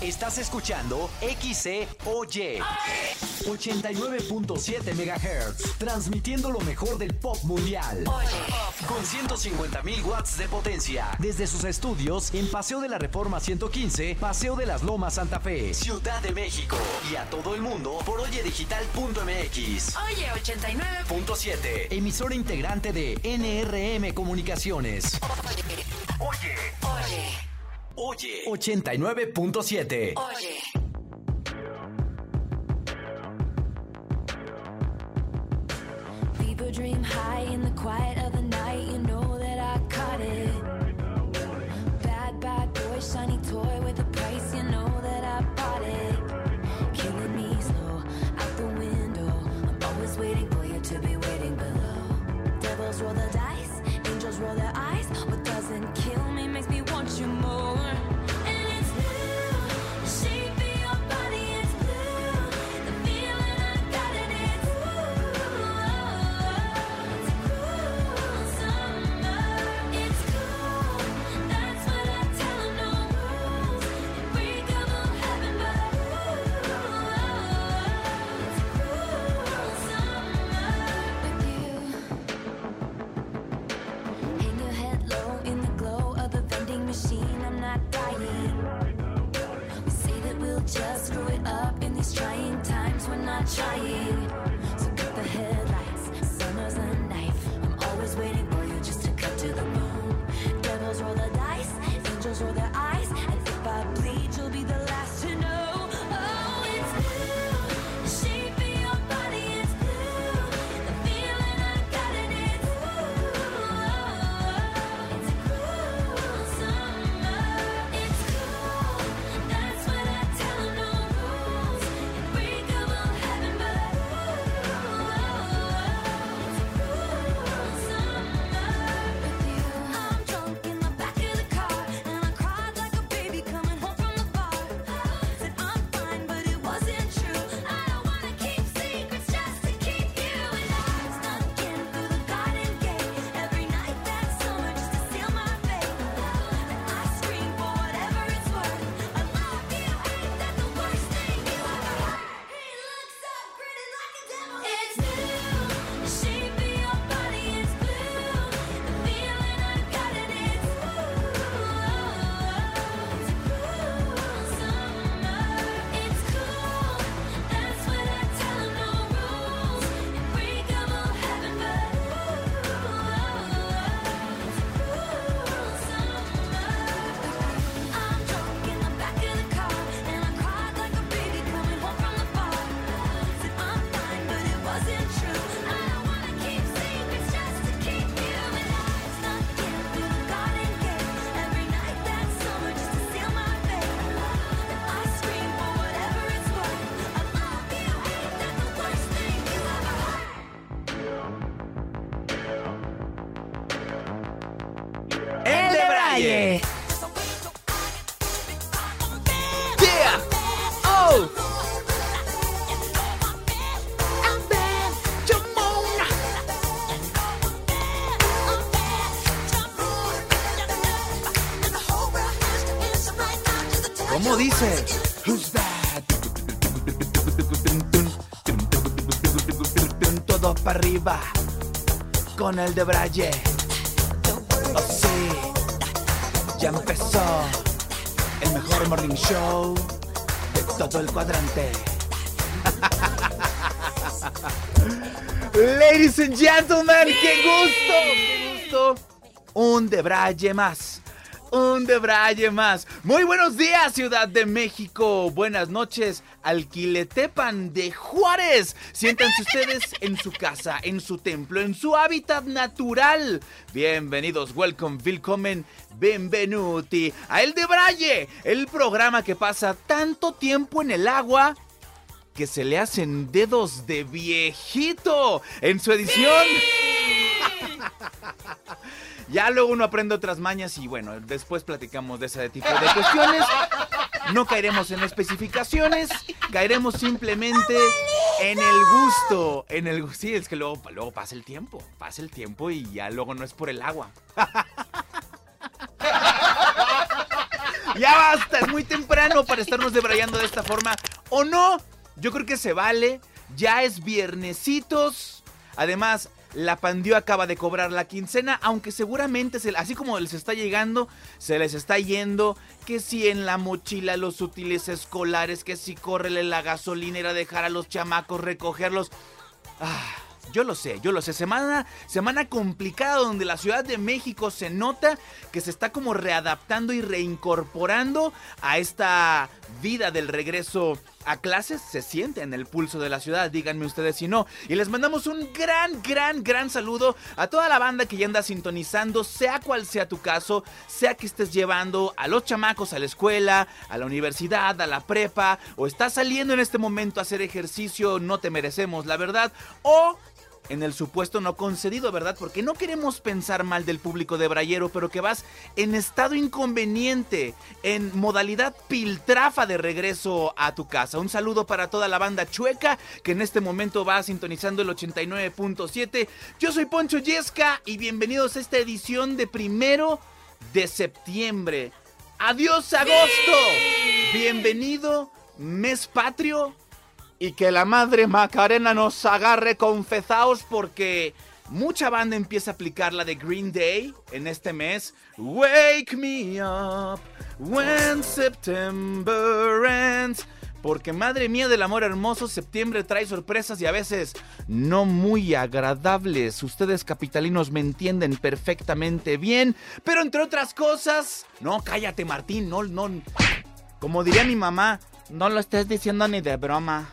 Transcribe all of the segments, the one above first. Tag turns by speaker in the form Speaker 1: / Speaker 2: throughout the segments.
Speaker 1: Estás escuchando XCOY 89.7 MHz, transmitiendo lo mejor del pop mundial. Con 150.000 watts de potencia, desde sus estudios en Paseo de la Reforma 115, Paseo de las Lomas Santa Fe, Ciudad de México y a todo el mundo por oyedigital.mx.
Speaker 2: Oye 89.7,
Speaker 1: emisora integrante de NRM Comunicaciones.
Speaker 2: Oye, oye.
Speaker 1: Oye. 89.7.
Speaker 2: Oye.
Speaker 3: Dream high in the quiet trying.
Speaker 4: Arriba con el de Braille. Oh sí, ya empezó el mejor morning show de todo el cuadrante. Ladies and gentlemen, qué gusto, qué gusto. Un debraye más. Un debraye más. Muy buenos días, Ciudad de México. Buenas noches, Alquiletepan de Juárez. Siéntanse ustedes en su casa, en su templo, en su hábitat natural. Bienvenidos, welcome, willkommen, benvenuti a El de Braille, el programa que pasa tanto tiempo en el agua que se le hacen dedos de viejito en su edición. Ya luego uno aprende otras mañas y bueno, después platicamos de ese tipo de cuestiones. No caeremos en especificaciones, caeremos simplemente en el gusto. En el sí, es que luego, luego pasa el tiempo, pasa el tiempo y ya luego no es por el agua. Ya basta, es muy temprano para estarnos debrayando de esta forma. ¿O no? Yo creo que se vale. Ya es viernesitos. Además, la Pandio acaba de cobrar la quincena, aunque seguramente, se- así como les está llegando, se les está yendo. Que si en la mochila los útiles escolares, que si córrele la gasolinera, dejar a los chamacos, recogerlos. Ah, yo lo sé, yo lo sé. Semana, semana complicada donde la Ciudad de México se nota que se está como readaptando y reincorporando a esta vida del regreso a clases. Se siente en el pulso de la ciudad, díganme ustedes si no. Y les mandamos un gran, gran, gran saludo a toda la banda que ya anda sintonizando, sea cual sea tu caso, sea que estés llevando a los chamacos a la escuela, a la universidad, a la prepa, o estás saliendo en este momento a hacer ejercicio, no te merecemos, la verdad, o en el supuesto no concedido, ¿verdad? Porque no queremos pensar mal del público de Brayero, pero que vas en estado inconveniente, en modalidad piltrafa de regreso a tu casa. Un saludo para toda la banda chueca que en este momento va sintonizando el 89.7. Yo soy Poncho Yesca y bienvenidos a esta edición de primero de septiembre. Adiós agosto. Bienvenido mes patrio y que la madre Macarena nos agarre confesaos porque mucha banda empieza a aplicar la de Green Day en este mes. Wake me up when September ends. Porque madre mía del amor hermoso, septiembre trae sorpresas y a veces no muy agradables. Ustedes capitalinos me entienden perfectamente bien. Pero entre otras cosas... No, cállate Martín, no, no... Como diría mi mamá, no lo estés diciendo ni de broma.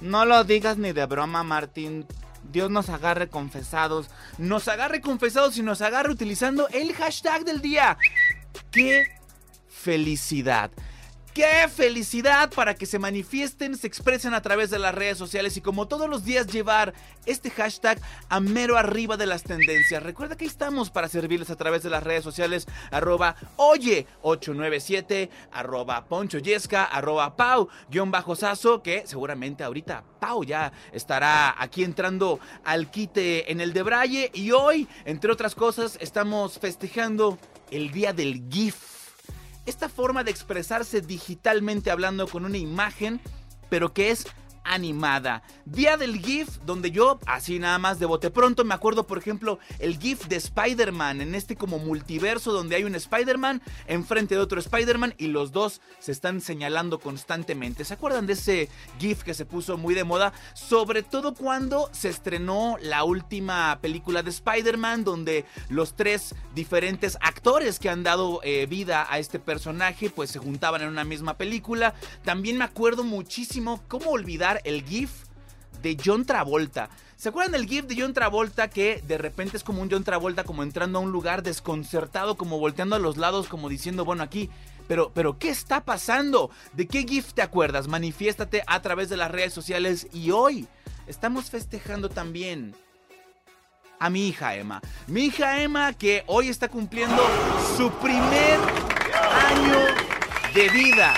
Speaker 4: No lo digas ni de broma, Martín. Dios nos agarre confesados. Nos agarre confesados y nos agarre utilizando el hashtag del día. ¡Qué felicidad! ¡Qué felicidad para que se manifiesten, se expresen a través de las redes sociales y como todos los días llevar este hashtag a mero arriba de las tendencias? Recuerda que ahí estamos para servirles a través de las redes sociales arroba oye 897 arroba poncho yesca arroba pau guion bajo sazo que seguramente ahorita Pau ya estará aquí entrando al quite en el de Braille. Y hoy, entre otras cosas, estamos festejando el día del GIF esta forma de expresarse digitalmente hablando con una imagen, pero que es animada. Día del GIF, donde yo, así nada más de bote pronto, me acuerdo, por ejemplo, el GIF de Spider-Man, en este como multiverso donde hay un Spider-Man enfrente de otro Spider-Man y los dos se están señalando constantemente. ¿Se acuerdan de ese GIF que se puso muy de moda? Sobre todo cuando se estrenó la última película de Spider-Man, donde los tres diferentes actores que han dado eh, vida a este personaje, pues se juntaban en una misma película. También me acuerdo muchísimo cómo olvidar el GIF de John Travolta. ¿Se acuerdan del GIF de John Travolta que de repente es como un John Travolta como entrando a un lugar desconcertado, como volteando a los lados, como diciendo, bueno, aquí... Pero, pero, ¿qué está pasando? ¿De qué GIF te acuerdas? Manifiéstate a través de las redes sociales y hoy estamos festejando también a mi hija Emma. Mi hija Emma que hoy está cumpliendo su primer año de vida.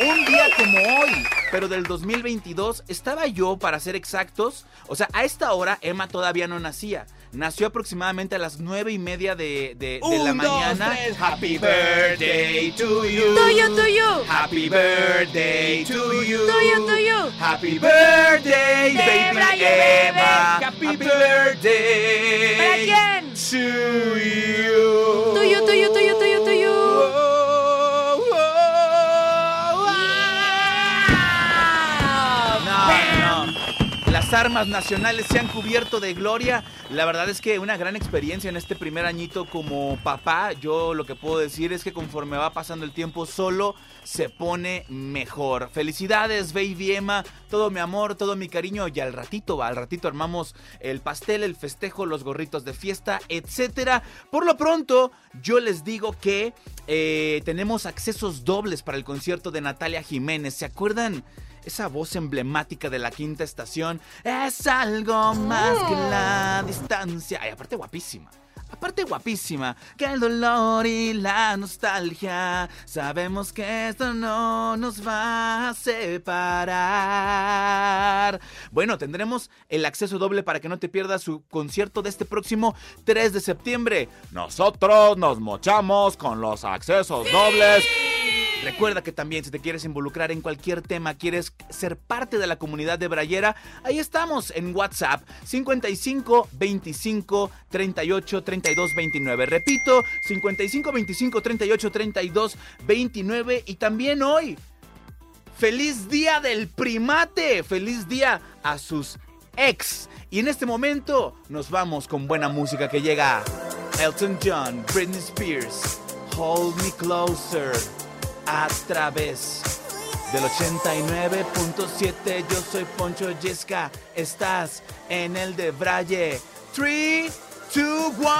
Speaker 4: Un día como hoy, pero del 2022, estaba yo, para ser exactos, o sea, a esta hora Emma todavía no nacía. Nació aproximadamente a las nueve y media de, de- de la
Speaker 5: dos,
Speaker 4: mañana.
Speaker 5: tres.
Speaker 4: Happy birthday to you.
Speaker 6: Tuyo, tuyo.
Speaker 4: Happy birthday to you.
Speaker 6: Tuyo, tuyo.
Speaker 4: Happy birthday, baby
Speaker 6: Brian,
Speaker 4: Emma.
Speaker 5: baby.
Speaker 4: Happy birthday.
Speaker 6: ¿Para quién?
Speaker 4: To you.
Speaker 6: Tuyo, tuyo, tuyo, tuyo, tuyo.
Speaker 4: Oh, Armas nacionales se han cubierto de gloria. La verdad es que una gran experiencia en este primer añito como papá. Yo lo que puedo decir es que conforme va pasando el tiempo solo se pone mejor. Felicidades, baby Emma. Todo mi amor, todo mi cariño. Y al ratito, va, al ratito armamos el pastel, el festejo, los gorritos de fiesta, etcétera. Por lo pronto, yo les digo que eh, tenemos accesos dobles para el concierto de Natalia Jiménez. ¿Se acuerdan? Esa voz emblemática de la quinta estación es algo más que la distancia. Ay, aparte guapísima. Aparte guapísima, que el dolor y la nostalgia, sabemos que esto no nos va a separar. Bueno, tendremos el acceso doble para que no te pierdas su concierto de este próximo 3 de septiembre. Nosotros nos mochamos con los accesos dobles Recuerda que también si te quieres involucrar en cualquier tema, quieres ser parte de la comunidad de Brayera, ahí estamos en WhatsApp 55 25 38 32 29. Repito, 55 25 38 32 29 y también hoy Feliz día del primate. Feliz día a sus ex. Y en este momento nos vamos con buena música que llega Elton John, Britney Spears, Hold Me Closer a través del 89.7. Yo soy Poncho Yesca. Estás en el de Braille. 3, 2, 1.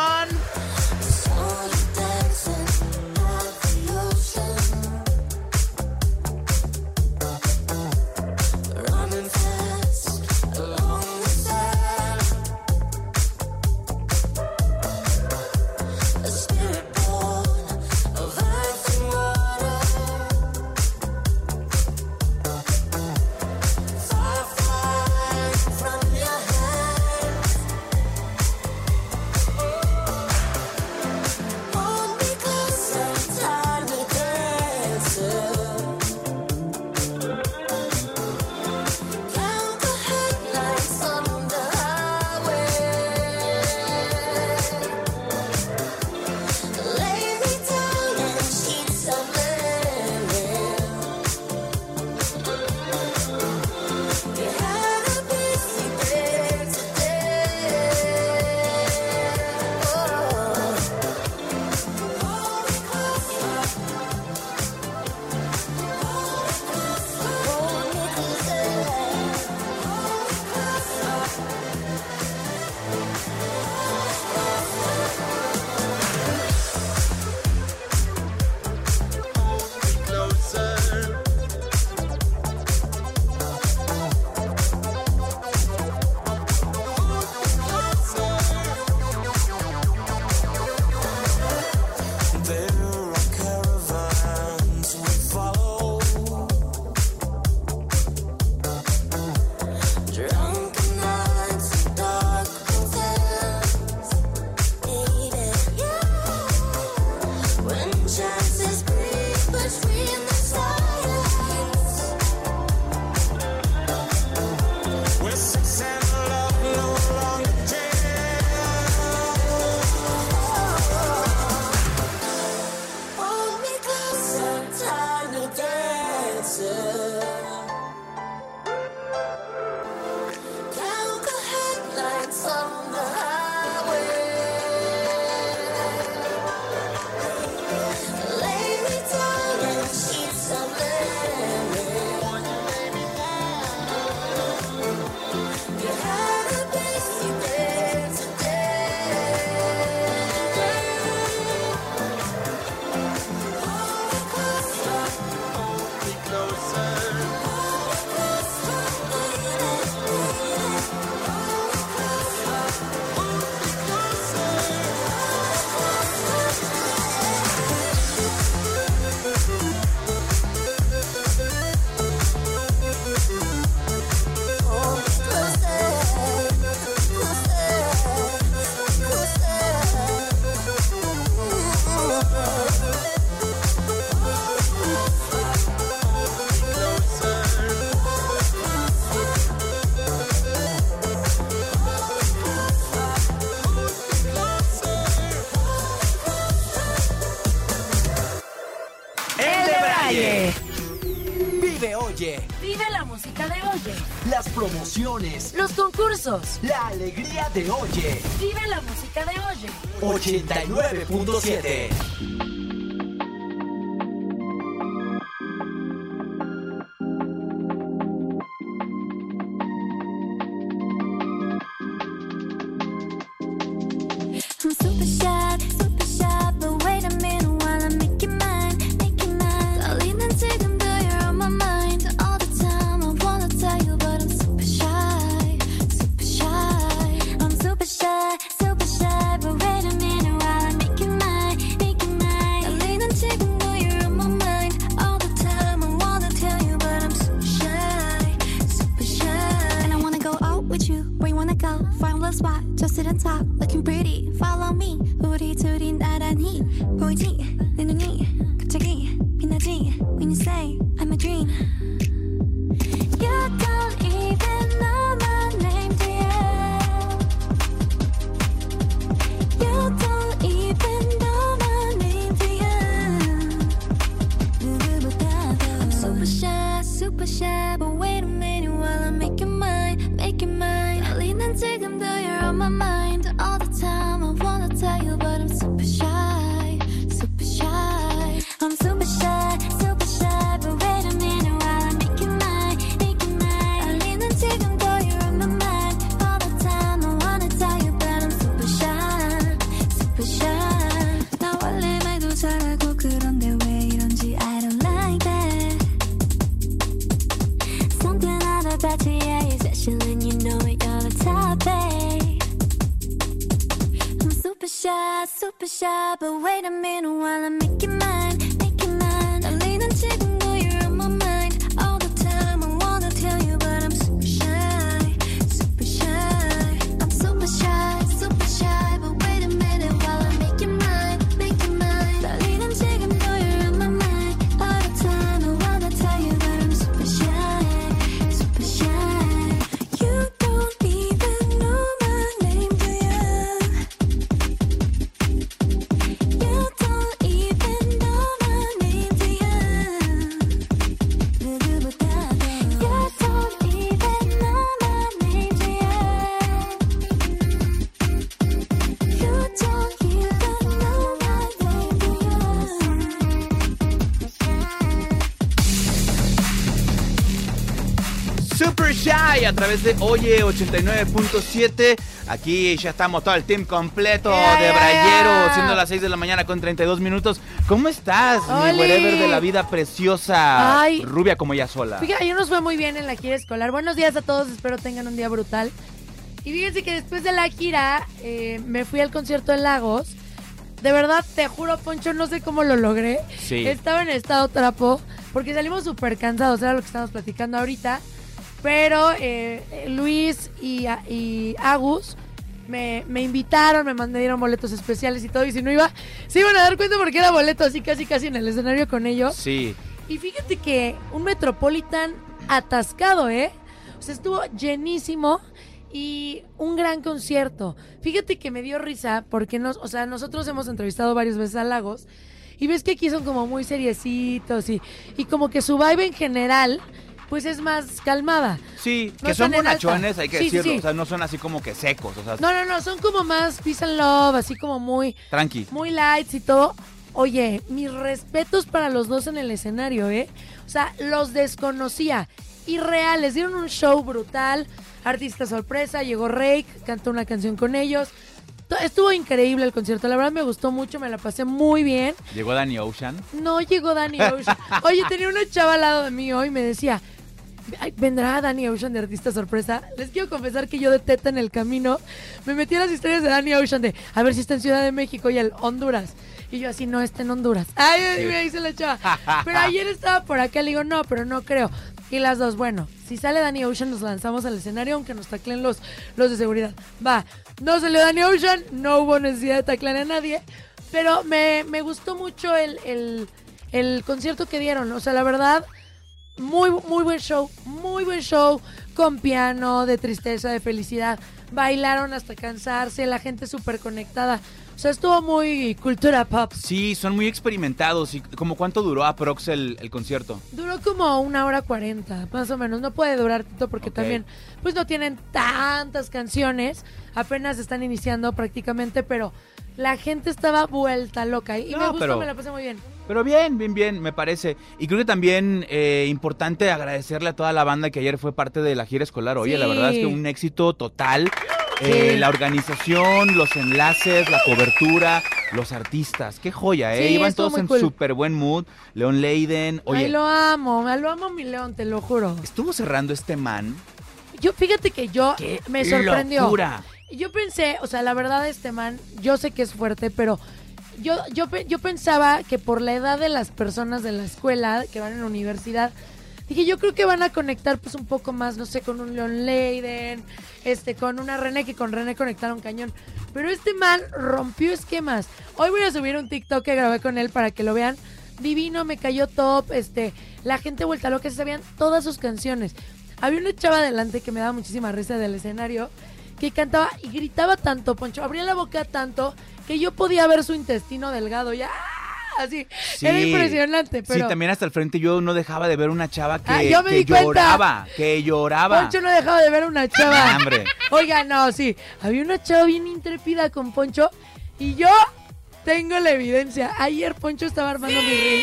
Speaker 6: Concursos.
Speaker 7: La alegría de Oye.
Speaker 6: Vive la música de Oye.
Speaker 7: 89.7.
Speaker 4: a través de Oye 89.7. Aquí ya estamos todo el team completo
Speaker 6: Ya,
Speaker 4: de
Speaker 6: ya,
Speaker 4: Brayero,
Speaker 6: ya.
Speaker 4: siendo las 6 de la mañana con 32 minutos. ¿Cómo estás, mi
Speaker 6: ¡Oli!
Speaker 4: wherever de la vida preciosa?
Speaker 6: Ay.
Speaker 4: Rubia como ella sola.
Speaker 6: Fíjate, yo nos fue muy bien en la gira escolar. Buenos días a todos, espero tengan un día brutal. Y fíjense que después de la gira eh, me fui al concierto en Lagos. De verdad, te juro, Poncho, no sé cómo lo logré.
Speaker 4: Sí.
Speaker 6: Estaba en estado trapo porque salimos súper cansados, era lo que estábamos platicando ahorita. Pero eh, Luis y Agus me, me invitaron, me mandaron boletos especiales y todo. Y si no iba, se iban a dar cuenta porque era boleto así casi casi en el escenario con ellos.
Speaker 4: Sí.
Speaker 6: Y fíjate que un Metropolitan atascado, ¿eh? O sea, estuvo llenísimo y un gran concierto. Fíjate que me dio risa porque nos, o sea, nosotros hemos entrevistado varias veces a Lagos y ves que aquí son como muy seriecitos y, y como que su vibe en general pues es más calmada.
Speaker 4: Sí,
Speaker 6: No
Speaker 4: que son bonachones, hay que
Speaker 6: Sí,
Speaker 4: decirlo.
Speaker 6: sí.
Speaker 4: O sea, no son así como que secos. O sea,
Speaker 6: No, no, no, son como más peace and love, así como muy
Speaker 4: tranqui.
Speaker 6: muy lights y todo. Oye, mis respetos para los dos en el escenario, ¿eh? O sea, los desconocía. Irreales, dieron un show brutal. Artista sorpresa, llegó Rake, cantó una canción con ellos. Estuvo increíble el concierto, la verdad me gustó mucho, me la pasé muy bien.
Speaker 4: Llegó Danny Ocean.
Speaker 6: No llegó Danny Ocean. Oye, tenía una chava al lado de mí hoy y me decía, "Ay, ¿vendrá Danny Ocean de artista sorpresa? Les quiero confesar que yo de teta en el camino me metí a las historias de Danny Ocean de a ver si está en Ciudad de México y el Honduras. Y yo así, no, está en Honduras. Ay, ay, me dice la chava. Pero ayer estaba por acá, le digo, no, pero no creo. Y las dos, bueno, si sale Danny Ocean nos lanzamos al escenario aunque nos taclen los, los de seguridad. Va, no salió Danny Ocean, no hubo necesidad de taclear a nadie. Pero me, me gustó mucho el, el, el concierto que dieron. O sea, la verdad, muy, muy buen show, muy buen show, con piano, de tristeza, de felicidad. Bailaron hasta cansarse, la gente súper conectada. O sea, estuvo muy cultura pop.
Speaker 4: Sí, son muy experimentados. ¿Y como cuánto duró aprox el, el concierto?
Speaker 6: Duró como una hora cuarenta, más o menos. No puede durar tanto porque también, pues no tienen tantas canciones. Apenas están iniciando prácticamente, pero la gente estaba vuelta loca. Y
Speaker 4: No,
Speaker 6: me gustó,
Speaker 4: pero-
Speaker 6: me la pasé muy bien.
Speaker 4: Pero bien, bien, bien, me parece. Y creo que también eh, importante agradecerle a toda la banda que ayer fue parte de la gira escolar. Oye, la verdad es que un éxito total. Eh, la organización, los enlaces, la cobertura, los artistas. Qué joya, ¿eh?
Speaker 6: Sí,
Speaker 4: Iban todos en
Speaker 6: cool.
Speaker 4: súper buen mood. León Leiden. Oye,
Speaker 6: Ay, lo amo, lo amo mi león, te lo juro.
Speaker 4: estuvo cerrando este man.
Speaker 6: Yo, fíjate que yo
Speaker 4: ¡Qué
Speaker 6: me sorprendió.
Speaker 4: locura!
Speaker 6: Yo pensé, o sea, la verdad este man, yo sé que es fuerte, pero yo, yo, yo pensaba que por la edad de las personas de la escuela que van en la universidad, dije, yo creo que van a conectar pues un poco más, no sé, con un Leon Leiden, este, con una René, que con René conectaron cañón. Pero este man rompió esquemas. Hoy voy a subir un TikTok que grabé con él para que lo vean. Divino, me cayó top, este, la gente vuelta loca, se sabían todas sus canciones. Había una chava adelante que me daba muchísima risa del escenario, que cantaba y gritaba tanto, Poncho, abría la boca tanto, que yo podía ver su intestino delgado, ya, así.
Speaker 4: Sí.
Speaker 6: Era impresionante, pero...
Speaker 4: Sí, también hasta el frente yo no dejaba de ver una chava que,
Speaker 6: Ah, yo me
Speaker 4: que
Speaker 6: di
Speaker 4: lloraba, que lloraba.
Speaker 6: Poncho no dejaba de ver una chava.
Speaker 4: Hombre.
Speaker 6: Oiga, no, sí. Había una chava bien intrépida con Poncho y yo tengo la evidencia. Ayer Poncho estaba armando mi reel.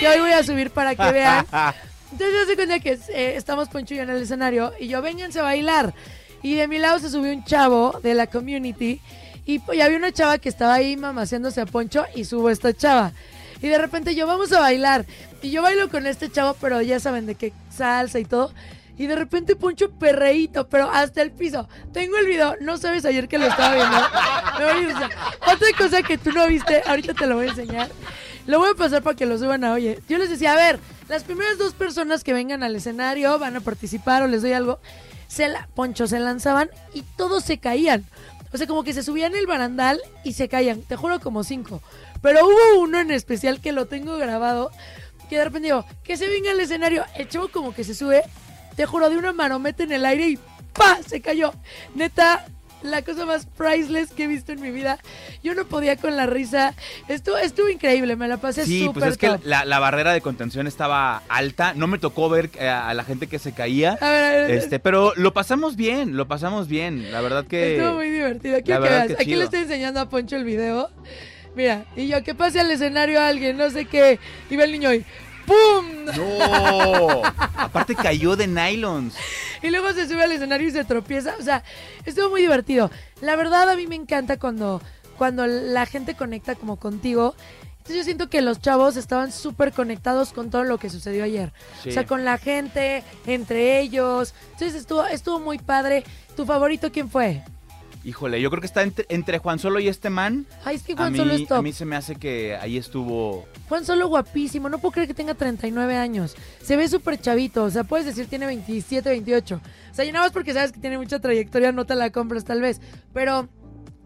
Speaker 6: Que hoy voy a subir para que vean. Entonces se cuenta que eh, estamos Poncho y yo en el escenario y yo, vénganse a bailar. Y de mi lado se subió un chavo de la community y, y había una chava que estaba ahí mamaseándose a Poncho y subo esta chava. Y de repente yo, vamos a bailar. Y yo bailo con este chavo, pero ya saben de qué salsa y todo. Y de repente Poncho perreíto, pero hasta el piso. Tengo el video, no sabes ayer que lo estaba viendo. Me voy a Otra cosa que tú no viste, ahorita te lo voy a enseñar. Lo voy a pasar para que lo suban a Oye. Yo les decía, a ver, las primeras dos personas que vengan al escenario van a participar o les doy algo. Se la, Poncho se lanzaban y todos se caían. O sea, como que se subían el barandal y se caían. Te juro como cinco. Pero hubo uno en especial que lo tengo grabado. Que de repente digo, que se venga al escenario. El chavo como que se sube. Te juro, de una marometa en el aire y ¡pa! Se cayó. Neta, la cosa más priceless que he visto en mi vida. Yo no podía con la risa. Estuvo, estuvo increíble, me la pasé
Speaker 4: Sí,
Speaker 6: súper
Speaker 4: pues es que la, la barrera de contención estaba alta. No me tocó ver eh, a la gente que se caía.
Speaker 6: A ver, a ver,
Speaker 4: Este, pero lo pasamos bien, lo pasamos bien. La verdad que.
Speaker 6: Estuvo muy divertido. Quiero que Aquí le estoy enseñando a Poncho el video. Mira, y yo, que pase al escenario alguien, no sé qué. Y ve el niño y ¡pum!
Speaker 4: No. Aparte cayó de nylons.
Speaker 6: Y luego se sube al escenario y se tropieza. O sea, estuvo muy divertido. La verdad, a mí me encanta cuando, cuando la gente conecta como contigo. Entonces yo siento que los chavos estaban súper conectados con todo lo que sucedió ayer.
Speaker 4: Sí.
Speaker 6: O sea, con la gente, entre ellos. Entonces estuvo, estuvo muy padre. ¿Tu favorito quién fue?
Speaker 4: Híjole, yo creo que está entre, entre Juan Solo y este man.
Speaker 6: Ay, es que
Speaker 4: A
Speaker 6: Juan
Speaker 4: mí,
Speaker 6: Solo es
Speaker 4: a mí se me hace que ahí estuvo.
Speaker 6: Juan Solo guapísimo. No puedo creer que tenga 39 años. Se ve súper chavito. O sea, puedes decir tiene 27, 28. O sea, y nada más porque sabes que tiene mucha trayectoria, no te la compras tal vez. Pero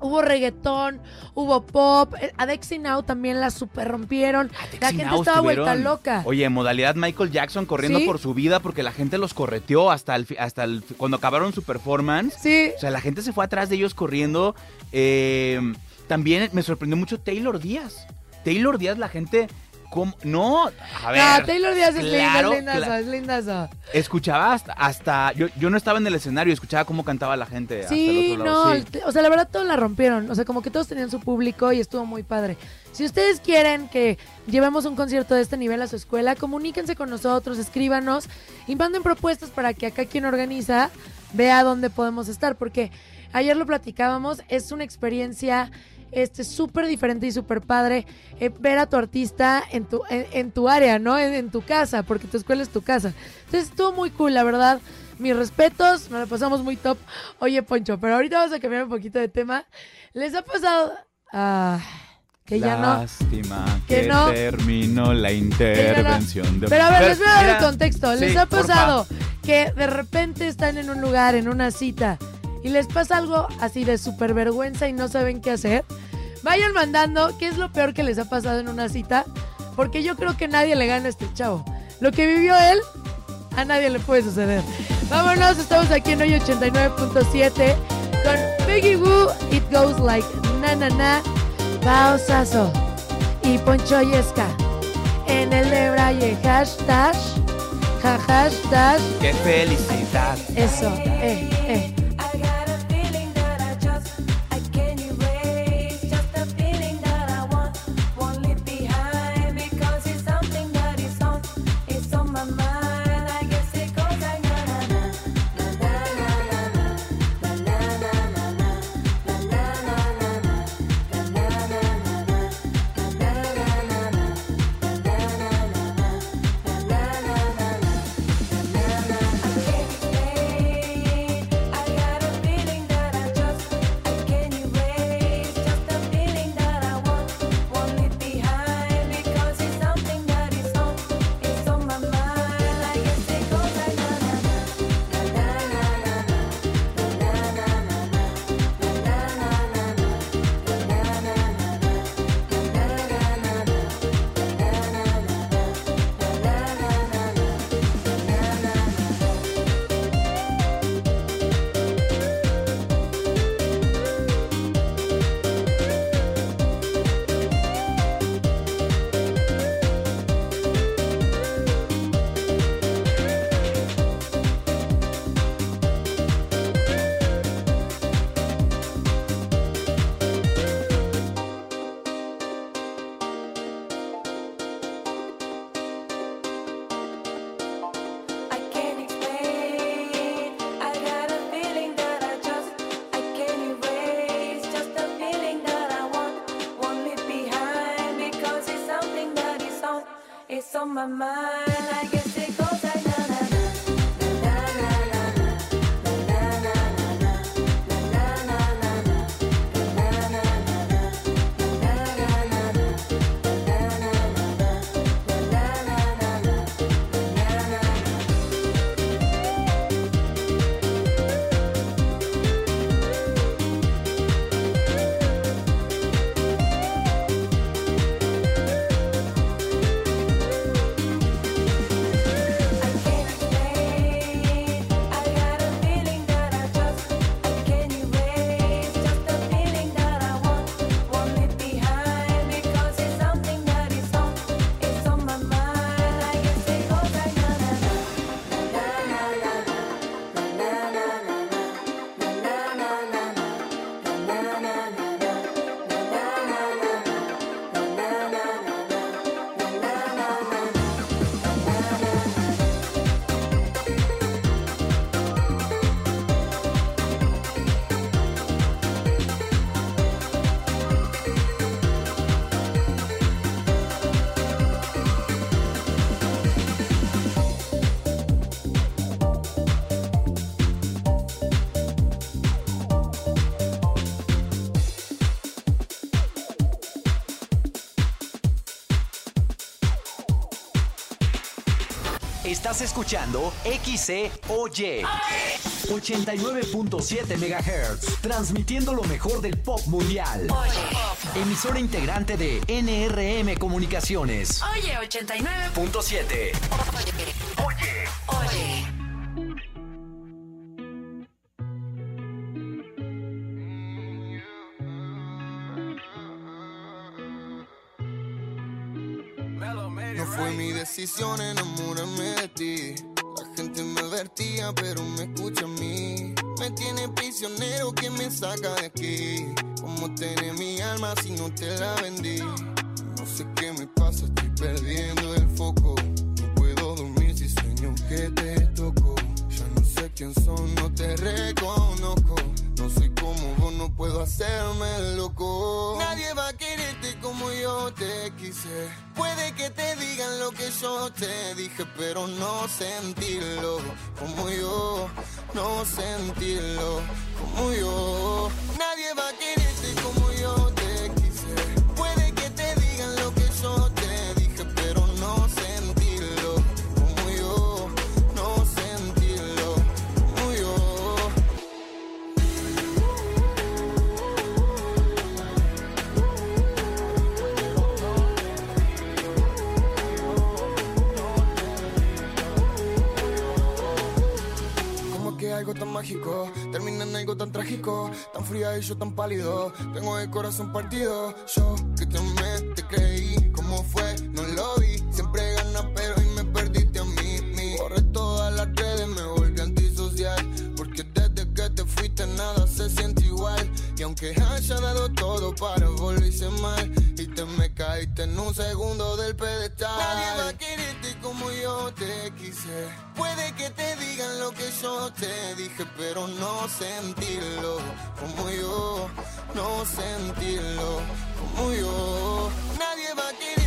Speaker 6: hubo reggaetón, hubo pop. eh, A Dexy Now también la super rompieron. La gente
Speaker 4: Now
Speaker 6: estaba vuelta loca.
Speaker 4: Oye, modalidad Michael Jackson corriendo
Speaker 6: Sí.
Speaker 4: por su vida porque la gente los correteó hasta el, hasta el cuando acabaron su performance.
Speaker 6: Sí.
Speaker 4: O sea, la gente se fue atrás de ellos corriendo. Eh, también me sorprendió mucho Taylor Díaz. Taylor Díaz, la gente. ¿Cómo? No, a ver.
Speaker 6: No, Taylor Díaz es
Speaker 4: claro,
Speaker 6: linda, es lindazo,
Speaker 4: cla-
Speaker 6: es lindazo.
Speaker 4: Escuchaba hasta. hasta yo, yo no estaba en el escenario, escuchaba cómo cantaba la gente. hasta
Speaker 6: Sí,
Speaker 4: el otro lado.
Speaker 6: no,
Speaker 4: sí.
Speaker 6: o sea, la verdad todos la rompieron, o sea, como que todos tenían su público y estuvo muy padre. Si ustedes quieren que llevemos un concierto de este nivel a su escuela, comuníquense con nosotros, escríbanos y manden propuestas para que acá quien organiza vea dónde podemos estar, porque ayer lo platicábamos, es una experiencia este súper diferente y súper padre eh, ver a tu artista en tu, en, en tu área, ¿no? En, en tu casa, porque tu escuela es tu casa. Entonces estuvo muy cool, la verdad. Mis respetos, nos la pasamos muy top. Oye, Poncho, pero ahorita vamos a cambiar un poquito de tema. ¿Les ha pasado? Ah, que ya no.
Speaker 4: Lástima
Speaker 6: que
Speaker 4: que,
Speaker 6: no-
Speaker 4: terminó la intervención de
Speaker 6: Pero a ver, les voy a dar el contexto. ¿Les
Speaker 4: sí,
Speaker 6: ha
Speaker 4: porfa.
Speaker 6: pasado que de repente están en un lugar, en una cita, y les pasa algo así de súper vergüenza y no saben qué hacer? Vayan mandando qué es lo peor que les ha pasado en una cita, porque yo creo que nadie le gana a este chavo. Lo que vivió él, a nadie le puede suceder. Vámonos, estamos aquí en hoy 89.7 con Peggy Woo, It Goes Like Na Na Na, Bao Sasso y Poncho Yesca. En el de Braille, hashtag, ja, hashtag,
Speaker 4: Qué felicidad.
Speaker 6: eso, eh, eh.
Speaker 1: Estás escuchando XCOY 89.7 MHz, transmitiendo lo mejor del pop mundial. Emisora integrante de NRM Comunicaciones.
Speaker 2: Oye, 89.
Speaker 8: Decisión enamorarme de ti. La gente me advertía, pero me escucha a mí. Me tiene prisionero que me saca de aquí. ¿Cómo tener mi alma si no te la vendí? No sé qué me pasa, estoy perdiendo el foco. No puedo dormir si sueño que te toco. Ya no sé quién son, no te reconozco. No soy como vos, no puedo hacerme loco. Nadie va a quererte como yo te quise. Puede que te digan lo que yo te dije, pero no sentirlo como yo. No sentirlo como yo. Tan mágico termina en algo tan trágico, tan fría y yo tan pálido. Tengo el corazón partido. Yo que te te creí. ¿Cómo fue? No lo vi. Siempre gana, pero hoy me perdiste a mí. Mi. Borré todas las redes, me volví antisocial. Porque desde que te fuiste nada se siente igual. Y aunque haya dado todo para volverse mal, y me caíste en un segundo del pedestal. Nadie va a quererte como yo te quise. Puede que te digan lo que yo te dije, pero no sentirlo como yo. No sentirlo como yo. Nadie va a quererte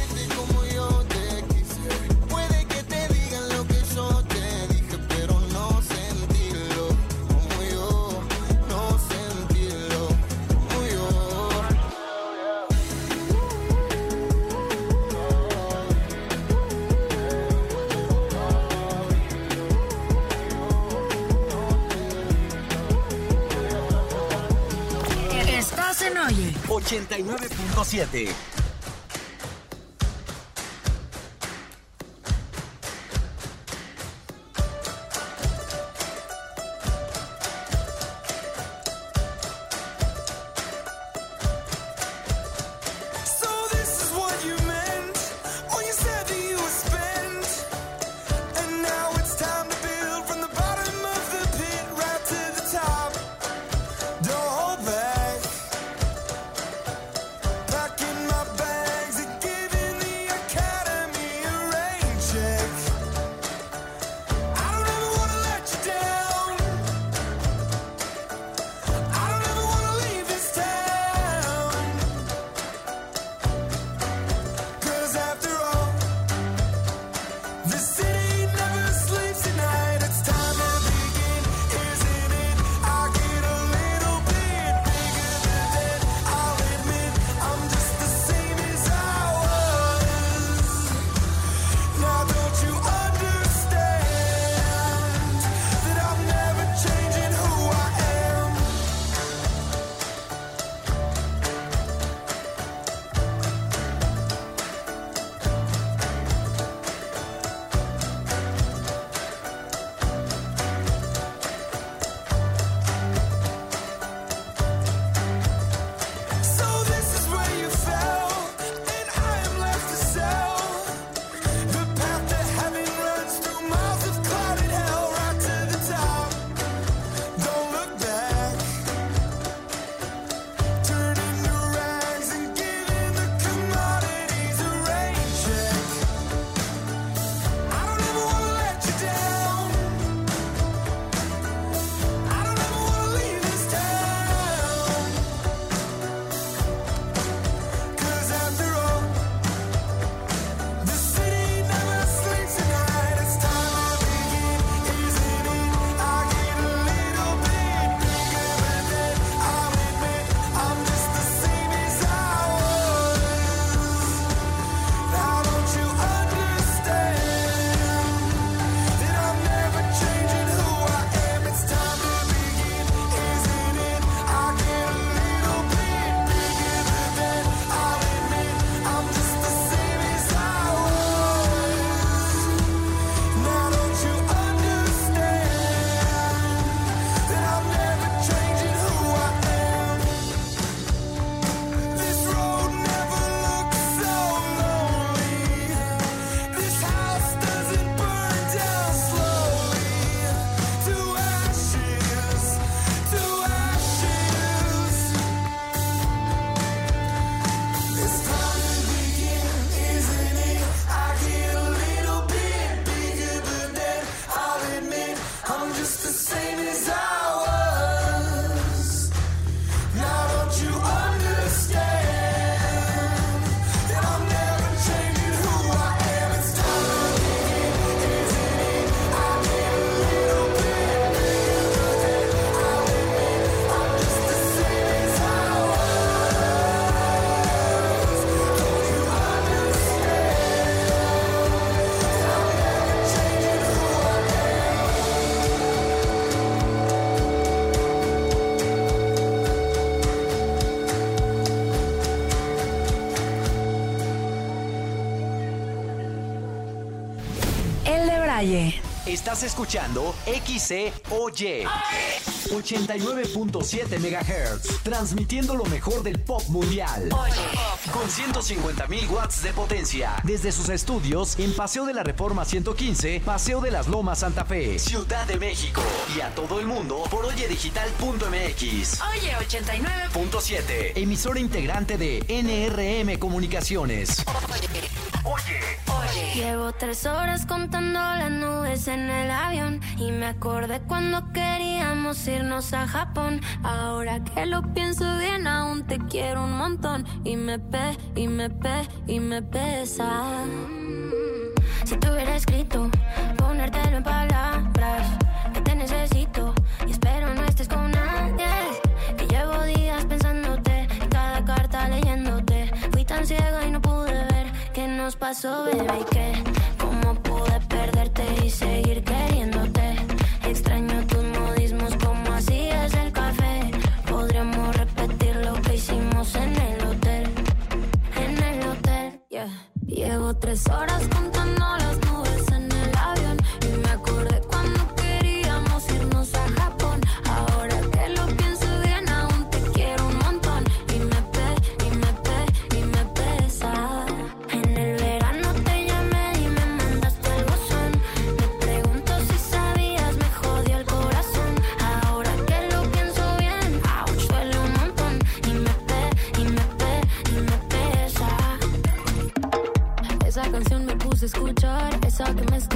Speaker 1: 89.7. Estás escuchando XCOY 89.7 MHz, transmitiendo lo mejor del pop mundial. Con 150.000 watts de potencia, desde sus estudios en Paseo de la Reforma 115, Paseo de las Lomas Santa Fe, Ciudad de México. Y a todo el mundo por oyedigital.mx.
Speaker 9: Oye 89.
Speaker 1: Punto 7, emisora integrante de NRM Comunicaciones.
Speaker 10: Llevo tres horas contando las nubes en el avión y me acordé cuando queríamos irnos a Japón. Ahora que lo pienso bien, aún te quiero un montón y me pe, y me pe, y me pesa. Si te hubiera escrito, ponértelo en palabras, pasó, bebé, y que cómo pude perderte y seguir queriéndote. Extraño tus modismos, como hacías el café. Podríamos repetir lo que hicimos en el hotel en el hotel. yeah. Llevo tres horas contando las escuchar, esa que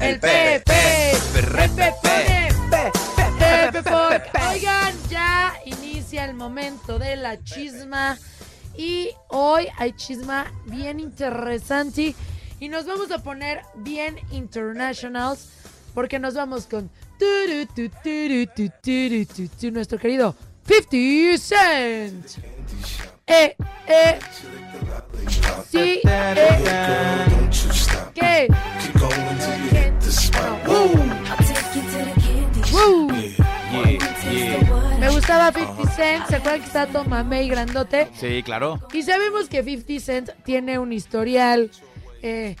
Speaker 10: El
Speaker 6: Pepe.
Speaker 4: Pepe, Pepe.
Speaker 6: Pepe Pop. Oigan, ya inicia el momento de la chisma. Y hoy hay chisma bien interesante. Y nos vamos a poner bien internationals. Porque nos vamos con nuestro querido 50 Cent. Eh, eh. Sí, eh. ¿Qué? Woo. Me gustaba 50 Cent. ¿Se acuerdan que está todo mamey y grandote?
Speaker 4: Sí, claro.
Speaker 6: Y sabemos que 50 Cent tiene un historial eh,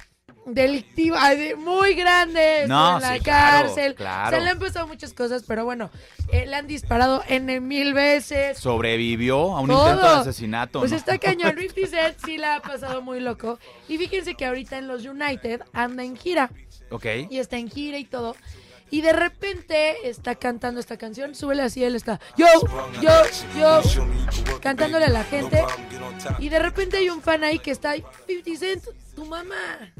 Speaker 6: delictivo ay, muy grande.
Speaker 4: No,
Speaker 6: en la
Speaker 4: sí, claro,
Speaker 6: cárcel.
Speaker 4: claro.
Speaker 6: Se le han pasado muchas cosas, pero bueno, eh, le han disparado N mil veces.
Speaker 4: Sobrevivió a un
Speaker 6: Todo.
Speaker 4: intento de asesinato.
Speaker 6: Pues
Speaker 4: ¿no?
Speaker 6: está cañón. 50 Cent sí la ha pasado muy loco. Y fíjense que ahorita en los United anda en gira.
Speaker 4: Ok.
Speaker 6: Y está en gira y todo. Y de repente está cantando esta canción. Súbele así, él está. Yo, yo, yo. Cantándole a la gente. Y de repente hay un fan ahí que está. 50 Cent, tu mamá.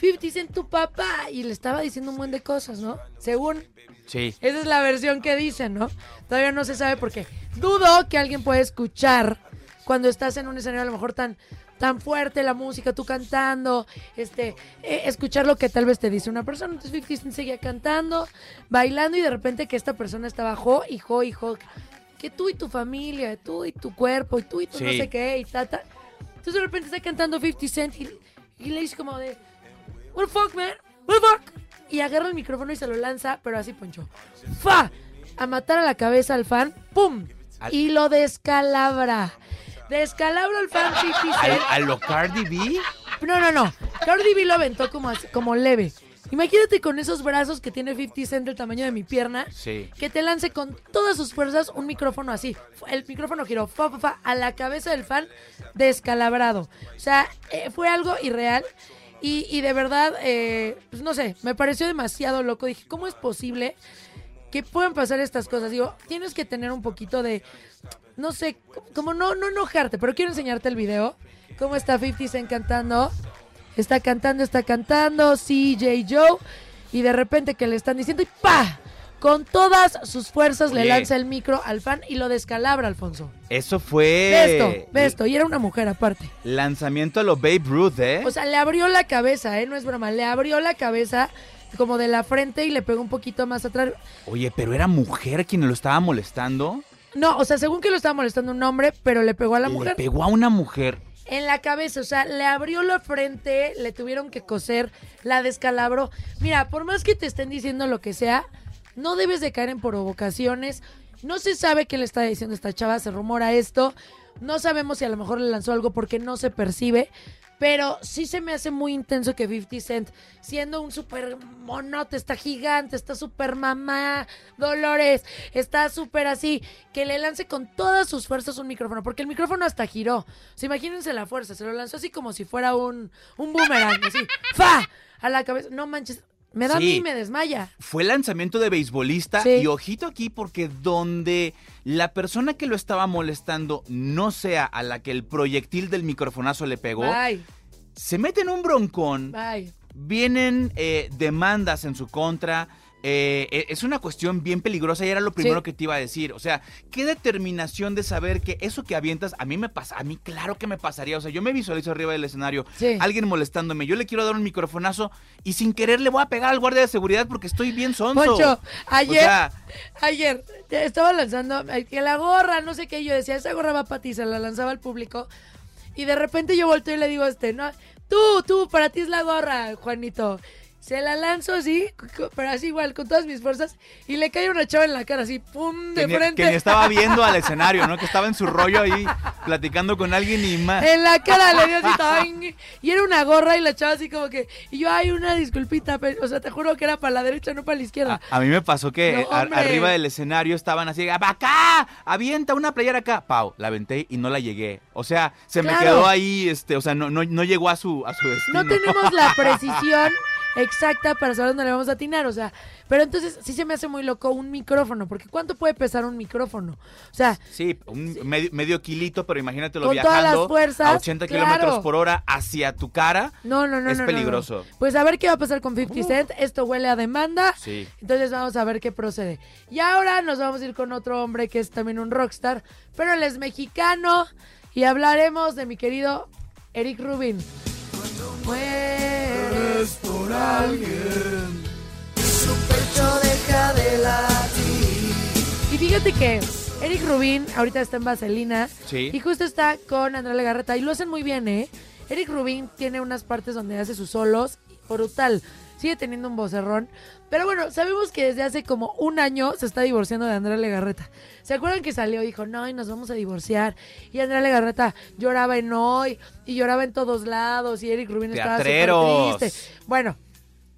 Speaker 6: 50 Cent, tu papá. Y le estaba diciendo un buen de cosas, ¿no? Según
Speaker 4: Sí.
Speaker 6: esa es la versión que dicen, ¿no? Todavía no se sabe por qué. Dudo que alguien pueda escuchar cuando estás en un escenario a lo mejor tan, tan fuerte la música, tú cantando, este, eh, escuchar lo que tal vez te dice una persona. Entonces 50 Cent seguía cantando, bailando y de repente que esta persona estaba jo y jo y jo. Que tú y tu familia, tú y tu cuerpo, y tú y tu no sé qué, y ta, ta. Entonces de repente está cantando 50 Cent y, y le dice como de, what the fuck, man, what the fuck. Y agarra el micrófono y se lo lanza, pero así, Poncho. ¡Fa! A matar a la cabeza al fan, ¡pum! Y lo descalabra. Descalabro al fan 50
Speaker 4: ¿A,
Speaker 6: Cent.
Speaker 4: a lo Cardi B?
Speaker 6: No, no, no. Cardi B lo aventó como, así- como leve. Imagínate con esos brazos que tiene 50 Cent del tamaño de mi pierna.
Speaker 4: Sí.
Speaker 6: Que te lance con todas sus fuerzas un micrófono así. El micrófono giró fa, fa, fa, a la cabeza del fan descalabrado. O sea, eh, fue algo irreal. Y, y de verdad, eh, pues no sé, me pareció demasiado loco. Dije, ¿cómo es posible que puedan pasar estas cosas? Digo, tienes que tener un poquito de, no sé, como no, no enojarte, pero quiero enseñarte el video. ¿Cómo está 50 Cent cantando? Está cantando, está cantando, CJ Joe. Y de repente que le están diciendo ¡pa! Con todas sus fuerzas le lanza el micro al fan y lo descalabra, Alfonso.
Speaker 4: Eso fue.
Speaker 6: Ve esto, ve esto. Y era una mujer aparte.
Speaker 4: Lanzamiento a lo Babe Ruth, ¿eh?
Speaker 6: O sea, le abrió la cabeza, ¿eh? No es broma. Le abrió la cabeza como de la frente y le pegó un poquito más atrás.
Speaker 4: Oye, pero era mujer quien lo estaba molestando.
Speaker 6: No, o sea, según que lo estaba molestando un hombre, pero le pegó a la
Speaker 4: Le
Speaker 6: mujer
Speaker 4: pegó a una mujer.
Speaker 6: en la cabeza. O sea, le abrió la frente, le tuvieron que coser, la descalabró. Mira, por más que te estén diciendo lo que sea, no debes de caer en provocaciones. No se sabe qué le está diciendo esta chava, se rumora esto. No sabemos si a lo mejor le lanzó algo porque no se percibe. Pero sí se me hace muy intenso que 50 Cent, siendo un súper monote, está gigante, está súper mamá, Dolores, está súper así, que le lance con todas sus fuerzas un micrófono, porque el micrófono hasta giró. O sea, imagínense la fuerza, se lo lanzó así como si fuera un, un boomerang, así, ¡fa! A la cabeza. No manches, me da a
Speaker 4: Sí.
Speaker 6: mí y me desmaya.
Speaker 4: Fue lanzamiento de beisbolista
Speaker 6: Sí.
Speaker 4: y ojito aquí porque donde la persona que lo estaba molestando no sea a la que el proyectil del microfonazo le pegó,
Speaker 6: Bye,
Speaker 4: se mete en un broncón,
Speaker 6: bye.
Speaker 4: vienen eh, demandas en su contra. Eh, eh, es una cuestión bien peligrosa y era lo primero
Speaker 6: Sí.
Speaker 4: que te iba a decir. O sea, qué determinación de saber que eso que avientas, a mí me pasa, a mí claro que me pasaría. O sea, yo me visualizo arriba del escenario,
Speaker 6: Sí.
Speaker 4: alguien molestándome, yo le quiero dar un microfonazo y sin querer le voy a pegar al guardia de seguridad porque estoy bien sonso.
Speaker 6: Poncho, ayer,
Speaker 4: O sea,
Speaker 6: ayer estaba lanzando que la gorra, no sé qué, yo decía, esa gorra va para ti, se la lanzaba al público. Y de repente yo volteo y le digo a este, no, tú, tú, para ti es la gorra, Juanito. Se la lanzo así, pero así igual, con todas mis fuerzas, y le cae una chava en la cara, así, pum, de
Speaker 4: que, ni,
Speaker 6: frente.
Speaker 4: que ni estaba viendo al escenario, ¿no? Que estaba en su rollo ahí platicando con alguien y más.
Speaker 6: En la cara le dio así, y era una gorra y la chava así como que, y yo, hay una disculpita, pero, o sea, te juro que era para la derecha, no para la izquierda.
Speaker 4: A, a mí me pasó que
Speaker 6: No,
Speaker 4: a-
Speaker 6: hombre.
Speaker 4: arriba del escenario estaban así, acá, avienta una playera acá. Pau, la aventé y no la llegué. O sea, se me quedó ahí, este, o sea, no, no, no llegó a su, a su destino.
Speaker 6: No tenemos la precisión exacta para saber dónde le vamos a atinar, o sea, pero entonces sí se me hace muy loco un micrófono, porque ¿cuánto puede pesar un micrófono? O sea,
Speaker 4: Sí, un medio, medio kilito, pero imagínatelo
Speaker 6: Con todas
Speaker 4: viajando
Speaker 6: las fuerzas,
Speaker 4: a 80
Speaker 6: claro.
Speaker 4: kilómetros por hora hacia tu cara.
Speaker 6: no, no, no,
Speaker 4: Es
Speaker 6: no,
Speaker 4: peligroso.
Speaker 6: no. Pues a ver qué va a pasar con 50 Cent, esto huele a demanda,
Speaker 4: Sí.
Speaker 6: entonces vamos a ver qué procede. Y ahora nos vamos a ir con otro hombre que es también un rockstar, pero él es mexicano y hablaremos de mi querido Eric Rubin. Mueres por alguien. Su pecho deja de latir. Y fíjate que Eric Rubin ahorita está en Vaselina.
Speaker 4: Sí.
Speaker 6: Y justo está con Andrea Legarreta. Y lo hacen muy bien, ¿eh? Eric Rubin tiene unas partes donde hace sus solos. Brutal. Sigue teniendo un vocerrón. Pero bueno, sabemos que desde hace como un año se está divorciando de Andrea Legarreta. ¿Se acuerdan que salió y dijo, no, y nos vamos a divorciar? Y Andrea Legarreta lloraba en hoy y lloraba en todos lados y Eric Rubin estaba súper triste. Bueno,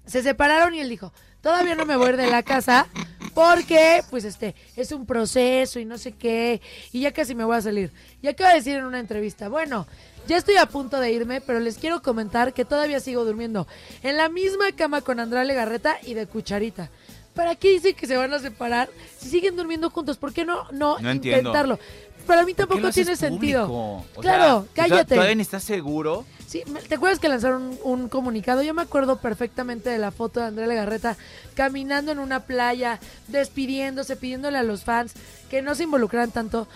Speaker 6: se separaron y él dijo, todavía no me voy a ir de la casa porque, pues, este, es un proceso y no sé qué, y ya casi me voy a salir. Y acaba de decir en una entrevista, bueno, ya estoy a punto de irme, pero les quiero comentar que todavía sigo durmiendo en la misma cama con Andrea Legarreta y de Cucharita. ¿Para qué dicen que se van a separar si siguen durmiendo juntos? ¿Por qué no, no, intentarlo? Para mí
Speaker 4: ¿Por qué
Speaker 6: tampoco tiene sentido.
Speaker 4: O
Speaker 6: Claro,
Speaker 4: sea,
Speaker 6: cállate.
Speaker 4: ¿Todavía ni estás seguro?
Speaker 6: Sí, ¿te acuerdas que lanzaron un, un comunicado? Yo me acuerdo perfectamente de la foto de Andrea Legarreta caminando en una playa, despidiéndose, pidiéndole a los fans que no se involucraran tanto.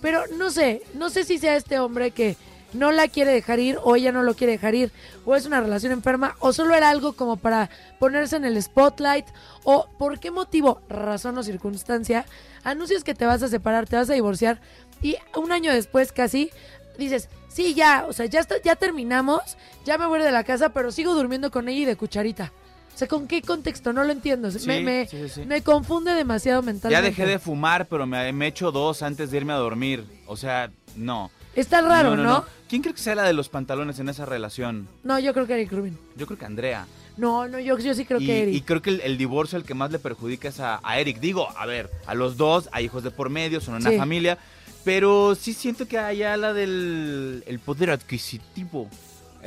Speaker 6: Pero no sé, no sé si sea este hombre que no la quiere dejar ir o ella no lo quiere dejar ir o es una relación enferma o solo era algo como para ponerse en el spotlight o por qué motivo, razón o circunstancia, anuncias que te vas a separar, te vas a divorciar y un año después casi dices, sí, ya, o sea, ya, está, ya terminamos, ya me voy de la casa, pero sigo durmiendo con ella y de cucharita. O sea, ¿con qué contexto? No lo entiendo. me,
Speaker 4: Sí,
Speaker 6: me,
Speaker 4: sí, sí, sí.
Speaker 6: me confunde demasiado
Speaker 4: Ya
Speaker 6: mentalmente.
Speaker 4: dejé de fumar, pero me, me echo dos antes de irme a dormir. O sea, no.
Speaker 6: Está raro, ¿no?
Speaker 4: ¿Quién cree que sea la de los pantalones en esa relación?
Speaker 6: No, yo creo que Eric Rubin.
Speaker 4: Yo creo que Andrea.
Speaker 6: No, no, yo, yo sí creo
Speaker 4: y,
Speaker 6: que Eric.
Speaker 4: y creo que el, el divorcio el que más le perjudica es a, a Eric. Digo, a ver, a los dos, hay hijos de por medio, son una
Speaker 6: Sí.
Speaker 4: familia, pero sí siento que allá la del el poder adquisitivo.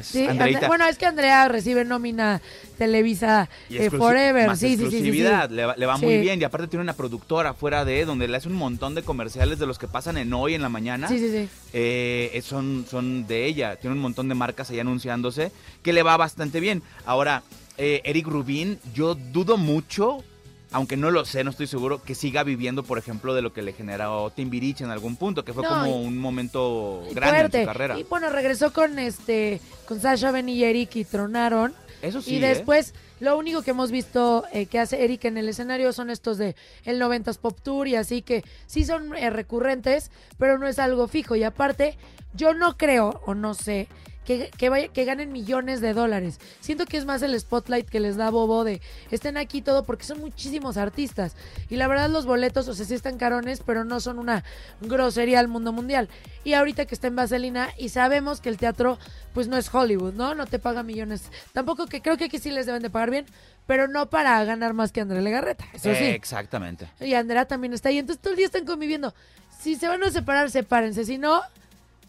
Speaker 4: Es
Speaker 6: Sí,
Speaker 4: Andreita.
Speaker 6: Andre- bueno, es que Andrea recibe nómina Televisa eh, Forever.
Speaker 4: más
Speaker 6: Sí, sí, sí, sí,
Speaker 4: exclusividad, Le va, le va muy bien. Y aparte tiene una productora fuera de donde le hace un montón de comerciales de los que pasan en hoy en la mañana.
Speaker 6: Sí, sí, sí.
Speaker 4: Eh, son, son de ella. Tiene un montón de marcas ahí anunciándose que le va bastante bien. Ahora, eh, Eric Rubin, yo dudo mucho, aunque no lo sé, no estoy seguro, que siga viviendo, por ejemplo, de lo que le generó Timbiriche en algún punto, que fue
Speaker 6: No,
Speaker 4: como
Speaker 6: y-
Speaker 4: un momento grande
Speaker 6: Fuerte.
Speaker 4: en su carrera.
Speaker 6: Y bueno, regresó con este con Sasha Ben y Eric y tronaron.
Speaker 4: Eso sí.
Speaker 6: y
Speaker 4: ¿eh?
Speaker 6: después, lo único que hemos visto eh, que hace Eric en el escenario son estos de el 90s Pop Tour y así que sí son eh, recurrentes, pero no es algo fijo. Y aparte, yo no creo o no sé que, que, vaya- que ganen millones de dólares. Siento que es más el spotlight que les da Bobo de estén aquí todo porque son muchísimos artistas. Y la verdad los boletos, o sea, sí están carones, pero no son una grosería al mundo mundial. Y ahorita que está en Vaselina y sabemos que el teatro pues no es Hollywood, ¿no? No te paga millones. Tampoco que creo que aquí sí les deben de pagar bien, pero no para ganar más que Andrea Legarreta. Eso sí.
Speaker 4: Exactamente.
Speaker 6: Y Andrea también está ahí. Entonces todo el día están conviviendo. Si se van a separar, sepárense. Si no,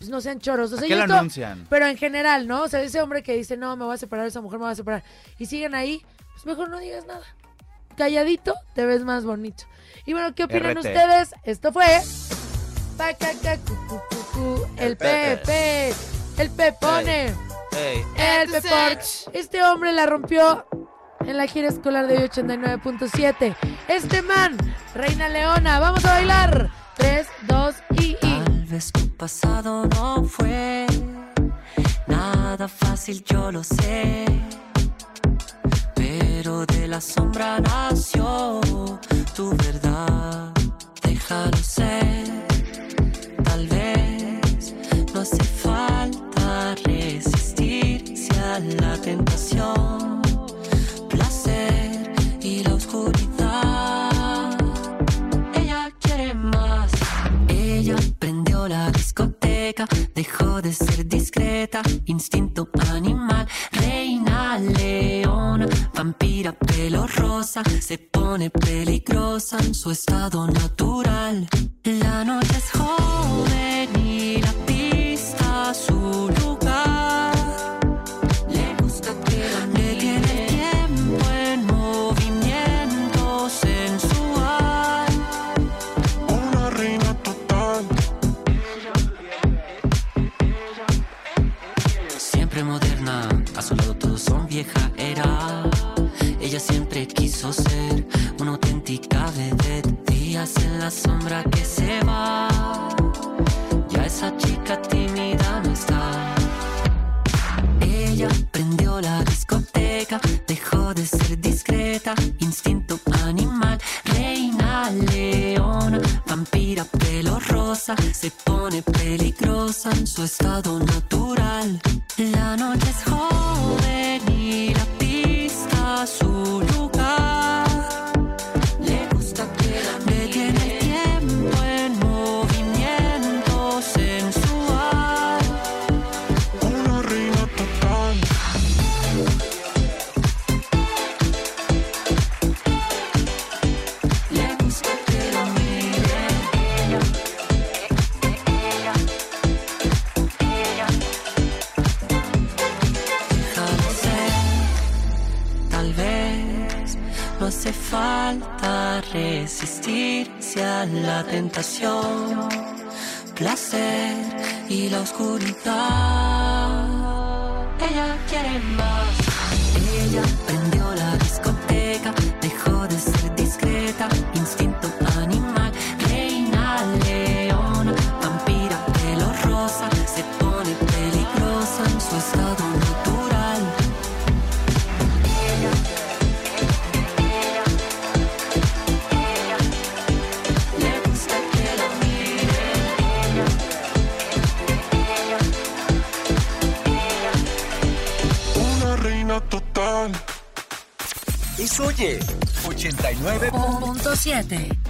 Speaker 6: pues no sean choros. O
Speaker 4: ¿A
Speaker 6: sea,
Speaker 4: qué
Speaker 6: yo
Speaker 4: lo
Speaker 6: esto-
Speaker 4: anuncian?
Speaker 6: Pero en general, ¿no? O sea, ese hombre que dice, no, me voy a separar, esa mujer me va a separar. Y siguen ahí, pues mejor no digas nada. Calladito, te ves más bonito. Y bueno, ¿qué opinan
Speaker 4: RT.
Speaker 6: ustedes? Esto fue... Pacaca, cu, cu, cu, cu, el Pepe. El Pepone. El Pepor. Este hombre la rompió en la gira escolar de hoy 89.7. Este man, Reina Leona, vamos a bailar. 3, 2 y y.
Speaker 11: Vez tu pasado no fue nada fácil, yo lo sé. Pero de la sombra nació tu verdad. Déjalo ser. Tal vez no hace falta resistirse a la tentación, dejó de ser discreta, instinto animal, reina leona, vampira pelo rosa, se pone peligrosa en su estado natural. La noche es joven y la pista su lugar. Moderna, a su lado todos son vieja era. Ella siempre quiso ser una auténtica vedette. Días en la sombra que se va. Ya esa chica tímida no está. Ella prendió la discoteca, dejó de ser discreta, instinto animal, reina leona, vampira pelo rosa, se pone peligrosa en su estado natural. La noche es joven y la pista su lugar. Hace falta resistirse a la tentación, placer y la oscuridad. Ella quiere más. Ella
Speaker 1: Es oye, 89.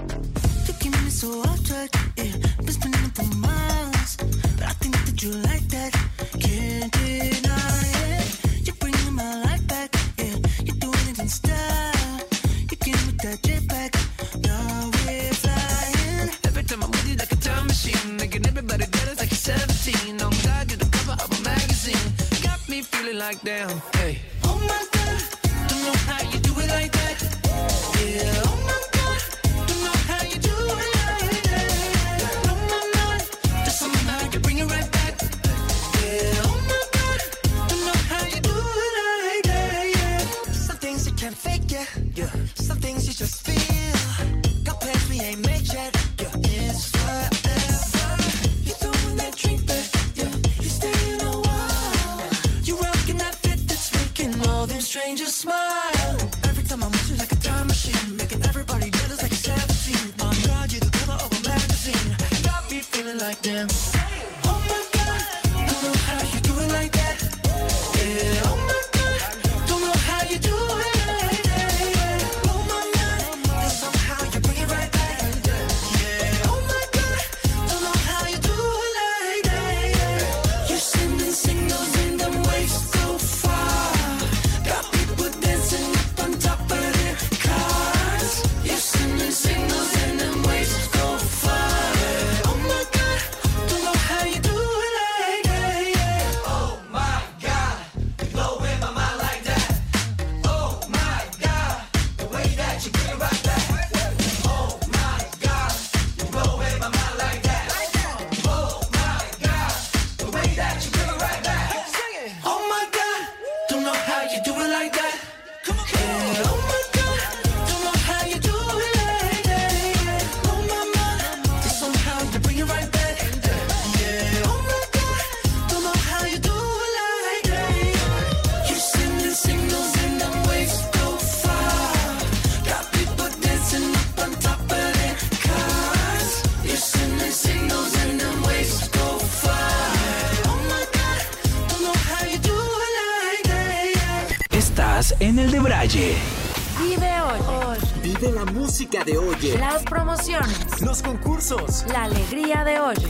Speaker 1: música de Oye.
Speaker 2: Las promociones.
Speaker 1: Los concursos.
Speaker 2: La alegría de Oye.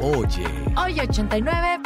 Speaker 1: Oye.
Speaker 2: Hoy
Speaker 6: 89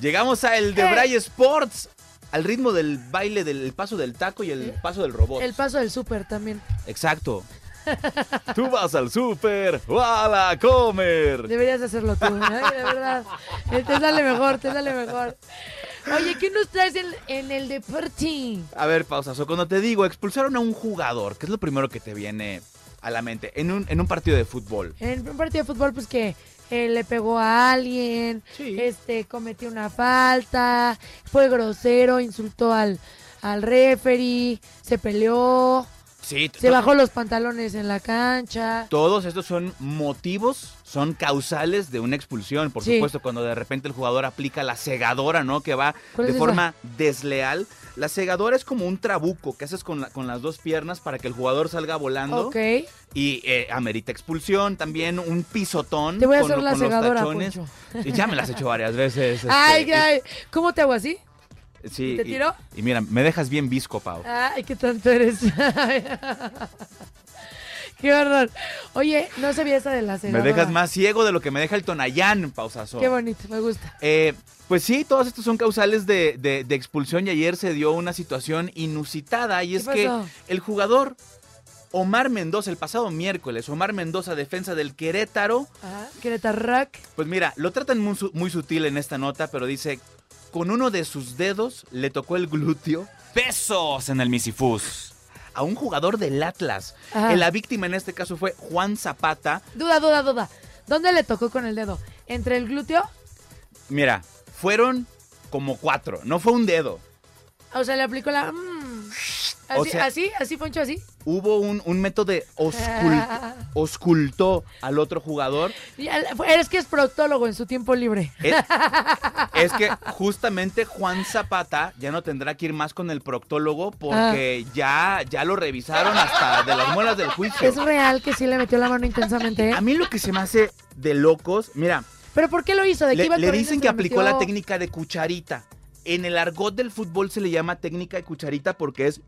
Speaker 4: Llegamos a el de
Speaker 6: Eh.
Speaker 4: Bray Sports. Al ritmo del baile del el paso del taco y el paso del robot.
Speaker 6: El paso del súper también.
Speaker 4: Exacto. Tú vas al súper o a la comer.
Speaker 6: Deberías hacerlo tú, ay, de verdad. Eh, Te sale mejor, te sale mejor. Oye, ¿qué nos traes en, en el Deporting?
Speaker 4: A ver, pausazo. Cuando te digo expulsaron a un jugador, ¿qué es lo primero que te viene a la mente? En un, en un partido de fútbol.
Speaker 6: En un partido de fútbol, pues que eh, le pegó a alguien,
Speaker 4: Sí.
Speaker 6: este, cometió una falta, fue grosero, insultó al, al referee, se peleó,
Speaker 4: Sí,
Speaker 6: se bajó los pantalones en la cancha.
Speaker 4: Todos estos son motivos, son causales de una expulsión. Por
Speaker 6: Sí.
Speaker 4: supuesto, cuando de repente el jugador aplica la segadora, ¿no? Que va
Speaker 6: ¿Cuál
Speaker 4: de
Speaker 6: es
Speaker 4: forma desleal. La segadora es como un trabuco que haces con, la- con las dos piernas para que el jugador salga volando.
Speaker 6: Ok,
Speaker 4: Y eh, amerita expulsión, también un pisotón.
Speaker 6: te voy a
Speaker 4: con,
Speaker 6: hacer la
Speaker 4: los
Speaker 6: segadora,
Speaker 4: tachones.
Speaker 6: Poncho.
Speaker 4: Y ya me las he hecho varias veces. este,
Speaker 6: Ay,
Speaker 4: y-
Speaker 6: ay, ¿cómo te hago así?
Speaker 4: Sí,
Speaker 6: ¿y te tiro?
Speaker 4: Y, mira, me dejas bien visco, Pau.
Speaker 6: Ay, qué tanto eres. qué horror. Oye, no sabía esa de la
Speaker 4: me
Speaker 6: segadora.
Speaker 4: dejas más ciego de lo que me deja el Tonayán, pausazo.
Speaker 6: Qué bonito, me gusta.
Speaker 4: Eh, pues sí, todos estos son causales de, de- de expulsión y ayer se dio una situación inusitada y
Speaker 6: ¿Qué
Speaker 4: es que el jugador Omar Mendoza, el pasado miércoles, Omar Mendoza, defensa del Querétaro,
Speaker 6: Ajá, Querétaro
Speaker 4: pues mira, lo tratan muy sutil en esta nota, pero dice, con uno de sus dedos le tocó el glúteo, pesos en el misifus. A un jugador del Atlas.
Speaker 6: Ajá.
Speaker 4: La víctima en este caso fue Juan Zapata.
Speaker 6: Duda, duda, duda. ¿Dónde le tocó con el dedo? ¿Entre el glúteo?
Speaker 4: Mira, fueron como cuatro, no fue un dedo.
Speaker 6: O sea, le aplicó la... Así,
Speaker 4: O sea-
Speaker 6: así, así, Poncho, así.
Speaker 4: hubo un, un método de oscul- oscultó al otro jugador.
Speaker 6: Eres que es proctólogo en su tiempo libre.
Speaker 4: Es, es que justamente Juan Zapata ya no tendrá que ir más con el proctólogo porque ya, ya lo revisaron hasta de las muelas del juicio.
Speaker 6: Es real que sí le metió la mano intensamente. ¿eh?
Speaker 4: A mí lo que se me hace de locos, mira,
Speaker 6: ¿Pero por qué lo hizo? ¿De qué
Speaker 4: le,
Speaker 6: iba
Speaker 4: le dicen que aplicó
Speaker 6: metió?
Speaker 4: la técnica de cucharita. En el argot del fútbol se le llama técnica de cucharita porque es,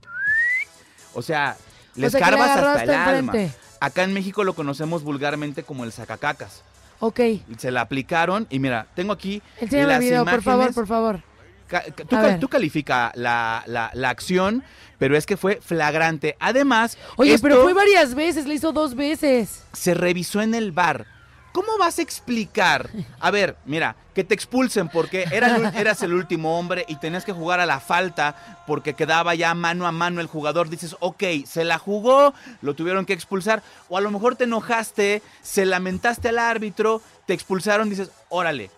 Speaker 4: o sea, le
Speaker 6: O sea,
Speaker 4: escarbas hasta el alma. Acá en México lo conocemos vulgarmente como el sacacacas.
Speaker 6: Ok.
Speaker 4: Se la aplicaron y mira, tengo aquí
Speaker 6: Enséñame
Speaker 4: las
Speaker 6: el video, por favor,
Speaker 4: imágenes.
Speaker 6: por favor.
Speaker 4: Ca- ca- Tú, cal- tú califica la, la- la acción, pero es que fue flagrante. Además,
Speaker 6: Oye, pero fue varias veces, le hizo dos veces.
Speaker 4: se revisó en el bar. ¿Cómo vas a explicar? A ver, mira, que te expulsen porque era eras el último hombre y tenías que jugar a la falta porque quedaba ya mano a mano el jugador. Dices, ok, se la jugó, lo tuvieron que expulsar. O a lo mejor te enojaste, se lamentaste al árbitro, te expulsaron, dices, órale.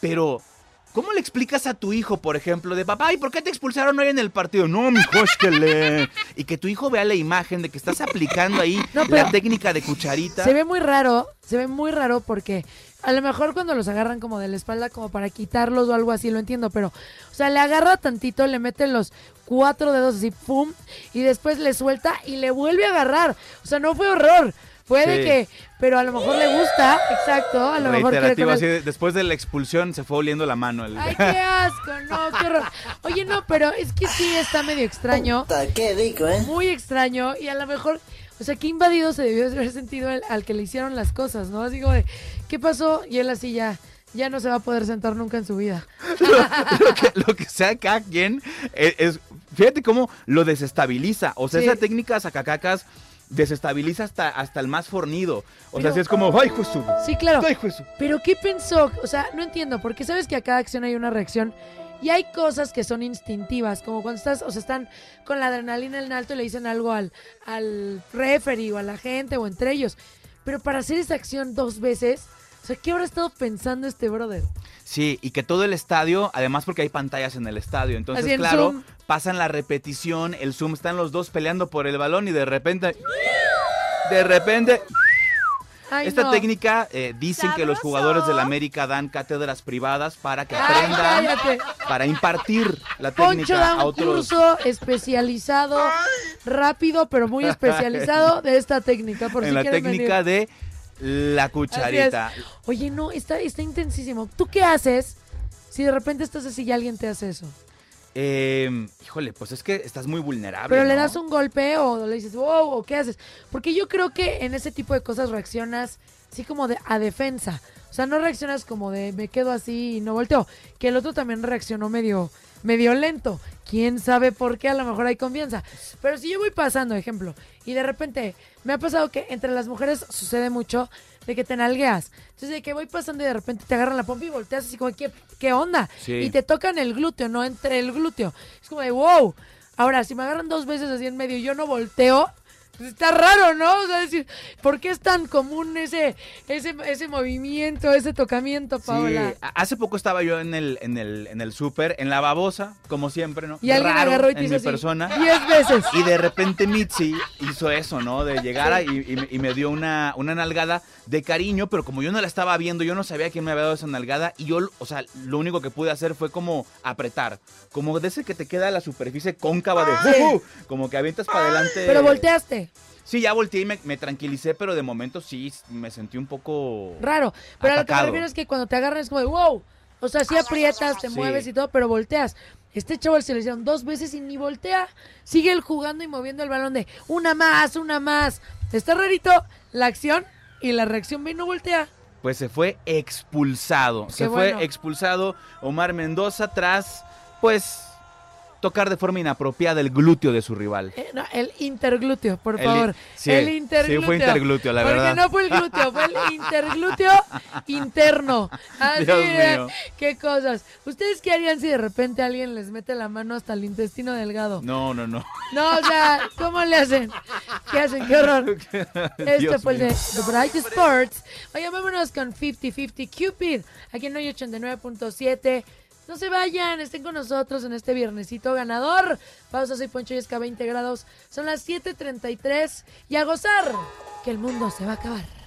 Speaker 4: Pero, ¿cómo le explicas a tu hijo, por ejemplo, de papá, ¿y por qué te expulsaron hoy en el partido? No, mijo, es que le... Y que tu hijo vea la imagen de que estás aplicando ahí
Speaker 6: No,
Speaker 4: la técnica de cucharita.
Speaker 6: Se ve muy raro, se ve muy raro porque a lo mejor cuando los agarran como de la espalda como para quitarlos o algo así, lo entiendo, pero, o sea, le agarra tantito, le mete los cuatro dedos así, pum, y después le suelta y le vuelve a agarrar. O sea, no fue horror, fue de que, pero a lo mejor le gusta, exacto, a lo mejor quiere
Speaker 4: así
Speaker 6: el-
Speaker 4: después de la expulsión se fue oliendo la mano. el-
Speaker 6: Ay, qué asco, no, qué horror. Oye, no, pero es que sí está medio extraño.
Speaker 5: Qué rico, ¿eh?
Speaker 6: muy extraño y a lo mejor, o sea, qué invadido se debió haber sentido el- al que le hicieron las cosas, ¿no? Así como de, ¿qué pasó? Y él así ya, ya no se va a poder sentar nunca en su vida.
Speaker 4: lo, que, lo que sea cada quien es, es- fíjate cómo lo desestabiliza. O sea,
Speaker 6: Sí.
Speaker 4: esa técnica sacacacas desestabiliza hasta, hasta el más fornido. O sea, si es como, ay, su-
Speaker 6: Sí, claro.
Speaker 4: ay, hijo de su-".
Speaker 6: Pero ¿qué pensó? O sea, no entiendo, porque sabes que a cada acción hay una reacción Y hay cosas que son instintivas, como cuando estás, o sea, están con la adrenalina en alto y le dicen algo al, al referee o a la gente o entre ellos. Pero para hacer esa acción dos veces, o sea, ¿qué habrá estado pensando este brother?
Speaker 4: Sí, y que todo el estadio, además porque hay pantallas en el estadio, entonces
Speaker 6: en
Speaker 4: claro,
Speaker 6: zoom.
Speaker 4: Pasan la repetición, el zoom, están los dos peleando por el balón y de repente, de repente,
Speaker 6: Ay,
Speaker 4: esta
Speaker 6: no.
Speaker 4: técnica eh, dicen que los jugadores del América dan cátedras privadas para que aprendan, para impartir la
Speaker 6: Poncho
Speaker 4: técnica
Speaker 6: da
Speaker 4: a
Speaker 6: un
Speaker 4: otros.
Speaker 6: curso especializado, rápido, pero muy especializado de esta técnica, por
Speaker 4: en
Speaker 6: si
Speaker 4: la técnica
Speaker 6: venir.
Speaker 4: de la cucharita.
Speaker 6: Oye, no, está, está intensísimo. ¿Tú qué haces si de repente estás así y alguien te hace eso?
Speaker 4: Eh, híjole, pues es que estás muy vulnerable.
Speaker 6: Pero le
Speaker 4: ¿no?
Speaker 6: das un golpe o le dices, wow, o qué haces. Porque yo creo que en ese tipo de cosas reaccionas así como de, a defensa. O sea, no reaccionas como de me quedo así y no volteo. Que el otro también reaccionó medio, medio lento. Quién sabe por qué, a lo mejor hay confianza. Pero si yo voy pasando, ejemplo, y de repente me ha pasado que entre las mujeres sucede mucho de que te nalgueas. Entonces, de que voy pasando y de repente te agarran la pompa y volteas así como, ¿qué, qué onda?
Speaker 4: Sí.
Speaker 6: Y te tocan el glúteo, no entre el glúteo. Es como de, wow. Ahora, si me agarran dos veces así en medio y yo no volteo, pues está raro, ¿no? O sea, decir, ¿por qué es tan común ese, ese, ese movimiento, ese tocamiento, Paola?
Speaker 4: Sí, hace poco estaba yo en el, en el, en el súper, en la babosa, como siempre, ¿no?
Speaker 6: Y alguien
Speaker 4: Raro
Speaker 6: agarró y te
Speaker 4: en
Speaker 6: hizo
Speaker 4: mi
Speaker 6: así,
Speaker 4: persona.
Speaker 6: diez veces.
Speaker 4: Y de repente Mitzi hizo eso, ¿no? De llegar a- y, y me- y me dio una, una nalgada de cariño, pero como yo no la estaba viendo, yo no sabía quién me había dado esa nalgada. Y yo, o sea, lo único que pude hacer fue como apretar. Como de ese que te queda la superficie cóncava de... ¡Ujú! Como que avientas para adelante.
Speaker 6: Pero volteaste.
Speaker 4: Sí, ya volteé y me, me tranquilicé, pero de momento sí me sentí un poco...
Speaker 6: Raro. Pero a lo que me refiero es que cuando te agarran es como de wow. O sea, sí aprietas, te
Speaker 4: Sí.
Speaker 6: mueves y todo, pero volteas. Este chaval se le hicieron dos veces y ni voltea. Sigue él jugando y moviendo el balón de una más, una más. Está rarito la acción y la reacción ve y no voltea.
Speaker 4: Pues se fue expulsado.
Speaker 6: Qué
Speaker 4: se
Speaker 6: bueno.
Speaker 4: fue expulsado Omar Mendoza tras, pues, tocar de forma inapropiada el glúteo de su rival.
Speaker 6: Eh, no, el interglúteo, por
Speaker 4: El-
Speaker 6: favor.
Speaker 4: sí,
Speaker 6: el
Speaker 4: sí,
Speaker 6: interglúteo.
Speaker 4: fue interglúteo, la
Speaker 6: Porque
Speaker 4: verdad.
Speaker 6: no fue el glúteo, fue el interglúteo interno. Así
Speaker 4: Dios
Speaker 6: de-
Speaker 4: mío.
Speaker 6: qué cosas. ¿Ustedes qué harían si de repente alguien les mete la mano hasta el intestino delgado?
Speaker 4: No, no, no.
Speaker 6: No, o sea, ¿cómo le hacen? ¿Qué hacen? ¡Qué horror! Este fue el de. The Bright Sports. Oye, vámonos con 50-50 Cupid, aquí en hoy 89.7. No se vayan, estén con nosotros en este viernesito ganador. Pausa, soy Poncho y es que a 20 grados. Son las 7.33 y a gozar, que el mundo se va a acabar.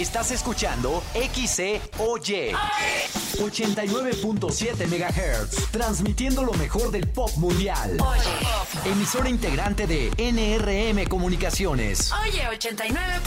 Speaker 1: Estás escuchando XCOY 89.7 MHz, transmitiendo lo mejor del pop mundial. Emisora integrante de NRM Comunicaciones.
Speaker 2: Oye, 89.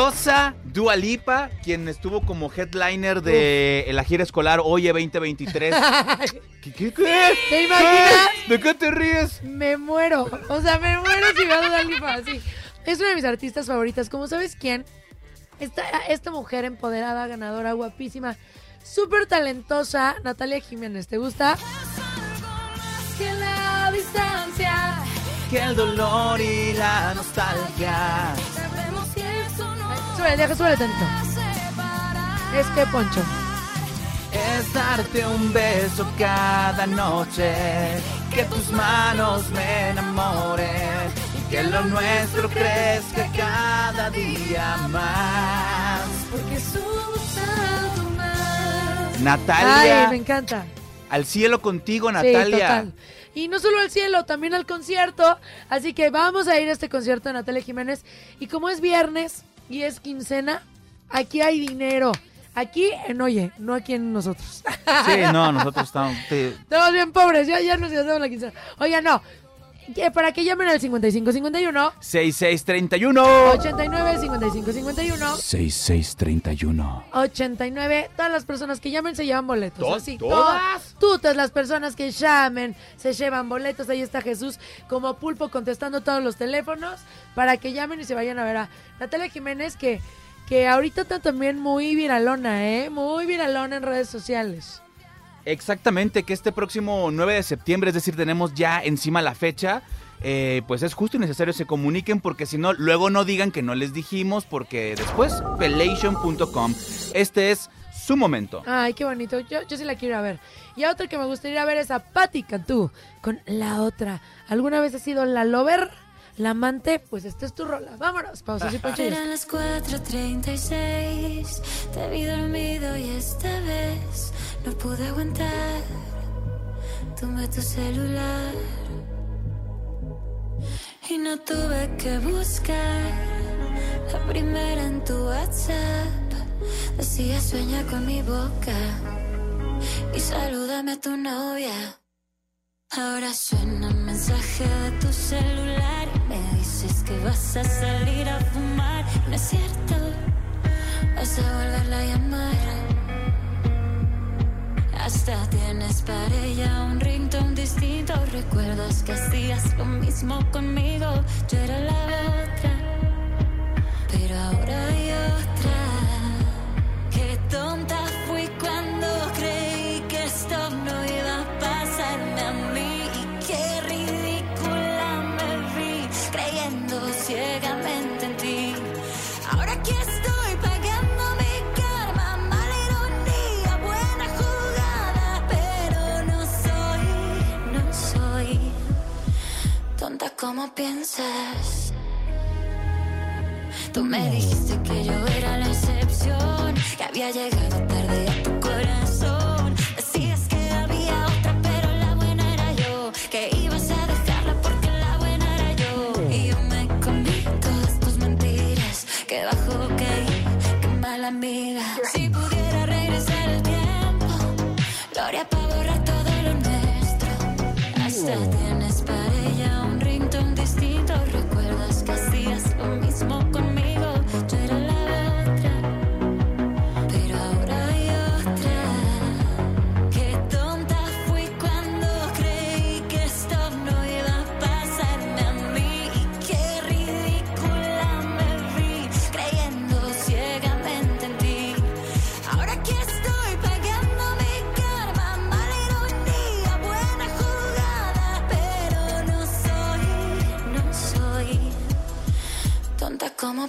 Speaker 4: Diosa Dua Lipa, quien estuvo como headliner de la gira escolar Oye 2023. ¿Qué, qué, qué?
Speaker 6: ¿Te imaginas?
Speaker 4: ¿Qué? ¿De qué te ríes?
Speaker 6: Me muero. O sea, me muero si veo a Dua Lipa así. Es una de mis artistas favoritas. Como sabes quién, esta, esta mujer empoderada, ganadora, guapísima, súper talentosa, Natalia Jiménez. ¿Te gusta? Que la distancia.
Speaker 4: Que el dolor y la nostalgia.
Speaker 6: Súbele, deja, súbele tantito. Es que Poncho.
Speaker 4: Es darte un beso cada noche. Que tus manos me enamoren. Y que lo nuestro crezca cada día más.
Speaker 3: porque somos algo más.
Speaker 4: Natalia,
Speaker 6: Ay, me encanta.
Speaker 4: al cielo contigo,
Speaker 6: Sí,
Speaker 4: Natalia.
Speaker 6: total. Y no solo al cielo, también al concierto. Así que vamos a ir a este concierto de Natalia Jiménez. Y como es viernes y es quincena, aquí hay dinero. Aquí en Oye, no aquí en nosotros.
Speaker 4: Sí, no, nosotros estamos. te-
Speaker 6: Estamos bien pobres, ya, ya nos gastamos la quincena. Oiga, no. Que Para que llamen al 5551
Speaker 4: 6631
Speaker 6: 89 55 51
Speaker 4: 6631
Speaker 6: 89. Todas las personas que llamen se llevan boletos.
Speaker 4: ¿To-
Speaker 6: Así,
Speaker 4: todas?
Speaker 6: to- Todas las personas que llamen se llevan boletos. Ahí está Jesús como pulpo contestando todos los teléfonos para que llamen y se vayan a ver a Natalia Jiménez que, que ahorita está también muy viralona, ¿eh? Muy viralona en redes sociales.
Speaker 4: Exactamente, que este próximo 9 de septiembre, es decir, tenemos ya encima la fecha, eh, pues es justo y necesario se comuniquen porque si no, luego no digan que no les dijimos porque después, pelation.com, este es su momento.
Speaker 6: Ay, qué bonito. Yo, yo sí la quiero ir a ver. Y a otra que me gustaría ir a ver es a Patti Cantú con la otra. ¿Alguna vez ha sido la lover? La amante, pues esta es tu rola. Vámonos, pausa y ponchillos.
Speaker 9: Eran las 4.36, te vi dormido y esta vez no pude aguantar. Tomé tu celular y no tuve que buscar la primera en tu WhatsApp. Decía sueña con mi boca y salúdame a tu novia. Ahora suena un mensaje de tu celular me dices que vas a salir a fumar. No es cierto, vas a volverla a llamar. Hasta tienes para ella un ringtone distinto. Recuerdas que hacías lo mismo conmigo. Yo era la otra, pero ahora hay otra. Qué tonta como piensas. Tú me dijiste que yo era la excepción, que había llegado tarde a tu corazón. Decías que había otra, pero la buena era yo. Que ibas a dejarla porque la buena era yo. Y yo me comí todas tus mentiras. Que bajo, que, que mala amiga.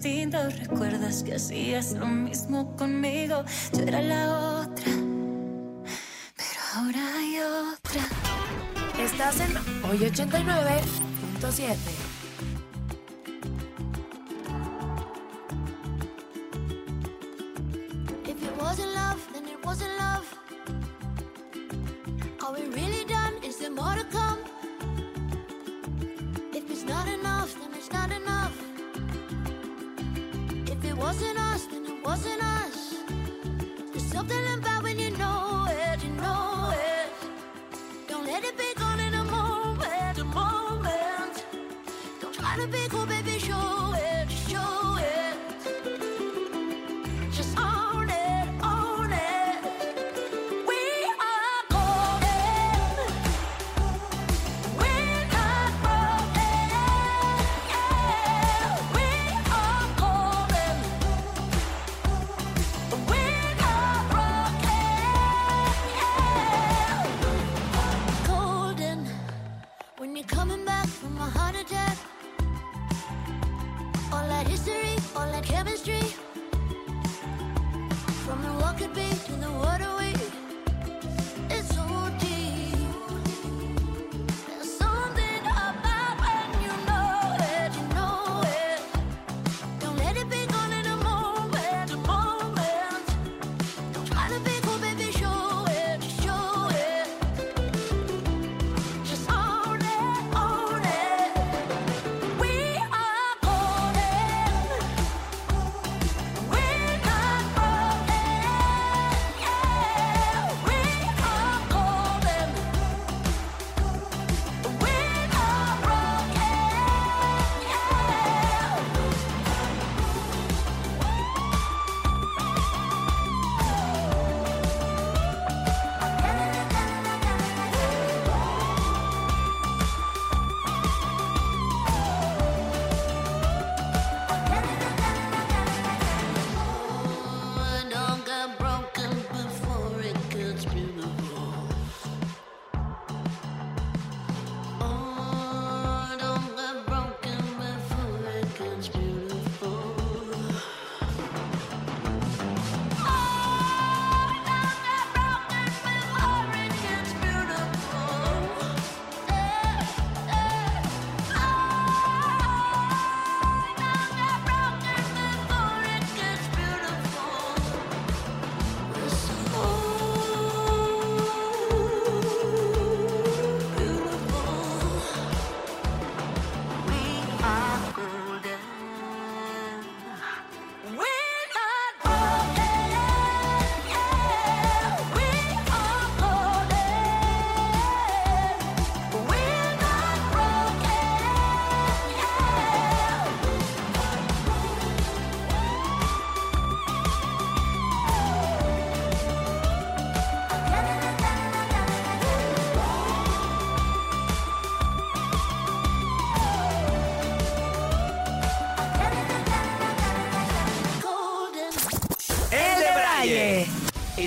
Speaker 9: distinto. Recuerdas que hacías lo mismo conmigo. Yo era la otra, pero ahora hay otra.
Speaker 12: Estás en Hoy 89.7.
Speaker 9: If it wasn't love, then it wasn't love. Are we really done? Is there more to come? Wasn't us, then it wasn't us. There's something about when you know it, you know it. Don't let it be gone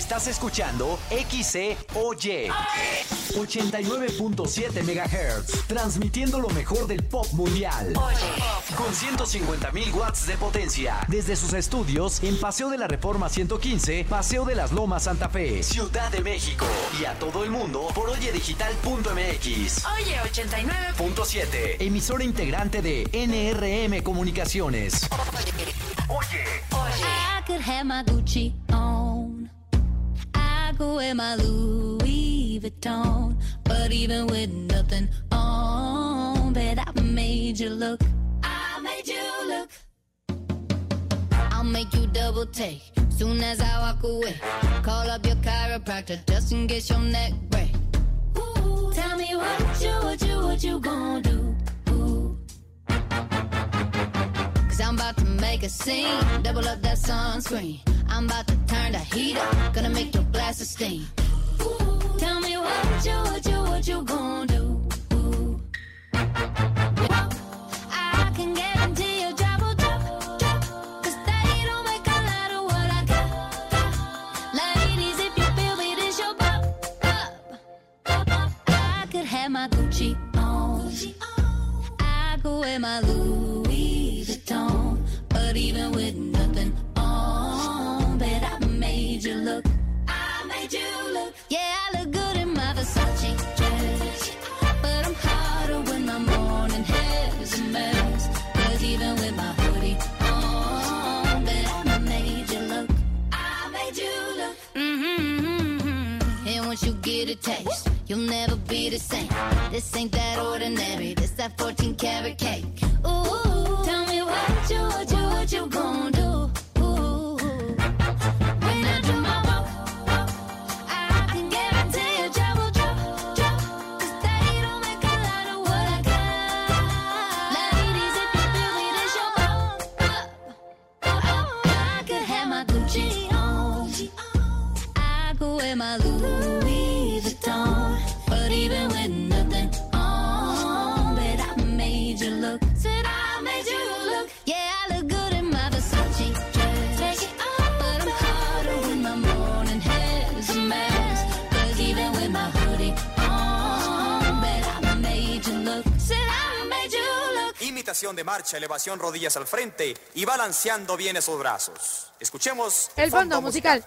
Speaker 1: Estás escuchando XCOY 89.7 MHz, transmitiendo lo mejor del pop mundial. Con 150.000 watts de potencia, desde sus estudios en Paseo de la Reforma 115, Paseo de las Lomas Santa Fe, Ciudad de México. Y a todo el mundo por oyedigital.mx.
Speaker 13: Oye, 89.
Speaker 1: Punto 7, emisora integrante de NRM Comunicaciones.
Speaker 14: I could have my Gucci
Speaker 15: marcha, elevación, rodillas al frente y balanceando bien esos brazos. Escuchemos
Speaker 6: El fondo musical.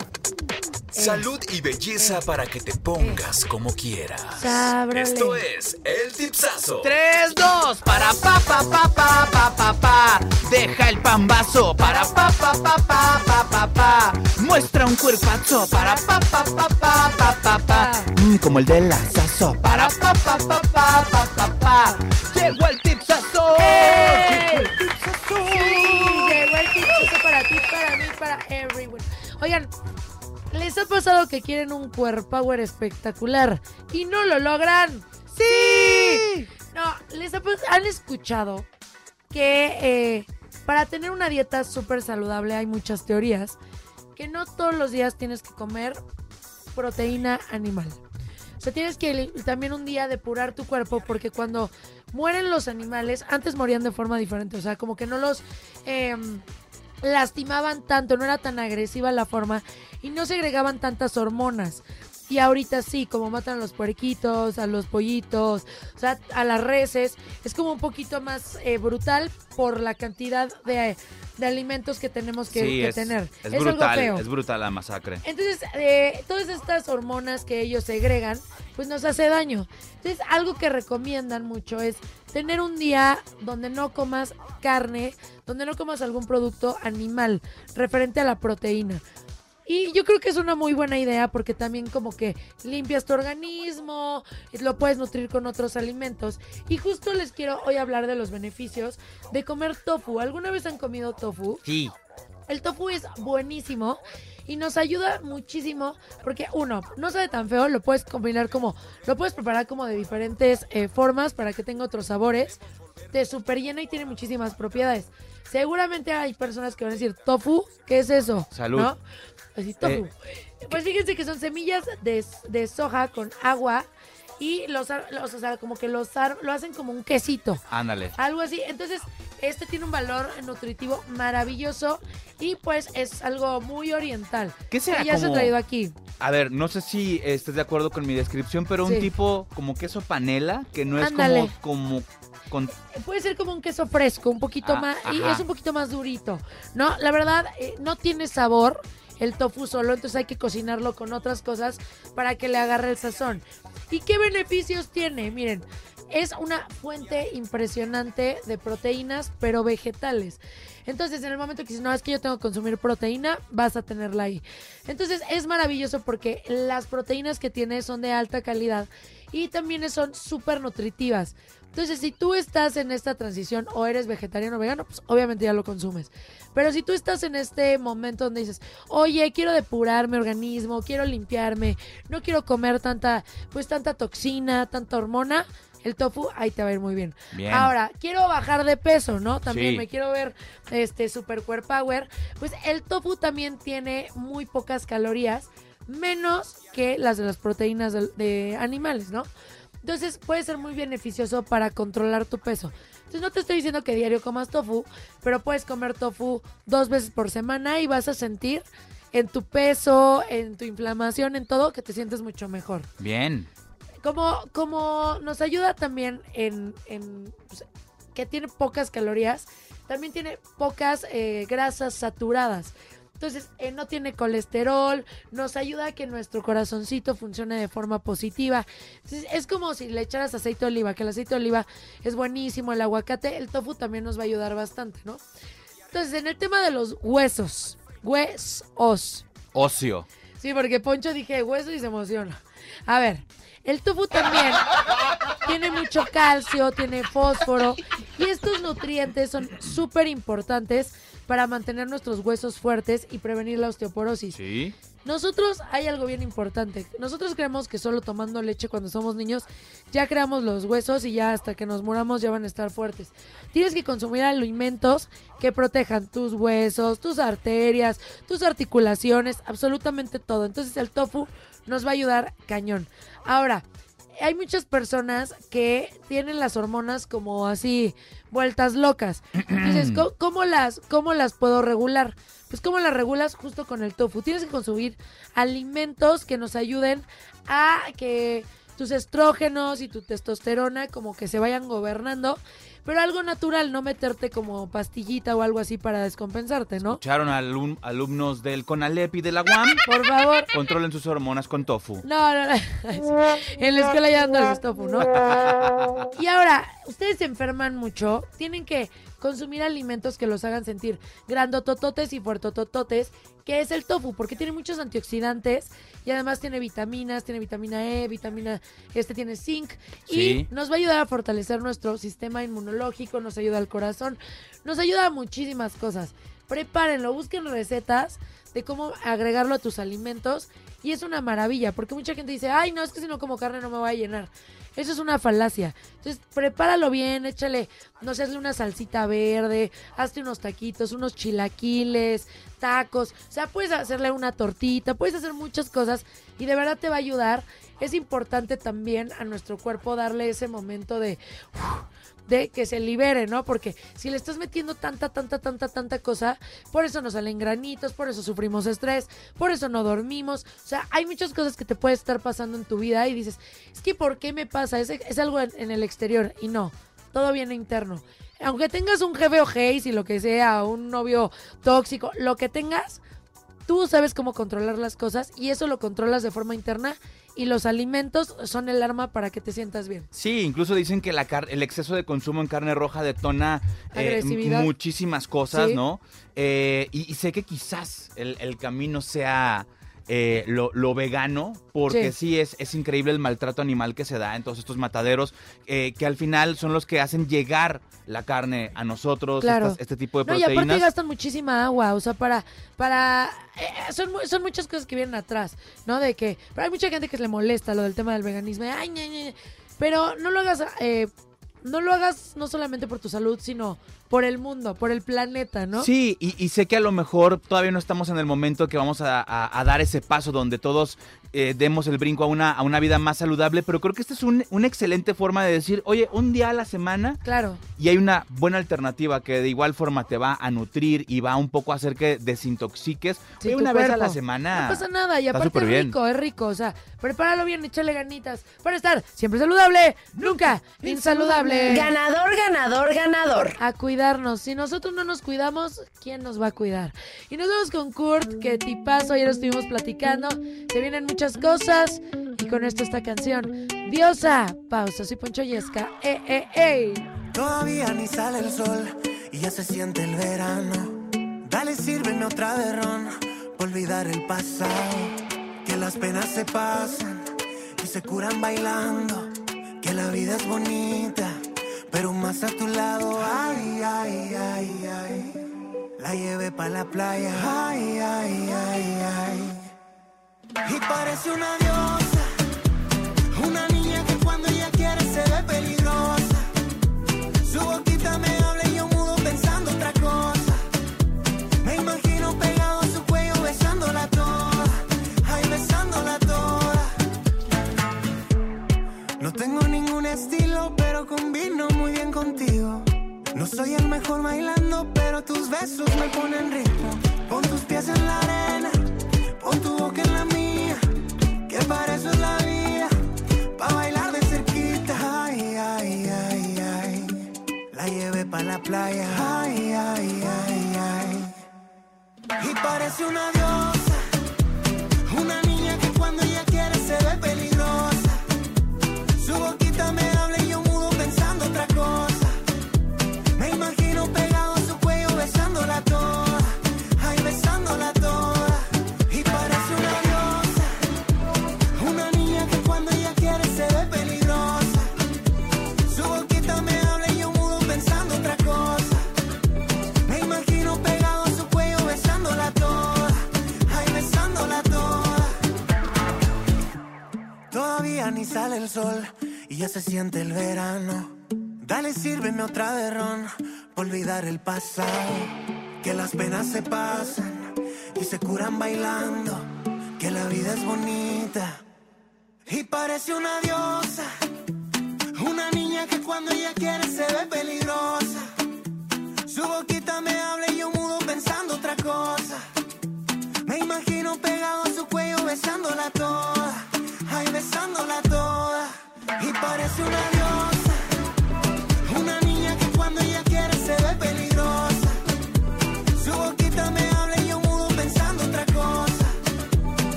Speaker 16: Salud y belleza para que te pongas como quieras. Esto es el tipsazo.
Speaker 4: 3, 2, para pa pa pa pa pa pa pa. Deja el pambazo para pa pa pa pa pa pa pa. Muestra un cuerpazo para pa pa pa pa pa pa pa. Mm, como el de la saso para pa pa pa pa pa pa pa.
Speaker 6: Pasado que quieren un cuerpo power espectacular y no lo logran? ¡Sí! No, ¿les han escuchado que eh, para tener una dieta súper saludable hay muchas teorías? Que no todos los días tienes que comer proteína animal. O sea, tienes que también un día depurar tu cuerpo porque cuando mueren los animales, antes morían de forma diferente. O sea, como que no los em, lastimaban tanto, no era tan agresiva la forma y no segregaban tantas hormonas. Y ahorita sí, como matan a los puerquitos, a los pollitos, o sea, a las reses, es como un poquito más eh, brutal por la cantidad de, de alimentos que tenemos que,
Speaker 4: Sí,
Speaker 6: que
Speaker 4: es,
Speaker 6: tener.
Speaker 4: es brutal,
Speaker 6: feo.
Speaker 4: es brutal la masacre.
Speaker 6: Entonces, eh, todas estas hormonas que ellos segregan, pues nos hace daño. Entonces, algo que recomiendan mucho es tener un día donde no comas carne, donde no comas algún producto animal referente a la proteína. Y yo creo que es una muy buena idea porque también como que limpias tu organismo, lo puedes nutrir con otros alimentos. Y justo les quiero hoy hablar de los beneficios de comer tofu. ¿Alguna vez han comido tofu?
Speaker 4: Sí.
Speaker 6: El tofu es buenísimo y nos ayuda muchísimo porque uno, no sabe tan feo, lo puedes combinar como, lo puedes preparar como de diferentes eh, formas para que tenga otros sabores. Te super llena y tiene muchísimas propiedades. Seguramente hay personas que van a decir, tofu, ¿qué es eso?
Speaker 4: Salud.
Speaker 6: ¿No? Así, tofu. Pues fíjense que son semillas de, de soja con agua y los, o sea, como que los lo hacen como un quesito.
Speaker 4: Ándale.
Speaker 6: Algo así. Entonces, este tiene un valor nutritivo maravilloso y pues es algo muy oriental.
Speaker 4: ¿Qué será
Speaker 6: Que ya se ha traído aquí.
Speaker 4: A ver, no sé si estés de acuerdo con mi descripción, pero un tipo como queso panela, que no es
Speaker 6: Ándale.
Speaker 4: como, como con...
Speaker 6: Puede ser como un queso fresco, un poquito
Speaker 4: Ah,
Speaker 6: más, y es un poquito más durito, ¿no? La verdad, eh, no tiene sabor el tofu solo, entonces hay que cocinarlo con otras cosas para que le agarre el sazón. ¿Y qué beneficios tiene? Miren, es una fuente impresionante de proteínas, pero vegetales. Entonces, en el momento que dices, no, es que yo tengo que consumir proteína, vas a tenerla ahí. Entonces, es maravilloso porque las proteínas que tiene son de alta calidad y también son súper nutritivas. Entonces, si tú estás en esta transición o eres vegetariano o vegano, pues obviamente ya lo consumes. Pero si tú estás en este momento donde dices, oye, quiero depurar mi organismo, quiero limpiarme, no quiero comer tanta, pues tanta toxina, tanta hormona, el tofu ahí te va a ir muy bien.
Speaker 4: Bien.
Speaker 6: Ahora, quiero bajar de peso, ¿no? También
Speaker 4: Sí.
Speaker 6: me quiero ver este super power. Pues el tofu también tiene muy pocas calorías, menos que las de las proteínas de, de animales, ¿no? Entonces puede ser muy beneficioso para controlar tu peso. Entonces no te estoy diciendo que diario comas tofu, pero puedes comer tofu dos veces por semana y vas a sentir en tu peso, en tu inflamación, en todo, que te sientes mucho mejor.
Speaker 4: Bien.
Speaker 6: Como, como nos ayuda también en, en, pues, que tiene pocas calorías, también tiene pocas eh, grasas saturadas. Entonces, eh, no tiene colesterol, nos ayuda a que nuestro corazoncito funcione de forma positiva. Entonces, es como si le echaras aceite de oliva, que el aceite de oliva es buenísimo, el aguacate, el tofu también nos va a ayudar bastante, ¿no? Entonces, en el tema de los huesos, huesos,
Speaker 4: Ocio.
Speaker 6: Sí, porque Poncho dije hueso y se emociona. A ver, el tofu también tiene mucho calcio, tiene fósforo y estos nutrientes son súper importantes para mantener nuestros huesos fuertes y prevenir la osteoporosis.
Speaker 4: Sí.
Speaker 6: Nosotros hay algo bien importante. Nosotros creemos que solo tomando leche cuando somos niños ya creamos los huesos y ya hasta que nos muramos ya van a estar fuertes. Tienes que consumir alimentos que protejan tus huesos, tus arterias, tus articulaciones, absolutamente todo. Entonces el tofu nos va a ayudar cañón. Ahora, hay muchas personas que tienen las hormonas como así vueltas locas. Entonces, ¿cómo, cómo las, ¿cómo las puedo regular? Pues cómo las regulas justo con el tofu. Tienes que consumir alimentos que nos ayuden a que tus estrógenos y tu testosterona como que se vayan gobernando, pero algo natural, no meterte como pastillita o algo así para descompensarte, ¿no?
Speaker 4: Escucharon a alum- alumnos del CONALEP y de la UAM.
Speaker 6: Por favor.
Speaker 4: Controlen sus hormonas con tofu.
Speaker 6: No, no, no. En la escuela ya dando el tofu, ¿no? Y ahora, ustedes se enferman mucho, tienen que consumir alimentos que los hagan sentir grandotototes y fuertotototes, que es el tofu, porque tiene muchos antioxidantes y además tiene vitaminas, tiene vitamina E, vitamina, este tiene zinc
Speaker 4: Sí.
Speaker 6: y nos va a ayudar a fortalecer nuestro sistema inmunológico, nos ayuda al corazón, nos ayuda a muchísimas cosas. Prepárenlo, busquen recetas de cómo agregarlo a tus alimentos y es una maravilla, porque mucha gente dice, ay, no, es que si no como carne no me voy a llenar. Eso es una falacia. Entonces, prepáralo bien, échale, no sé, hazle una salsita verde, hazte unos taquitos, unos chilaquiles, tacos. O sea, puedes hacerle una tortita, puedes hacer muchas cosas y de verdad te va a ayudar. Es importante también a nuestro cuerpo darle ese momento de de que se libere, ¿no? Porque si le estás metiendo tanta, tanta, tanta, tanta cosa, por eso nos salen granitos, por eso sufrimos estrés, por eso no dormimos. O sea, hay muchas cosas que te puede estar pasando en tu vida y dices, es que ¿por qué me pasa? Es, es algo en, el exterior y no, todo viene interno. Aunque tengas un jefe o y lo que sea, un novio tóxico, lo que tengas, tú sabes cómo controlar las cosas y eso lo controlas de forma interna y los alimentos son el arma para que te sientas bien.
Speaker 4: Sí, incluso dicen que la car- el exceso de consumo en carne roja detona eh, muchísimas cosas,
Speaker 6: Sí.
Speaker 4: ¿no? Eh, y, y sé que quizás el, el camino sea eh, lo, lo vegano, porque
Speaker 6: Sí.
Speaker 4: sí, es, es increíble el maltrato animal que se da en todos estos mataderos, eh, que al final son los que hacen llegar la carne a nosotros,
Speaker 6: Claro.
Speaker 4: estas- este tipo de
Speaker 6: No, y aparte
Speaker 4: proteínas.
Speaker 6: gastan muchísima agua, o sea, para, para, eh, son, son muchas cosas que vienen atrás, ¿no? De que, pero hay mucha gente que se le molesta lo del tema del veganismo, ay, ña, ña, ña. pero no lo hagas, no lo hagas no solamente por tu salud, sino por el mundo, por el planeta, ¿no?
Speaker 4: Sí, y, sé que a lo mejor todavía no estamos en el momento que vamos a, dar ese paso donde todos eh, demos el brinco a una, a una vida más saludable, pero creo que esta es un, una excelente forma de decir, oye, un día a la semana.
Speaker 6: Claro.
Speaker 4: Y hay una buena alternativa que de igual forma te va a nutrir y va un poco a hacer que desintoxiques.
Speaker 6: Sí,
Speaker 4: oye, una vez a la semana.
Speaker 6: No pasa nada, y aparte es rico, es rico. O sea, prepáralo bien, échale ganitas para estar siempre saludable, nunca insaludable.
Speaker 17: Ganador, ganador, ganador.
Speaker 6: A cuidar si nosotros no nos cuidamos, ¿quién nos va a cuidar? Y nos vemos con Kurt, que tipazo, ayer estuvimos platicando. Se vienen muchas cosas. Y con esto esta canción. Diosa, pausa, soy Poncho Yesca. Eh, eh, eh.
Speaker 18: Todavía ni sale el sol y ya se siente el verano. Dale, sírveme otra de ron, por olvidar el pasado. Que las penas se pasan y se curan bailando. Que la vida es bonita pero más a tu lado, ay, ay, ay, ay. La llevé pa' la playa, ay, ay, ay, ay. Y parece una diosa, una niña.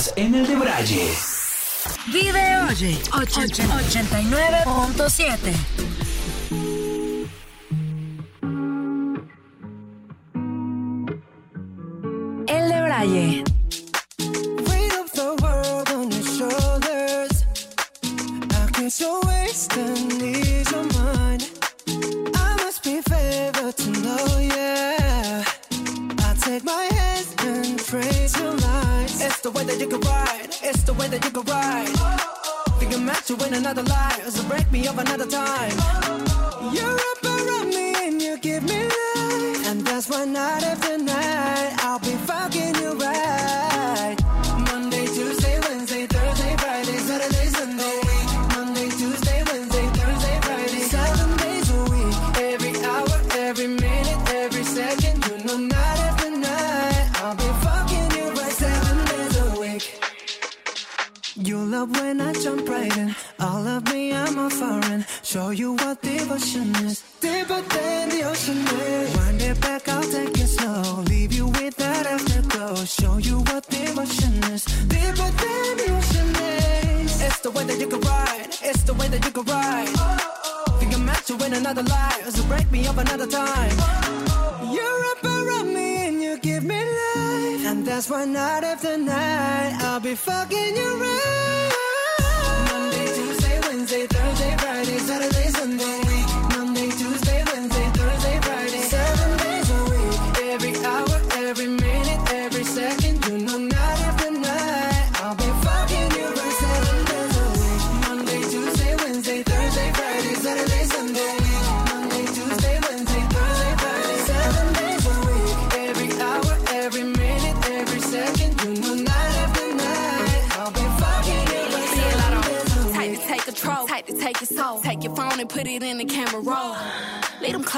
Speaker 17: Estás en
Speaker 18: el de
Speaker 19: Braille.
Speaker 5: Vive Oye 89.7.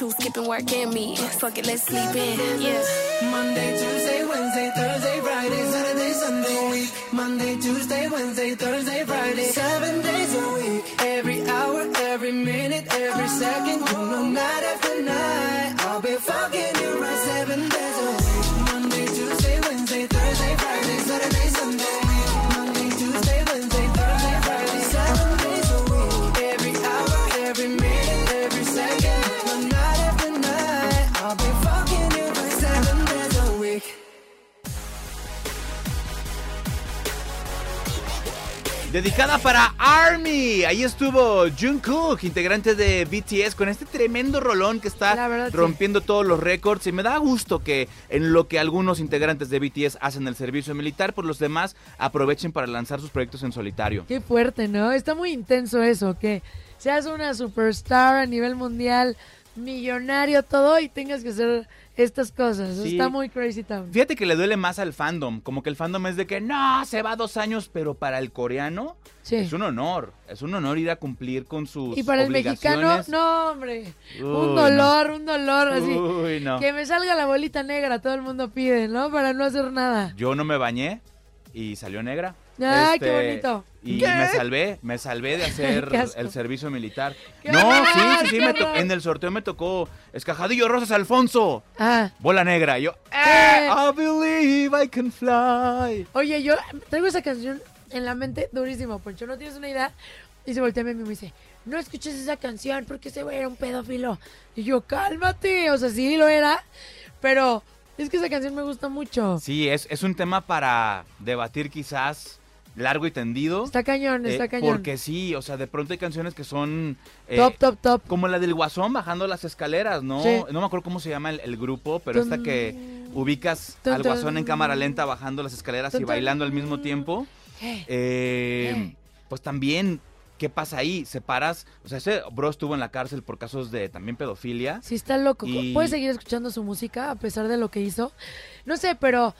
Speaker 20: You skipping work and me. Fuck it, let's sleep in. Yeah.
Speaker 21: Monday, Tuesday, Wednesday, Thursday, Friday, Saturday, Sunday. Week. Monday, Tuesday, Wednesday, Thursday, Friday. Seven days a week. Every hour, every minute, every second. Know, night night. I'll be fucking you right seven
Speaker 4: Dedicada para Army. Ahí estuvo Jungkook, integrante de BTS, con este tremendo rolón que está
Speaker 6: sí.
Speaker 4: rompiendo todos los récords. Y me da gusto que en lo que algunos integrantes de BTS hacen el servicio militar, por los demás aprovechen para lanzar sus proyectos en solitario.
Speaker 6: Qué fuerte, ¿no? Está muy intenso eso, que seas una superstar a nivel mundial, millonario, todo, y tengas que hacer estas cosas.
Speaker 4: Sí.
Speaker 6: Está muy crazy town.
Speaker 4: Fíjate que le duele más al fandom, como que el fandom es de que no, se va dos años, pero para el coreano
Speaker 6: Sí.
Speaker 4: es un honor, es un honor ir a cumplir con sus
Speaker 6: Y para el mexicano, no, hombre.
Speaker 4: Uy,
Speaker 6: un dolor, un dolor, así.
Speaker 4: Uy, no.
Speaker 6: Que me salga la bolita negra, todo el mundo pide, ¿no? Para no hacer nada.
Speaker 4: Yo no me bañé y salió negra.
Speaker 6: Ay,
Speaker 4: Este,
Speaker 6: qué bonito.
Speaker 4: Y
Speaker 6: ¿Qué?
Speaker 4: me salvé, me salvé de hacer el servicio militar.
Speaker 6: ¡Qué
Speaker 4: No,
Speaker 6: horror,
Speaker 4: sí, sí, sí, me to- en el sorteo me tocó Escajadillo Rosas Alfonso,
Speaker 6: Ah.
Speaker 4: bola negra. Yo,
Speaker 6: Eh.
Speaker 4: I believe I can fly.
Speaker 6: Oye, yo traigo esa canción en la mente durísimo, Poncho. ¿No tienes una idea? Y se voltea a mí y me dice, no escuches esa canción porque ese güey era un pedófilo. Y yo, cálmate. O sea, sí lo era, pero es que esa canción me gusta mucho.
Speaker 4: Sí, es, es un tema para debatir quizás largo y tendido.
Speaker 6: Está cañón, está
Speaker 4: Eh,
Speaker 6: cañón.
Speaker 4: Porque sí, o sea, de pronto hay canciones que son... eh,
Speaker 6: Top, top, top.
Speaker 4: Como la del Guasón bajando las escaleras, ¿no?
Speaker 6: Sí.
Speaker 4: No me acuerdo cómo se llama el, el grupo, pero esta que ubicas
Speaker 6: Tum,
Speaker 4: al Guasón en cámara lenta bajando las escaleras y bailando al mismo tiempo. Eh, pues también, ¿qué pasa ahí? Separas... O sea, ese bro estuvo en la cárcel por casos de también pedofilia.
Speaker 6: Sí, está loco.
Speaker 4: Y-
Speaker 6: ¿Puedes seguir escuchando su música a pesar de lo que hizo? No sé, pero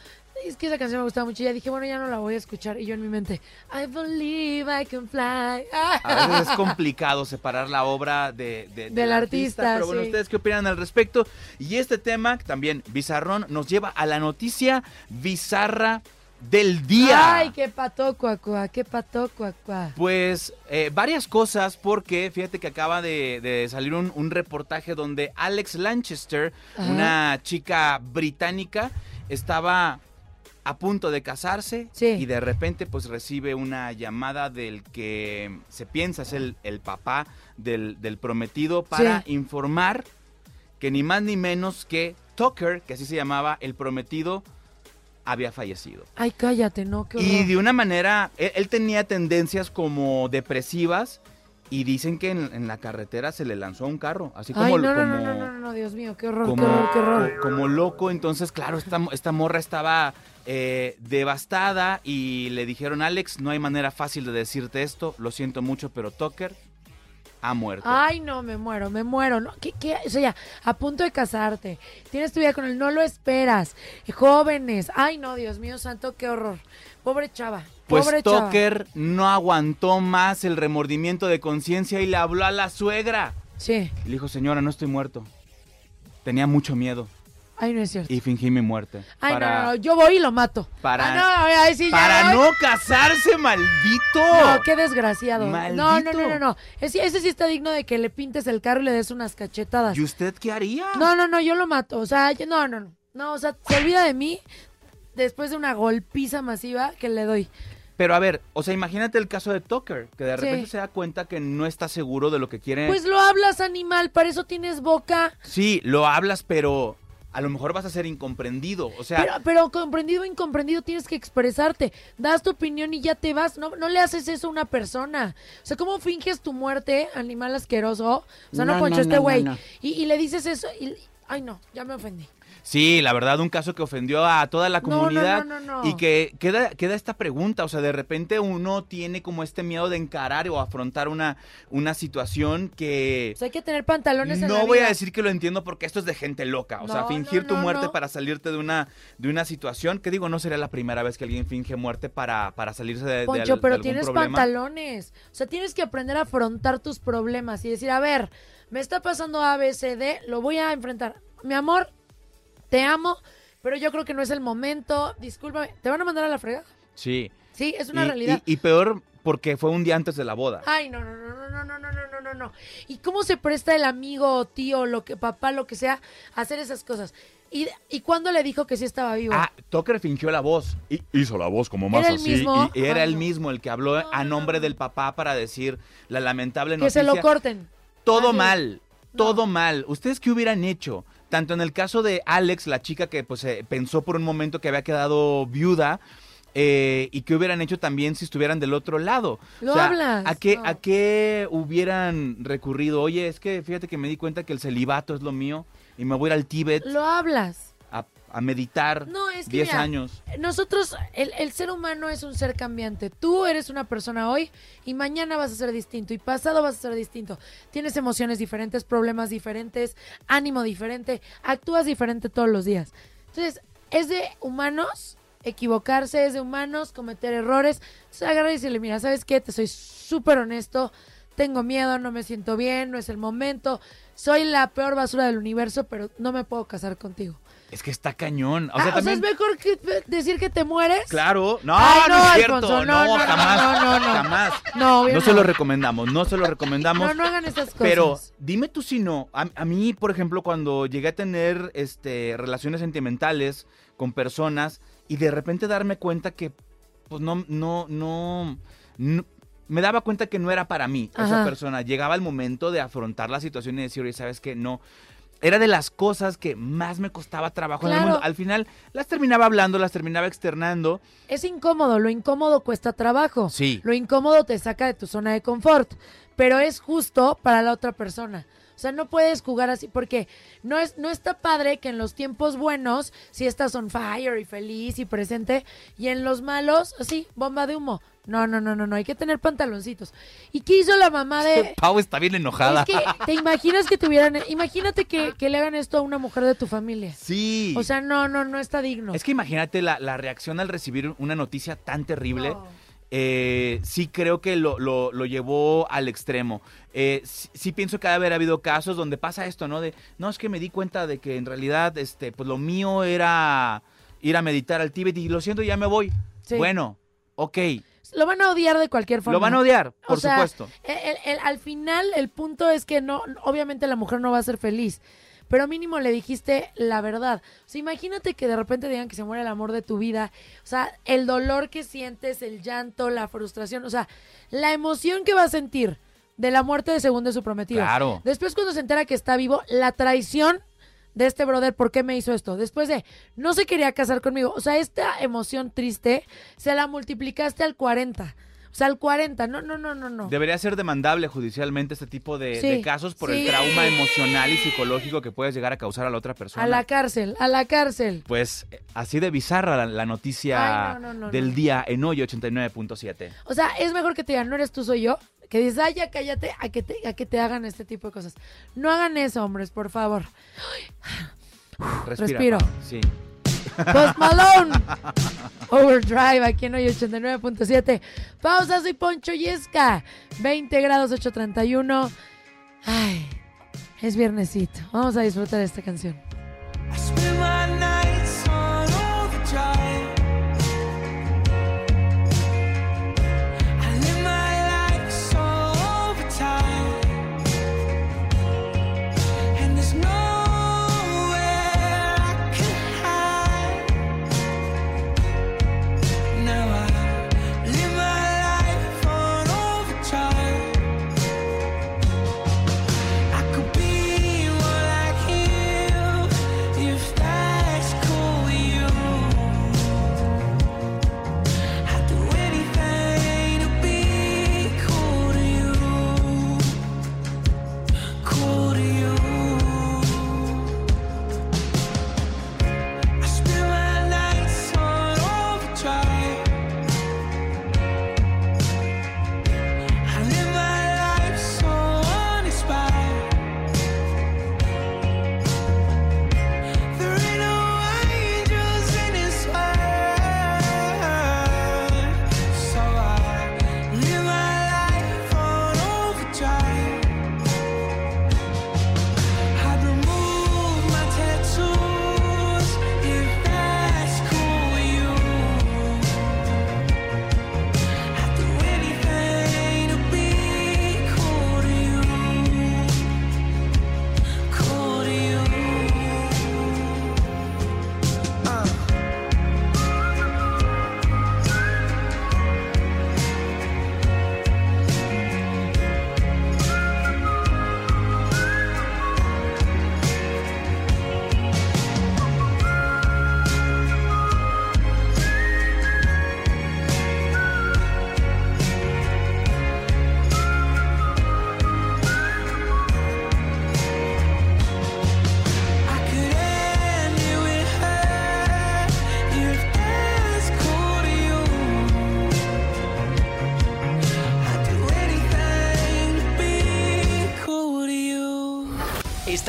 Speaker 6: es que esa canción me gustaba mucho. Y ya dije, bueno, ya no la voy a escuchar. Y yo en mi mente, I believe I can fly.
Speaker 4: A veces es complicado separar la obra de, de-
Speaker 6: Del artista,
Speaker 4: Pero bueno,
Speaker 6: sí.
Speaker 4: ¿ustedes qué opinan al respecto? Y este tema, también bizarrón, nos lleva a la noticia bizarra del día.
Speaker 6: Ay, qué pato, cuacua, qué pato, cuacua.
Speaker 4: Pues eh, varias cosas, porque fíjate que acaba de, de salir un, un reportaje donde Alex Lanchester,
Speaker 6: Ajá.
Speaker 4: una chica británica, estaba a punto de casarse
Speaker 6: Sí.
Speaker 4: y de repente pues recibe una llamada del que se piensa es el, el papá del, del prometido para
Speaker 6: Sí.
Speaker 4: informar que ni más ni menos que Tucker, que así se llamaba, el prometido, había fallecido.
Speaker 6: Ay, cállate, no, qué
Speaker 4: Y de una manera, él, él tenía tendencias como depresivas y dicen que en, en la carretera se le lanzó un carro, así como,
Speaker 6: Ay, no, no,
Speaker 4: como,
Speaker 6: no, no, no, no, Dios mío, qué horror,
Speaker 4: como,
Speaker 6: qué horror, qué horror.
Speaker 4: co- como loco. Entonces, claro, esta, esta morra estaba eh, devastada y le dijeron, Alex, no hay manera fácil de decirte esto, lo siento mucho, pero Tucker ha muerto.
Speaker 6: Ay, no, me muero, me muero. No, ¿qué, qué? O sea, ya, a punto de casarte. Tienes tu vida con él, no lo esperas. Jóvenes. Ay, no, Dios mío santo, qué horror. Pobre chava.
Speaker 4: Pues
Speaker 6: Pobre chava.
Speaker 4: Tucker no aguantó más el remordimiento de conciencia y le habló a la suegra.
Speaker 6: Sí.
Speaker 4: Le dijo, señora, no estoy muerto. Tenía mucho miedo
Speaker 6: Ay, no es cierto.
Speaker 4: y fingí mi muerte.
Speaker 6: Ay,
Speaker 4: para
Speaker 6: no, no, no, yo voy y lo mato.
Speaker 4: para-
Speaker 6: Ah, no, ay, sí,
Speaker 4: para no casarse, maldito.
Speaker 6: No, qué desgraciado. No, no, no,
Speaker 4: Maldito.
Speaker 6: no, no. Ese, ese sí está digno de que le pintes el carro y le des unas cachetadas.
Speaker 4: ¿Y usted qué haría?
Speaker 6: No, no, no, yo lo mato. O sea, yo- no, no, no. No, o sea, se olvida de mí después de una golpiza masiva que le doy.
Speaker 4: Pero a ver, o sea, imagínate el caso de Tucker, que de
Speaker 6: Sí.
Speaker 4: repente se da cuenta que no está seguro de lo que quiere.
Speaker 6: Pues lo hablas, animal, para eso tienes boca.
Speaker 4: Sí, lo hablas, pero a lo mejor vas a ser incomprendido. O sea,
Speaker 6: Pero, pero comprendido o incomprendido tienes que expresarte. Das tu opinión y ya te vas. No, no le haces eso a una persona. O sea, ¿cómo finges tu muerte, animal asqueroso? O sea, no,
Speaker 9: No,
Speaker 6: Poncho,
Speaker 9: no,
Speaker 6: este güey.
Speaker 9: no, no.
Speaker 6: Y, y le dices eso y... Ay, no, ya me ofendí.
Speaker 4: Sí, la verdad, un caso que ofendió a toda la comunidad.
Speaker 6: no, no, no.
Speaker 4: Y que queda, queda esta pregunta, o sea, de repente uno tiene como este miedo de encarar o afrontar una, una situación que...
Speaker 6: O sea, hay que tener pantalones en la
Speaker 4: No voy a decir que lo entiendo porque esto es de gente loca. O sea, fingir tu muerte para salirte de una, de una situación, que digo, no sería la primera vez que alguien finge muerte para, para salirse de, de al-
Speaker 6: Poncho,
Speaker 4: de
Speaker 6: pero
Speaker 4: algún
Speaker 6: tienes
Speaker 4: problema.
Speaker 6: pantalones. O sea, tienes que aprender a afrontar tus problemas y decir, a ver, me está pasando A, B, C, D, lo voy a enfrentar. Mi amor, te amo, pero yo creo que no es el momento. Discúlpame, ¿te van a mandar a la frega?
Speaker 4: Sí.
Speaker 6: Sí, es una
Speaker 4: Y-
Speaker 6: realidad.
Speaker 4: Y, y peor porque fue un día antes de la boda.
Speaker 6: Ay, no, no, no, no, no, no, no, no, no, no, no. ¿Y cómo se presta el amigo tío, lo que papá, lo que sea, a hacer esas cosas? ¿Y, y cuándo le dijo que sí estaba vivo?
Speaker 4: Ah, Tucker fingió la voz. Y hizo la voz como más
Speaker 6: ¿Era el
Speaker 4: así.
Speaker 6: mismo?
Speaker 4: Y, y era
Speaker 6: Ay,
Speaker 4: el mismo el que habló a nombre del papá para decir la lamentable
Speaker 6: que
Speaker 4: noticia.
Speaker 6: se lo corten.
Speaker 4: Todo
Speaker 6: Ay,
Speaker 4: mal, todo mal. ¿Ustedes qué hubieran hecho? Tanto en el caso de Alex, la chica que pues eh, pensó por un momento que había quedado viuda, eh, y qué hubieran hecho también si estuvieran del otro lado.
Speaker 6: Lo hablas,
Speaker 4: ¿a qué,
Speaker 6: no.
Speaker 4: ¿A qué hubieran recurrido? Oye, es que fíjate que me di cuenta que el celibato es lo mío y me voy a ir al Tíbet
Speaker 6: Lo hablas.
Speaker 4: a, a meditar
Speaker 6: No, es que
Speaker 4: 10 años.
Speaker 6: Nosotros, el, el ser humano es un ser cambiante. Tú eres una persona hoy y mañana vas a ser distinto y pasado vas a ser distinto. Tienes emociones diferentes, problemas diferentes, ánimo diferente, actúas diferente todos los días. Entonces, es de humanos equivocarse, es de humanos cometer errores. Entonces, agarra y decirle, mira, ¿sabes qué? Te soy súper honesto, tengo miedo, no me siento bien, no es el momento. soy la peor basura del universo, pero no me puedo casar contigo.
Speaker 4: Es que está cañón. O
Speaker 6: Ah,
Speaker 4: sea,
Speaker 6: es mejor que decir que te mueres.
Speaker 4: Claro, no,
Speaker 6: Ay,
Speaker 4: no,
Speaker 6: no,
Speaker 4: es cierto,
Speaker 6: Alfonso,
Speaker 4: no,
Speaker 6: no, no,
Speaker 4: jamás,
Speaker 6: no, no, no.
Speaker 4: jamás.
Speaker 6: No,
Speaker 4: No se lo recomendamos, no se lo recomendamos.
Speaker 6: No, no hagan esas cosas.
Speaker 4: Pero dime tú si no. A, a mí, por ejemplo, cuando llegué a tener este, relaciones sentimentales con personas y de repente darme cuenta que, pues no, no, no, no- me daba cuenta que no era para mí esa persona. Llegaba el momento de afrontar la situación y decir, oye, ¿sabes qué? No. Era de las cosas que más me costaba trabajo en el mundo. Al final las terminaba hablando, las terminaba externando.
Speaker 6: Es incómodo, lo incómodo cuesta trabajo.
Speaker 4: Sí.
Speaker 6: Lo incómodo te saca de tu zona de confort, pero es justo para la otra persona. O sea, no puedes jugar así porque no es no está padre que en los tiempos buenos si estás on fire y feliz y presente y en los malos así bomba de humo. No, no, no, no, no, hay que tener pantaloncitos. ¿Y qué hizo la mamá de
Speaker 4: Pau está bien enojada.
Speaker 6: Es que te imaginas que tuvieran imagínate que, que le hagan esto a una mujer de tu familia.
Speaker 4: Sí.
Speaker 6: O sea, no, no, no está digno.
Speaker 4: Es que imagínate la, la reacción al recibir una noticia tan terrible. Eh, sí creo que lo, lo- lo llevó al extremo. Eh, sí, sí pienso que ha haber habido casos donde pasa esto, ¿no? De, no, es que me di cuenta de que en realidad, este, pues lo mío era ir a meditar al Tíbet y lo siento, ya me voy.
Speaker 6: Sí.
Speaker 4: Bueno, ok.
Speaker 6: Lo van a odiar de cualquier forma.
Speaker 4: Lo van a odiar, por
Speaker 6: O sea,
Speaker 4: supuesto.
Speaker 6: el- el- al final, el punto es que no, obviamente la mujer no va a ser feliz. Pero mínimo le dijiste la verdad. O sea, imagínate que de repente digan que se muere el amor de tu vida. O sea, el dolor que sientes, el llanto, la frustración. O sea, la emoción que va a sentir de la muerte de segundo de su prometido.
Speaker 4: Claro.
Speaker 6: Después cuando se entera que está vivo, la traición de este brother, ¿por qué me hizo esto? Después de, no se quería casar conmigo. O sea, esta emoción triste se la multiplicaste al 40. O sea, al 40. No, no, no, no, no.
Speaker 4: Debería ser demandable judicialmente este tipo de,
Speaker 6: Sí,
Speaker 4: de casos por el trauma emocional y psicológico que puedes llegar a causar a la otra persona.
Speaker 6: A la cárcel, a la cárcel.
Speaker 4: Pues eh, así de bizarra la, la noticia
Speaker 6: Ay, no, no, no,
Speaker 4: del día en hoy 89.7.
Speaker 6: O sea, es mejor que te digan, no eres tú, soy yo. Que dices, ay, ya cállate, a que, te, a que te hagan este tipo de cosas. No hagan eso, hombres, por favor.
Speaker 4: Respira,
Speaker 6: Respiro.
Speaker 4: Sí.
Speaker 6: Post Malone. Overdrive, aquí en hoy 89.7. Pausa, soy Poncho Yesca. 20 grados 831. Ay, es viernesito. Vamos a disfrutar de esta canción.
Speaker 5: Spend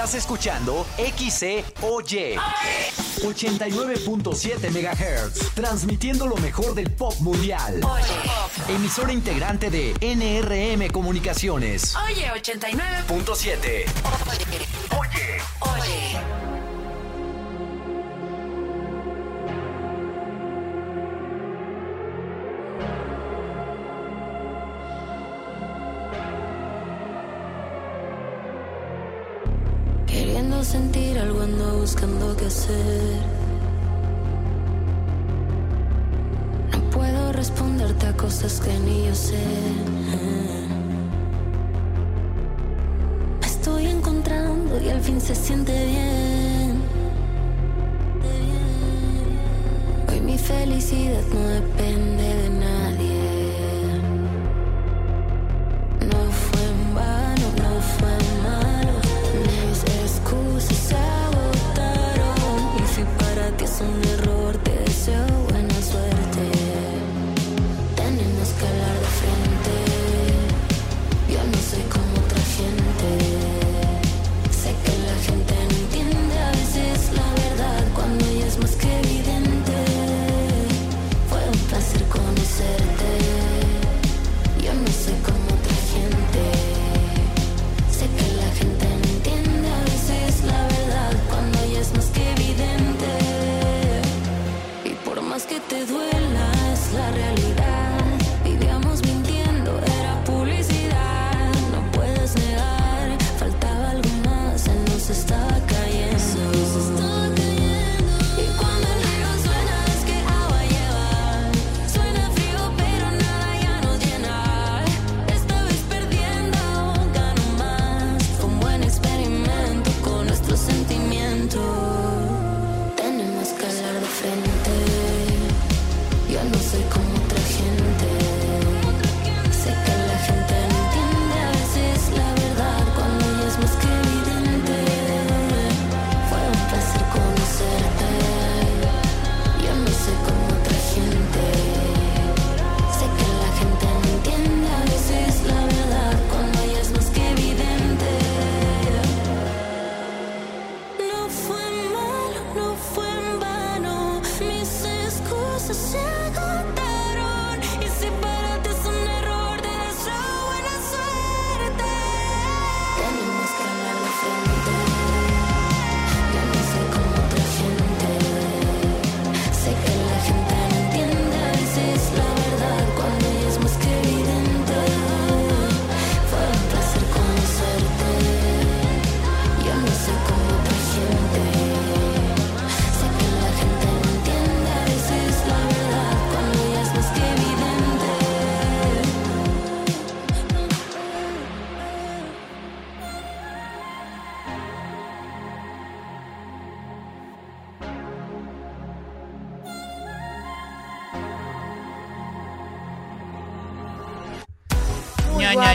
Speaker 1: Estás escuchando XCOY. 89.7 MHz, transmitiendo lo mejor del pop mundial. Emisora integrante de NRM Comunicaciones.
Speaker 9: Oye, 89.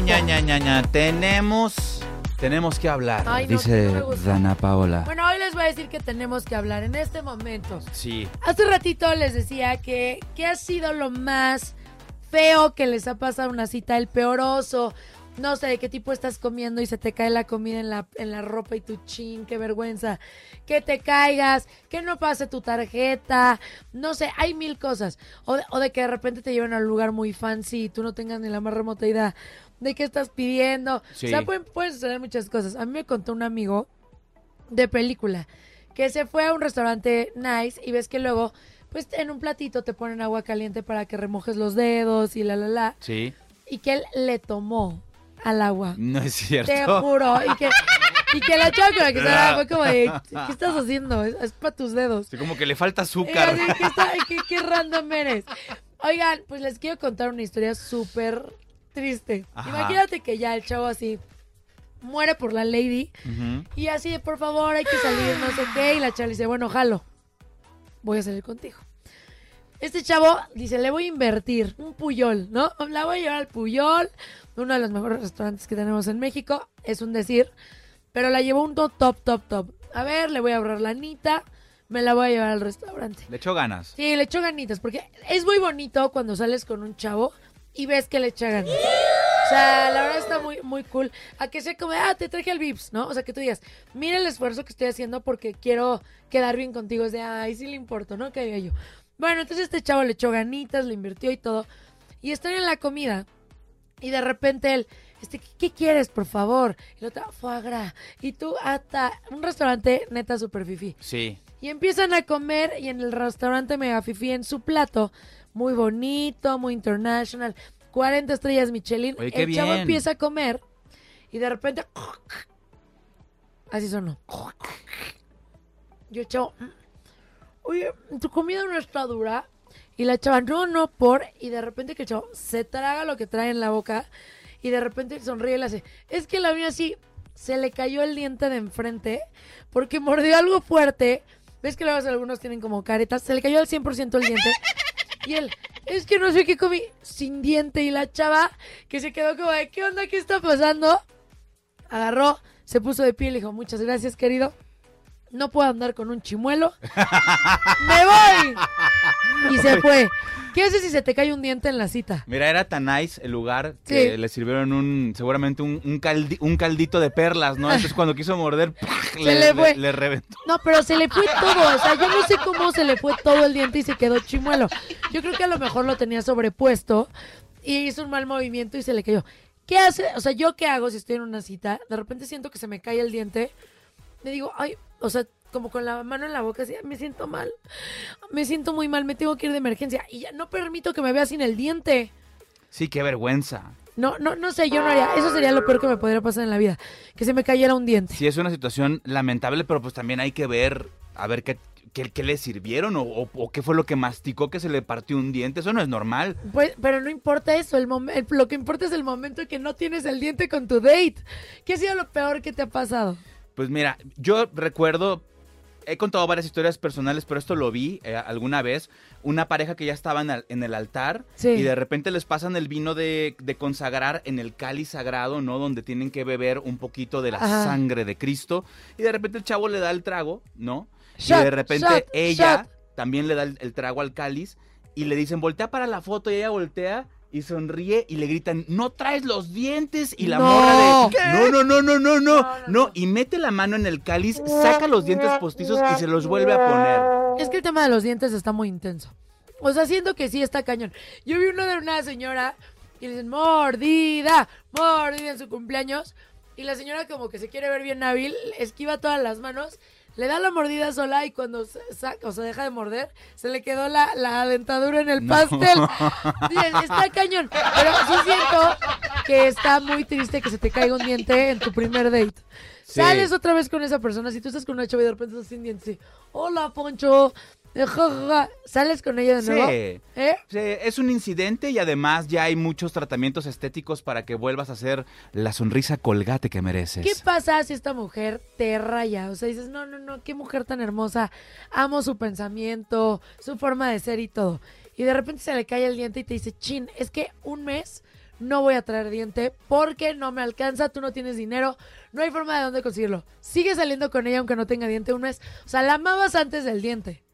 Speaker 4: Ña, ña, ña, ña. Tenemos, tenemos que hablar,
Speaker 6: Ay, no,
Speaker 4: dice
Speaker 6: no me gusta.
Speaker 4: Dana Paola.
Speaker 6: Bueno, hoy les voy a decir que tenemos que hablar en este momento.
Speaker 4: Sí.
Speaker 6: Hace ratito les decía que, que ha sido lo más feo que les ha pasado una cita, el peor oso. No sé de qué tipo estás comiendo y se te cae la comida en la, en la ropa y tu chin, qué vergüenza. Que te caigas, que no pase tu tarjeta. No sé, hay mil cosas. O de, o de que de repente te lleven a un lugar muy fancy y tú no tengas ni la más remota idea de qué estás pidiendo.
Speaker 4: Sí.
Speaker 6: O sea, pueden, pueden suceder muchas cosas. A mí me contó un amigo de película que se fue a un restaurante nice y ves que luego pues en un platito te ponen agua caliente para que remojes los dedos y la la la
Speaker 4: Sí.
Speaker 6: y que él le tomó al agua.
Speaker 4: No es cierto.
Speaker 6: Te juro y que y que la la que estaba fue como de ¿qué estás haciendo? Es, para tus dedos.
Speaker 4: Sí, como que le falta
Speaker 6: Y
Speaker 4: azúcar.
Speaker 6: así, ¿qué, está- qué- qué random eres? Oigan, pues les quiero contar una historia súper triste.
Speaker 4: Ajá.
Speaker 6: Imagínate que ya el chavo así muere por la lady y así de, por favor, hay que salir, no sé qué. Y la chava le dice, bueno, jalo. Voy a salir contigo. Este chavo dice, le voy a invertir un puyol, ¿no? La voy a llevar al puyol, uno de los mejores restaurantes que tenemos en México, es un decir, pero la llevó un top, top, top, top. A ver, le voy a ahorrar la anita, me la voy a llevar al restaurante.
Speaker 4: Le echó ganas.
Speaker 6: Sí, le echo ganitas, porque es muy bonito cuando sales con un chavo y ves que le echa ganas. O sea, la verdad está muy, muy cool. A que sea como, ah, te traje al Vips, ¿no? O sea, que tú digas, mira el esfuerzo que estoy haciendo porque quiero quedar bien contigo. Es de, ay, sí le importo, ¿no? Que diga yo. Bueno, entonces este chavo le echó ganitas, le invirtió y todo. Y están en la comida. Y de repente él, este, ¿qué, qué quieres, por favor? Y la otra, foie gras. Y tú, hasta un restaurante neta super fifi.
Speaker 4: Sí.
Speaker 6: Y empiezan a comer y en el restaurante Mega Fifi en su plato, muy bonito, muy international, 40 estrellas Michelin.
Speaker 4: Oye,
Speaker 6: el chavo
Speaker 4: bien.
Speaker 6: empieza a comer y de repente así sonó. Yo el chavo, "Mm, oye, tu comida no está dura. Y la chava, no, no, por. Y de repente que el chavo se traga lo que trae en la boca. Y de repente sonríe y le hace. Es que la mía sí se le cayó el diente de enfrente. Porque mordió algo fuerte. ¿Ves que luego algunos tienen como caretas? Se le cayó al 100% el diente. Y él, es que no sé qué comí sin diente. Y la chava que se quedó como de, ¿qué onda? ¿Qué está pasando? Agarró, se puso de pie y le dijo, muchas gracias, querido. No puedo andar con un chimuelo. ¡Me voy! Y se fue. ¿Qué haces si se te cae un diente en la cita?
Speaker 4: Mira, era tan nice el lugar que
Speaker 6: Sí.
Speaker 4: le sirvieron un, seguramente un, un, caldi- un caldito de perlas, ¿no? Entonces cuando quiso morder.
Speaker 6: Se
Speaker 4: le,
Speaker 6: le fue.
Speaker 4: le- le reventó.
Speaker 6: No, pero se le fue todo. O sea, yo no sé cómo se le fue todo el diente y se quedó chimuelo. Yo creo que a lo mejor lo tenía sobrepuesto y hizo un mal movimiento y se le cayó. ¿Qué hace? O sea, ¿yo qué hago si estoy en una cita? De repente siento que se me cae el diente. Le digo, ay, o sea, como con la mano en la boca, así, "Ay, me siento mal. Me siento muy mal, me tengo que ir de emergencia. Y ya no permito que me vea sin el diente.
Speaker 4: Sí, qué vergüenza.
Speaker 6: No, no, no sé, yo no haría. Eso sería lo peor que me podría pasar en la vida. Que se me cayera un diente.
Speaker 4: Sí, es una situación lamentable, pero pues también hay que ver, a ver qué, qué, qué le sirvieron o, o- o qué fue lo que masticó que se le partió un diente. Eso no es normal.
Speaker 6: Pues, pero no importa eso, el- lo que importa es el momento en que no tienes el diente con tu date. ¿Qué ha sido lo peor que te ha pasado?
Speaker 4: Pues mira, yo recuerdo, he contado varias historias personales, pero esto lo vi eh, alguna vez. Una pareja que ya estaba en, al- en el altar
Speaker 6: Sí.
Speaker 4: y de repente les pasan el vino de, de consagrar en el cáliz sagrado, ¿no? Donde tienen que beber un poquito de la
Speaker 6: Ajá.
Speaker 4: sangre de Cristo. Y de repente el chavo le da el trago, ¿no? y de repente
Speaker 6: shot,
Speaker 4: ella
Speaker 6: shot.
Speaker 4: también le da el, el trago al cáliz y le dicen, voltea para la foto y ella voltea. Y sonríe y le gritan, no traes los dientes. Y la
Speaker 6: No.
Speaker 4: morra de,
Speaker 6: ¿Qué?
Speaker 4: no, no, no, no, no, no, no. Y mete la mano en el cáliz, saca los dientes postizos y se los vuelve a poner.
Speaker 6: Es que el tema de los dientes está muy intenso. O sea, siento que sí está cañón. Yo vi uno de una señora y le dicen, mordida, mordida en su cumpleaños. Y la señora como que se quiere ver bien hábil, esquiva todas las manos, le da la mordida sola y cuando se saca, o sea, deja de morder, se le quedó la, la dentadura en el
Speaker 4: No.
Speaker 6: pastel. Está cañón. Pero sí siento que está muy triste que se te caiga un diente en tu primer date.
Speaker 4: Sí.
Speaker 6: Sales otra vez con esa persona, si tú estás con una chava y de repente estás sin dientes, sí, hola Poncho. sales con ella de nuevo.
Speaker 4: Sí.
Speaker 6: ¿Eh?
Speaker 4: Sí, es un incidente y además ya hay muchos tratamientos estéticos para que vuelvas a hacer la sonrisa colgate que mereces.
Speaker 6: ¿Qué pasa si esta mujer te raya? O sea, dices, no, no, no, qué mujer tan hermosa. Amo su pensamiento, su forma de ser y todo. Y de repente se le cae el diente y te dice, chin, es que un mes no voy a traer diente porque no me alcanza, tú no tienes dinero, no hay forma de dónde conseguirlo. Sigue saliendo con ella aunque no tenga diente un mes. O sea, la amabas antes del diente.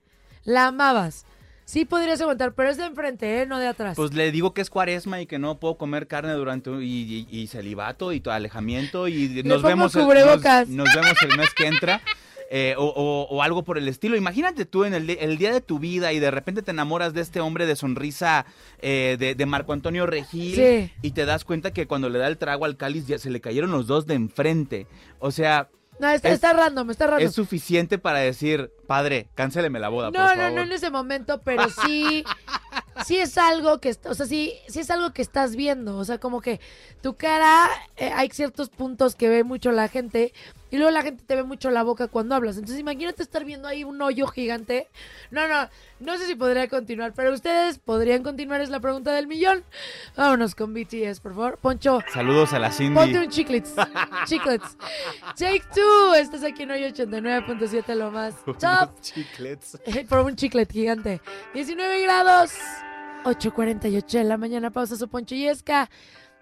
Speaker 6: La amabas. Sí podrías aguantar, pero es de enfrente, ¿eh? No de atrás.
Speaker 4: Pues le digo que es cuaresma y que no puedo comer carne durante un- y, y- y celibato y todo alejamiento y nos vemos el, nos, nos vemos el mes que entra eh, o, o- o algo por el estilo. Imagínate tú en el día de tu vida y de repente te enamoras de este hombre de sonrisa eh, de, de Marco Antonio Regil
Speaker 6: Sí.
Speaker 4: y te das cuenta que cuando le da el trago al cáliz ya se le cayeron los dos de enfrente. O sea,
Speaker 6: no, está,
Speaker 4: es-
Speaker 6: está random, está random.
Speaker 4: es suficiente para decir, padre, cáncéleme la boda,
Speaker 6: No,
Speaker 4: por
Speaker 6: no,
Speaker 4: favor.
Speaker 6: no en ese momento, pero sí, sí es algo que, o sea, sí, sí es algo que estás viendo, o sea, como que tu cara, eh, hay ciertos puntos que ve mucho la gente y luego la gente te ve mucho la boca cuando hablas. Entonces, imagínate estar viendo ahí un hoyo gigante. No, no, no sé si podría continuar, pero ustedes podrían continuar, es la pregunta del millón. Vámonos con BTS, por favor. Poncho,
Speaker 4: Saludos a la Cindy.
Speaker 6: Ponte un chiclets. chiclets. Take two. Estás aquí en hoy 89.7 lo más. Top.
Speaker 4: Chiclets.
Speaker 6: Por un chiclet gigante. 19 grados. 8.48 de la mañana. Pausa su poncho y esca.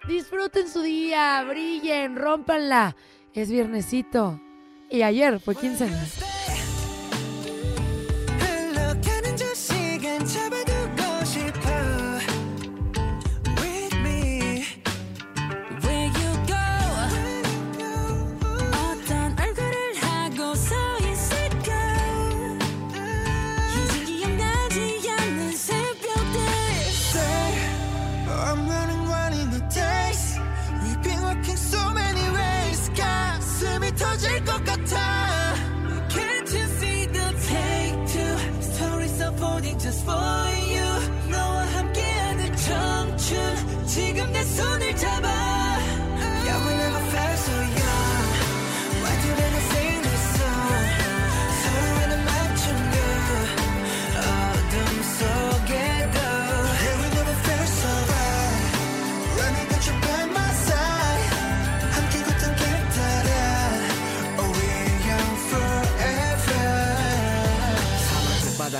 Speaker 6: Disfruten su día. Brillen. Rómpanla. Es viernesito. Y ayer fue quincena.
Speaker 5: 흘 for you. 너와 함께하는 청춘 지금 내 손을 잡아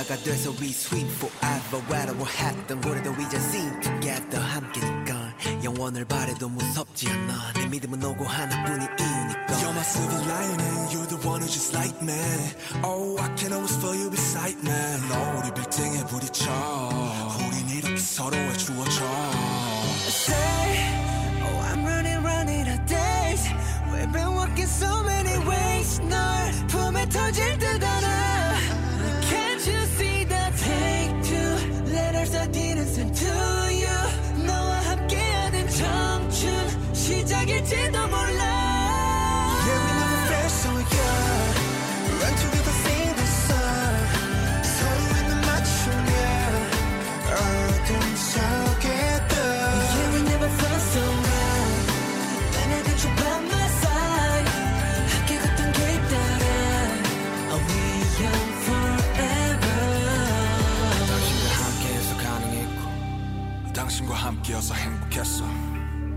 Speaker 22: 사막은 바다가 돼서 we swim forever 외로워했던 우리도 이제 sing together 함께니까 영원을 바래도 무섭지 않아 내 믿음은 오고 하나뿐인 이유니까
Speaker 5: You're my silver lining, you're the one who's just like me. Oh, I can always feel you beside me. 너 우리 빌딩에 부딪혀. 우린 이렇게 서로의 주어져. Say, oh, I'm running, running out of days. We've been walking so many ways. 널 품에 터질 듯 알아. Send to you? 너와 함께하는 청춘 시작일지도 몰라.
Speaker 22: 당신과
Speaker 5: 함께여서 행복했어.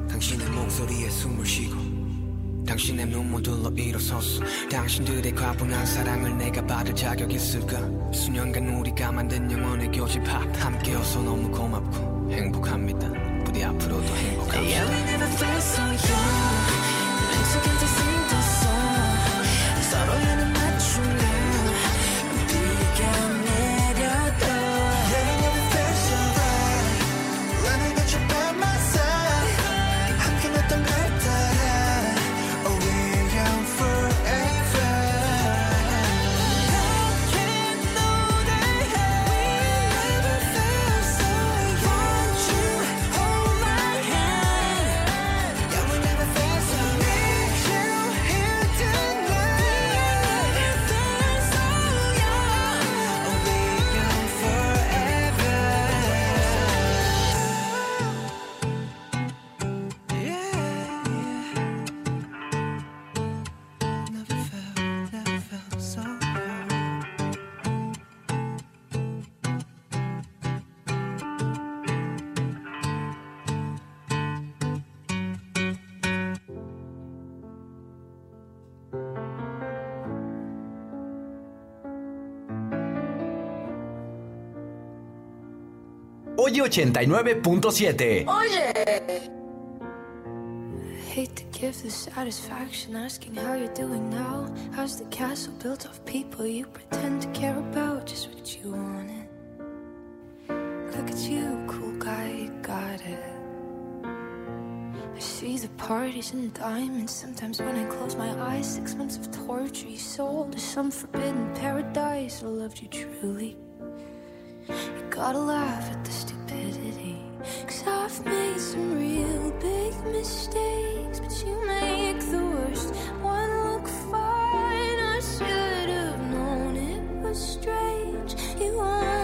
Speaker 22: 당신의 목소리에 숨을 쉬고 당신의 눈물들로 일어섰어 당신들의 과분한 사랑을 내가 받을 자격 있을까? 수년간 우리가 만든 영원의 교집합 함께여서 너무 고맙고 행복합니다. 부디 앞으로도 행복합시다.
Speaker 5: Yeah,
Speaker 1: Oye 89.7.
Speaker 23: Hate to give the satisfaction asking how you're doing now. How's the castle built of people you pretend to care about? Just what you wanted. Look at you, cool guy, you got it. I see the parties and diamonds. Sometimes when I close my eyes, six months of torture you sold to some forbidden paradise. I loved you truly. You gotta laugh at the stupidity. Cause I've made some real big mistakes, but you make the worst one look fine. I should have known it was strange. You only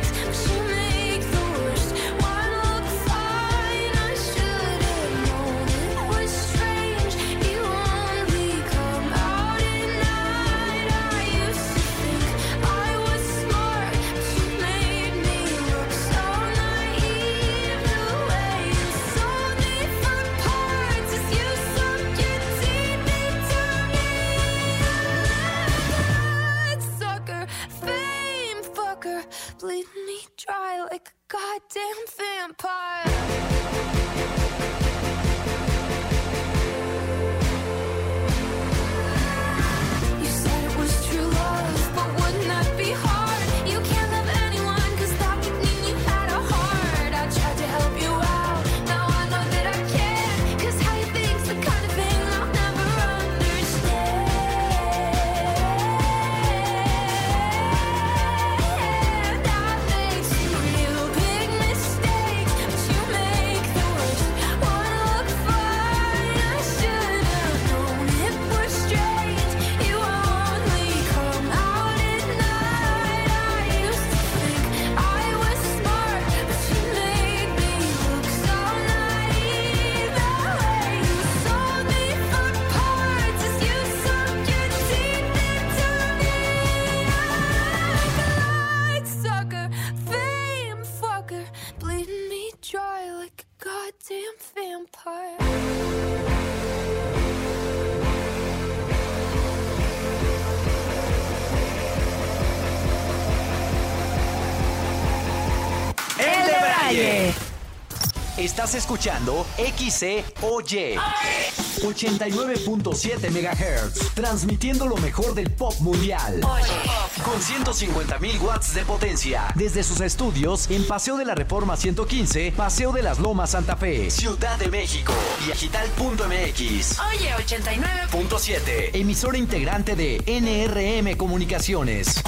Speaker 3: Estás escuchando XCOY 89.7 MHz, transmitiendo lo mejor del pop mundial. Con 150.000 watts de potencia, desde sus estudios en Paseo de la Reforma 115, Paseo de las Lomas Santa Fe, Ciudad de México y Agital.mx.
Speaker 1: Oye, 89.
Speaker 3: .7, emisora integrante de NRM Comunicaciones.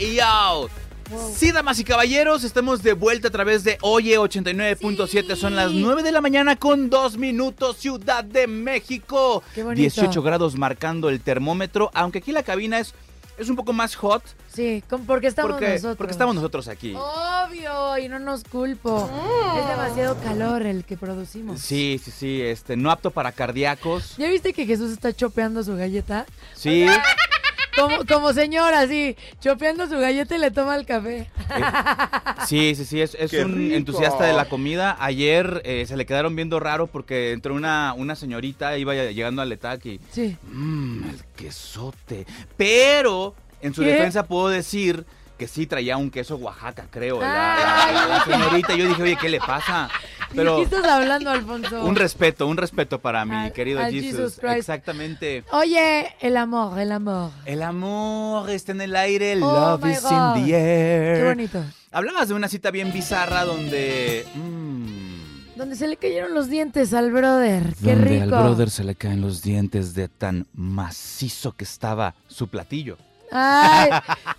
Speaker 4: Yo. Sí, damas y caballeros, estamos de vuelta a través de Oye 89.7. Son las 9 de la mañana con 2 minutos, Ciudad de México.
Speaker 6: Qué bonito.
Speaker 4: 18 grados marcando el termómetro, aunque aquí la cabina es, es un poco más hot.
Speaker 6: Sí, porque estamos
Speaker 4: porque,
Speaker 6: nosotros.
Speaker 4: porque estamos nosotros aquí.
Speaker 6: Obvio, y no nos culpo. Es demasiado calor el que producimos.
Speaker 4: Sí, sí, sí, este, no apto para cardíacos.
Speaker 6: ¿Ya viste que Jesús está chopeando su galleta?
Speaker 4: Sí.
Speaker 6: Como, como señora, así, chopeando su galleta y le toma el café.
Speaker 4: Sí, sí, sí, es, es
Speaker 6: ¡Qué
Speaker 4: un
Speaker 6: rico!
Speaker 4: entusiasta de la comida. Ayer eh, se le quedaron viendo raro porque entró una, una señorita, iba llegando al ETAC y...
Speaker 6: Sí.
Speaker 4: Mmm, el quesote. Pero, en su
Speaker 6: ¿Qué?
Speaker 4: defensa puedo decir que sí traía un queso Oaxaca, creo. La, la- la señorita, yo dije, oye, ¿qué le pasa? Pero
Speaker 6: ¿De qué estás hablando, Alfonso?
Speaker 4: un respeto, un respeto para mi
Speaker 6: Al-
Speaker 4: querido
Speaker 6: al
Speaker 4: Jesus.
Speaker 6: Jesus.
Speaker 4: Exactamente.
Speaker 6: Oye, el amor, el amor.
Speaker 4: El amor está en el aire,
Speaker 6: Oh,
Speaker 4: love is
Speaker 6: God.
Speaker 4: in the air.
Speaker 6: Qué bonito.
Speaker 4: Hablabas de una cita bien bizarra donde... mm,
Speaker 6: Donde se le cayeron los dientes al brother. Qué
Speaker 4: donde
Speaker 6: rico.
Speaker 4: al brother se le caen los dientes de tan macizo que estaba su platillo.
Speaker 6: Ay,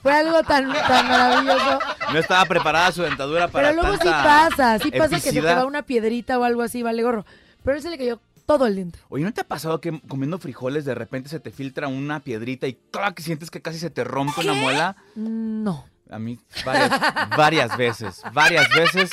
Speaker 6: fue algo tan, tan maravilloso.
Speaker 4: No estaba preparada su dentadura para
Speaker 6: Pero luego sí pasa, sí pasa que se te va una piedrita o algo así, vale gorro. Pero él se le cayó todo el diente.
Speaker 4: Oye, ¿no te ha pasado que comiendo frijoles de repente se te filtra una piedrita y ¡clac! sientes que casi se te rompe una muela?
Speaker 6: No.
Speaker 4: A mí varias, varias veces, varias veces.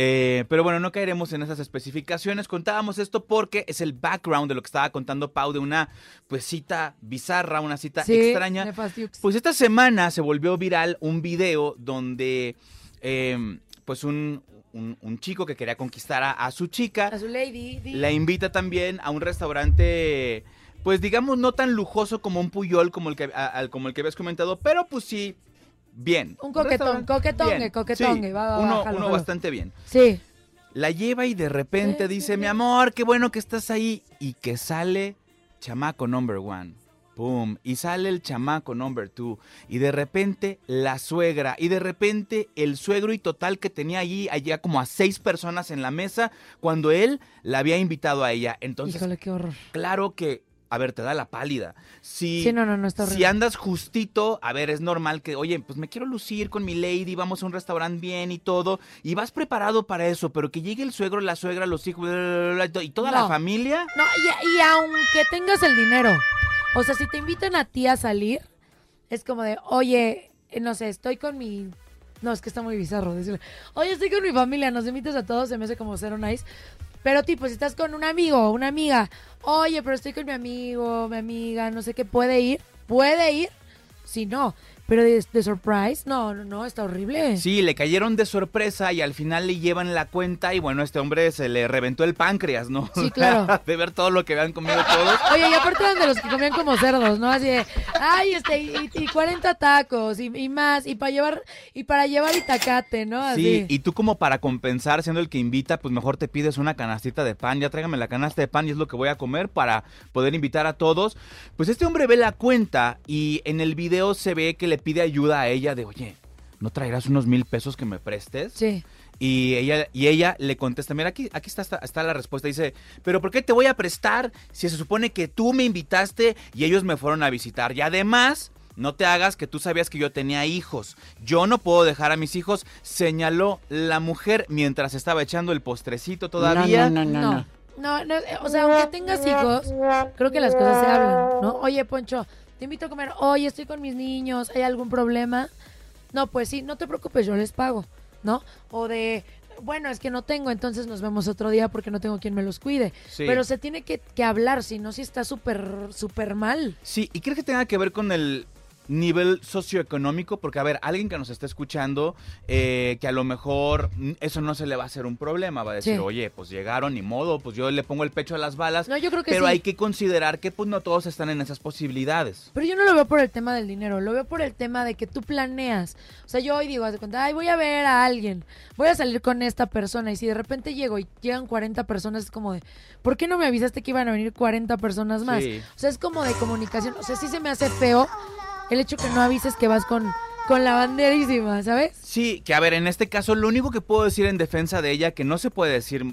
Speaker 4: Eh, pero bueno, no caeremos en esas especificaciones. Contábamos esto porque es el background de lo que estaba contando Pau de una pues cita bizarra, una cita
Speaker 6: Sí,
Speaker 4: extraña. Pues esta semana se volvió viral un video donde eh, pues un, un- un chico que quería conquistar a, a su chica
Speaker 6: A su lady.
Speaker 4: la invita también a un restaurante, pues digamos no tan lujoso como un Puyol como el que, a- como el que habías comentado, pero pues sí, bien.
Speaker 6: Un coquetón, coquetongue, coquetongue.
Speaker 4: sí,
Speaker 6: va, va,
Speaker 4: uno, bastante bien.
Speaker 6: Sí.
Speaker 4: La lleva y de repente dice, mi amor, qué bueno que estás ahí. Y que sale chamaco number one. Pum. Y sale el chamaco number two. Y de repente la suegra. Y de repente el suegro y total que tenía allí, allá como a seis personas en la mesa, cuando él la había invitado a ella. Entonces,
Speaker 6: Híjole, qué horror.
Speaker 4: claro que, a ver, te da la pálida. Si,
Speaker 6: Sí, no, no, no, está
Speaker 4: si andas justito, a ver, es normal que, oye, pues me quiero lucir con mi lady, vamos a un restaurante bien y todo, y vas preparado para eso, pero que llegue el suegro, la suegra, los hijos, bla, bla, bla, bla, y toda la
Speaker 6: No.
Speaker 4: familia.
Speaker 6: No, y, y aunque tengas el dinero, o sea, si te invitan a ti a salir, es como de, oye, eh, no sé, estoy con mi... No, es que está muy bizarro decirle, oye, estoy con mi familia, nos invitas a todos, se me hace como cero nice. Pero tipo, si estás con un amigo una amiga, oye, pero estoy con mi amigo, mi amiga, no sé qué, puede ir, puede ir, si no, pero de, de surprise, no, no, no, está horrible.
Speaker 4: Sí, le cayeron de sorpresa y al final le llevan la cuenta y bueno, este hombre se le reventó el páncreas, ¿no?
Speaker 6: Sí, claro.
Speaker 4: de ver todo lo que habían comido todos.
Speaker 6: Oye, y aparte eran de los que comían como cerdos, ¿no? Así de, ay, este, y, y 40 tacos, y, y más, y para llevar, y para llevar itacate, ¿no? Así.
Speaker 4: Sí, y tú como para compensar, siendo el que invita, pues mejor te pides una canastita de pan, ya tráigame la canasta de pan y es lo que voy a comer para poder invitar a todos. Pues este hombre ve la cuenta y en el video se ve que le pide ayuda a ella de, oye, ¿no traerás unos mil pesos que me prestes?
Speaker 6: Sí.
Speaker 4: Y ella, y ella le contesta, mira, aquí, aquí está, está, está la respuesta. Dice, pero ¿por qué te voy a prestar si se supone que tú me invitaste y ellos me fueron a visitar? Y además, no te hagas que tú sabías que yo tenía hijos. Yo no puedo dejar a mis hijos, señaló la mujer mientras estaba echando el postrecito todavía.
Speaker 6: no, no. No, no, eh, o sea, aunque tengas hijos, creo que las cosas se hablan, ¿no? Oye, Poncho, te invito a comer, oye, estoy con mis niños, ¿hay algún problema? No, pues sí, no te preocupes, yo les pago, ¿no? O de, bueno, es que no tengo, entonces nos vemos otro día porque no tengo quien me los cuide.
Speaker 4: Sí.
Speaker 6: Pero se tiene que, que hablar, si no, si está súper, súper mal.
Speaker 4: Sí, ¿y crees que tenga que ver con el nivel socioeconómico? Porque, a ver, alguien que nos está escuchando, eh, que a lo mejor eso no se le va a hacer un problema, va a decir,
Speaker 6: Sí.
Speaker 4: oye, pues llegaron, ni modo, pues yo le pongo el pecho a las balas.
Speaker 6: No, yo creo que
Speaker 4: Pero
Speaker 6: sí.
Speaker 4: hay que considerar que pues no todos están en esas posibilidades.
Speaker 6: Pero yo no lo veo por el tema del dinero, lo veo por el tema de que tú planeas. O sea, yo hoy digo, haz de cuenta, ay, voy a ver a alguien, voy a salir con esta persona. Y si de repente llego y llegan 40 personas, es como de, ¿por qué no me avisaste que iban a venir 40 personas más?
Speaker 4: Sí.
Speaker 6: O sea, es como de comunicación. O sea, sí se me hace feo el hecho que no avises que vas con, con la banderísima, ¿sabes?
Speaker 4: Sí, que a ver, en este caso lo único que puedo decir en defensa de ella, que no se puede decir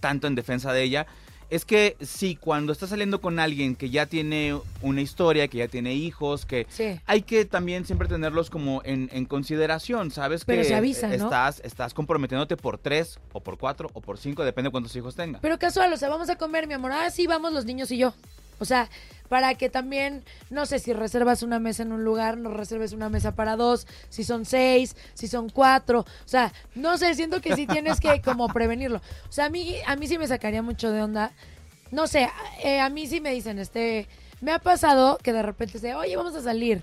Speaker 4: tanto en defensa de ella, es que sí, cuando estás saliendo con alguien que ya tiene una historia, que ya tiene hijos, que
Speaker 6: Sí.
Speaker 4: hay que también siempre tenerlos como en, en consideración, ¿sabes?
Speaker 6: Pero
Speaker 4: que
Speaker 6: se avisa, ¿no?
Speaker 4: estás, estás comprometiéndote por tres, o por cuatro, o por cinco, depende de cuántos hijos tenga.
Speaker 6: Pero casual, o sea, vamos a comer, mi amor. Ah, sí, vamos los niños y yo. O sea, para que también, no sé, si reservas una mesa en un lugar, no reserves una mesa para dos, si son seis, si son cuatro. O sea, no sé, siento que sí tienes que como prevenirlo. O sea, a mí, a mí sí me sacaría mucho de onda. No sé, eh, a mí sí me dicen, este, Me ha pasado que de repente se, oye, vamos a salir.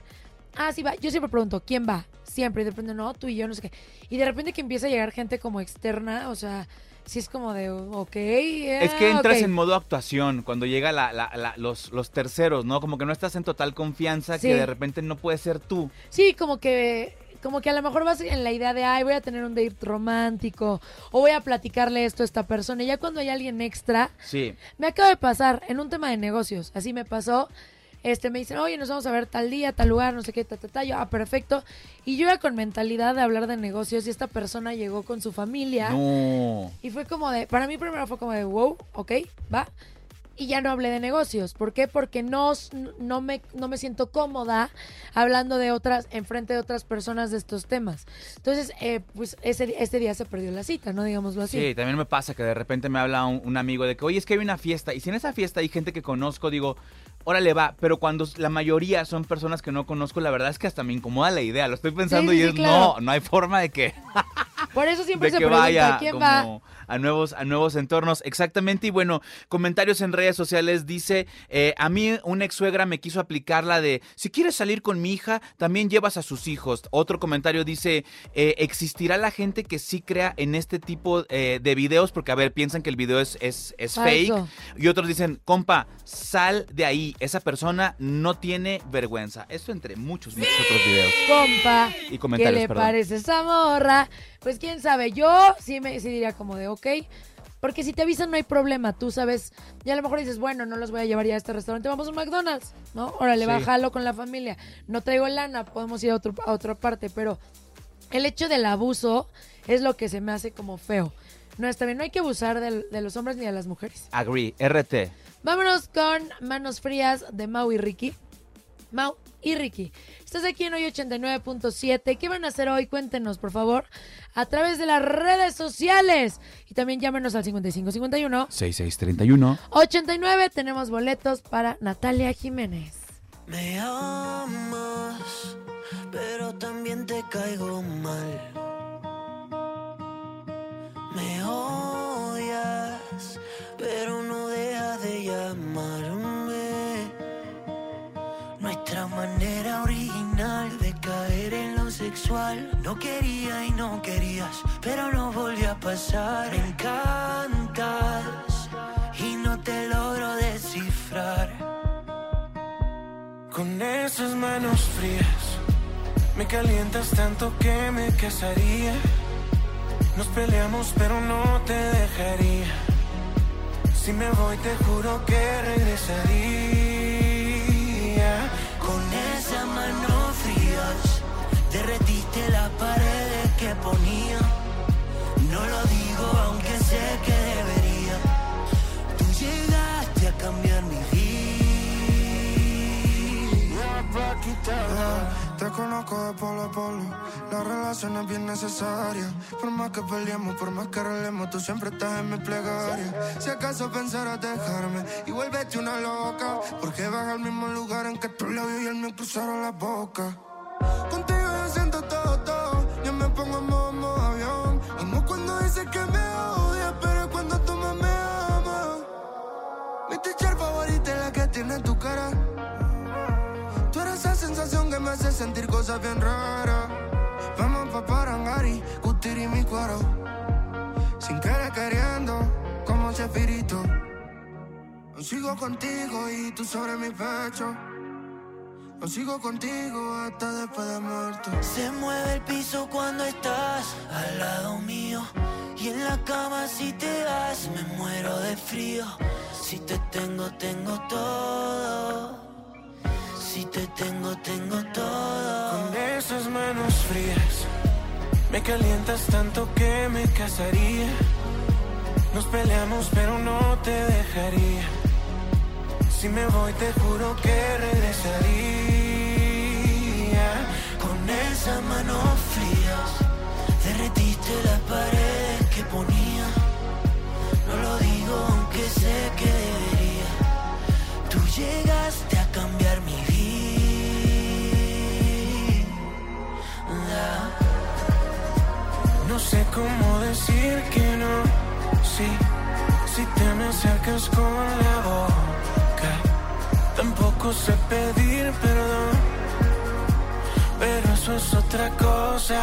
Speaker 6: Ah, sí va. Yo siempre pregunto, ¿quién va? Siempre. Y de repente, no, tú y yo, no sé qué. Y de repente que empieza a llegar gente como externa, o sea, sí es como de, ok.
Speaker 4: Es que entras en modo actuación cuando llega la, la- la- los, los terceros, ¿no? Como que no estás en total confianza,
Speaker 6: Sí.
Speaker 4: que de repente no puedes ser tú.
Speaker 6: Sí, como que como que a lo mejor vas en la idea de, ay, voy a tener un date romántico o voy a platicarle esto a esta persona. Y ya cuando hay alguien extra,
Speaker 4: Sí.
Speaker 6: me acaba de pasar en un tema de negocios. Así me pasó. Este, me dicen, oye, nos vamos a ver tal día, tal lugar, no sé qué, ta, ta, ta. Yo, ah, perfecto. Y yo iba con mentalidad de hablar de negocios y esta persona llegó con su familia.
Speaker 4: No.
Speaker 6: Y fue como de, para mí primero fue como de, wow, ok, va. Y ya no hablé de negocios. ¿Por qué? Porque no, no, me, no me siento cómoda hablando de otras, enfrente de otras personas de estos temas. Entonces, eh, pues ese, este día se perdió la cita, ¿no? Digámoslo así.
Speaker 4: Sí, también me pasa que de repente me habla un, un amigo de que, oye, es que hay una fiesta. Y si en esa fiesta hay gente que conozco, digo, órale va. Pero cuando la mayoría son personas que no conozco, la verdad es que hasta me incomoda la idea. Lo estoy pensando
Speaker 6: Sí, sí,
Speaker 4: y es,
Speaker 6: claro.
Speaker 4: no, no hay forma de que,
Speaker 6: Por eso siempre
Speaker 4: de
Speaker 6: se
Speaker 4: que
Speaker 6: pregunta
Speaker 4: vaya
Speaker 6: quién
Speaker 4: como
Speaker 6: va.
Speaker 4: A nuevos, a nuevos entornos. Exactamente. Y bueno, comentarios en redes sociales dice, eh, a mí una ex suegra me quiso aplicar la de, si quieres salir con mi hija, también llevas a sus hijos. Otro comentario dice, eh, existirá la gente que sí crea en este tipo eh, de videos, porque a ver, piensan que el video es, es, fake. Y otros dicen, compa, sal de ahí. Esa persona no tiene vergüenza. Eso entre muchos, muchos otros videos.
Speaker 6: Compa,
Speaker 4: Y
Speaker 6: ¿qué
Speaker 4: comentarios,
Speaker 6: le
Speaker 4: perdón.
Speaker 6: parece esa morra? Pues quién sabe, yo sí me sí diría como de ok. Porque si te avisan no hay problema, tú sabes, y a lo mejor dices, bueno, no los voy a llevar ya a este restaurante, vamos a un McDonald's, ¿no? Órale,
Speaker 4: Sí.
Speaker 6: bájalo con la familia. No traigo lana, podemos ir a, otro, a otra parte, pero el hecho del abuso es lo que se me hace como feo. No está bien, no hay que abusar del- de los hombres ni de las mujeres.
Speaker 4: Agree, RT.
Speaker 6: Vámonos con Manos Frías de Mau y Ricky. Mau y Ricky. Estás aquí en hoy 89.7. ¿Qué van a hacer hoy? Cuéntenos, por favor, a través de las redes sociales. Y también llámenos al 5551
Speaker 4: 6631.
Speaker 6: 89. Tenemos boletos para Natalia Jiménez.
Speaker 24: Me amas, pero también te caigo mal. Me odias, pero no dejas de llamarme. Nuestra manera original de caer en lo sexual. No quería y no querías, pero no volvió a pasar. Me encantas y no te logro descifrar.
Speaker 25: Con esas manos frías me calientas tanto que me casaría. Nos peleamos pero no te dejaría. Si me voy te juro que regresaría.
Speaker 24: Con esa mano frías derretiste las paredes que ponía. No lo digo aunque sé que debería. Tú llegaste a cambiar mi vida.
Speaker 26: Te conozco de polo a polo. La relación es bien necesaria. Por más que peleemos, por más que arreglemos, tú siempre estás en mi plegaria. Si acaso pensarás dejarme y vuélvete una loca. Porque vas al mismo lugar en que tu labio y el mío cruzaron la boca. Contigo yo siento todo, todo. Yo me pongo en cosas bien raras. Vamos pa' Parangari, Cutiri mi cuero. Sin querer queriendo, como Chespirito. Aún sigo contigo y tú sobre mi pecho. Aún sigo contigo hasta después de muerto.
Speaker 24: Se mueve el piso cuando estás al lado mío. Y en la cama si te vas me muero de frío. Si te tengo, tengo todo. Si te tengo, tengo todo.
Speaker 25: Con esas manos frías me calientas tanto que me casaría. Nos peleamos pero no te dejaría. Si me voy te juro que regresaría.
Speaker 24: Con esas manos frías derretiste las paredes que ponía. No lo digo aunque sé que debería. Tú llegaste a cambiar mi
Speaker 25: No sé cómo decir que no. Sí, si te me acercas con la boca. Tampoco Tampoco sé pedir perdón, pero eso es otra cosa.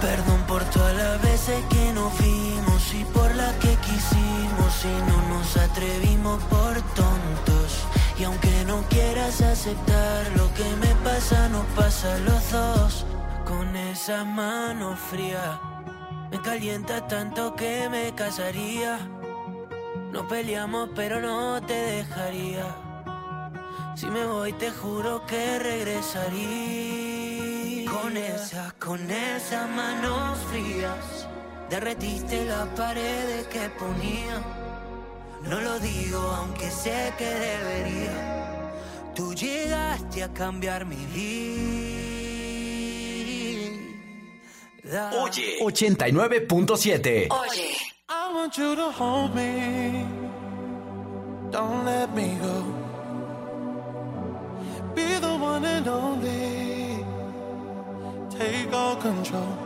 Speaker 27: Perdón por todas las veces que nos fuimos y por las que quisimos y no nos atrevimos por tontos. Y aunque no quieras aceptar lo que me pasa, nos pasa a los dos. Con esa mano fría, me calienta tanto que me casaría. No peleamos, pero no te dejaría. Si me voy, te juro que regresaría. Con esa, con esas manos frías, derretiste las paredes que ponía. No lo digo, aunque sé que debería. Tú llegaste a cambiar mi vida.
Speaker 1: Oye, 89.7.
Speaker 28: Oye.
Speaker 25: I want you to hold me. Don't let me go. Be the one and only. Take all control.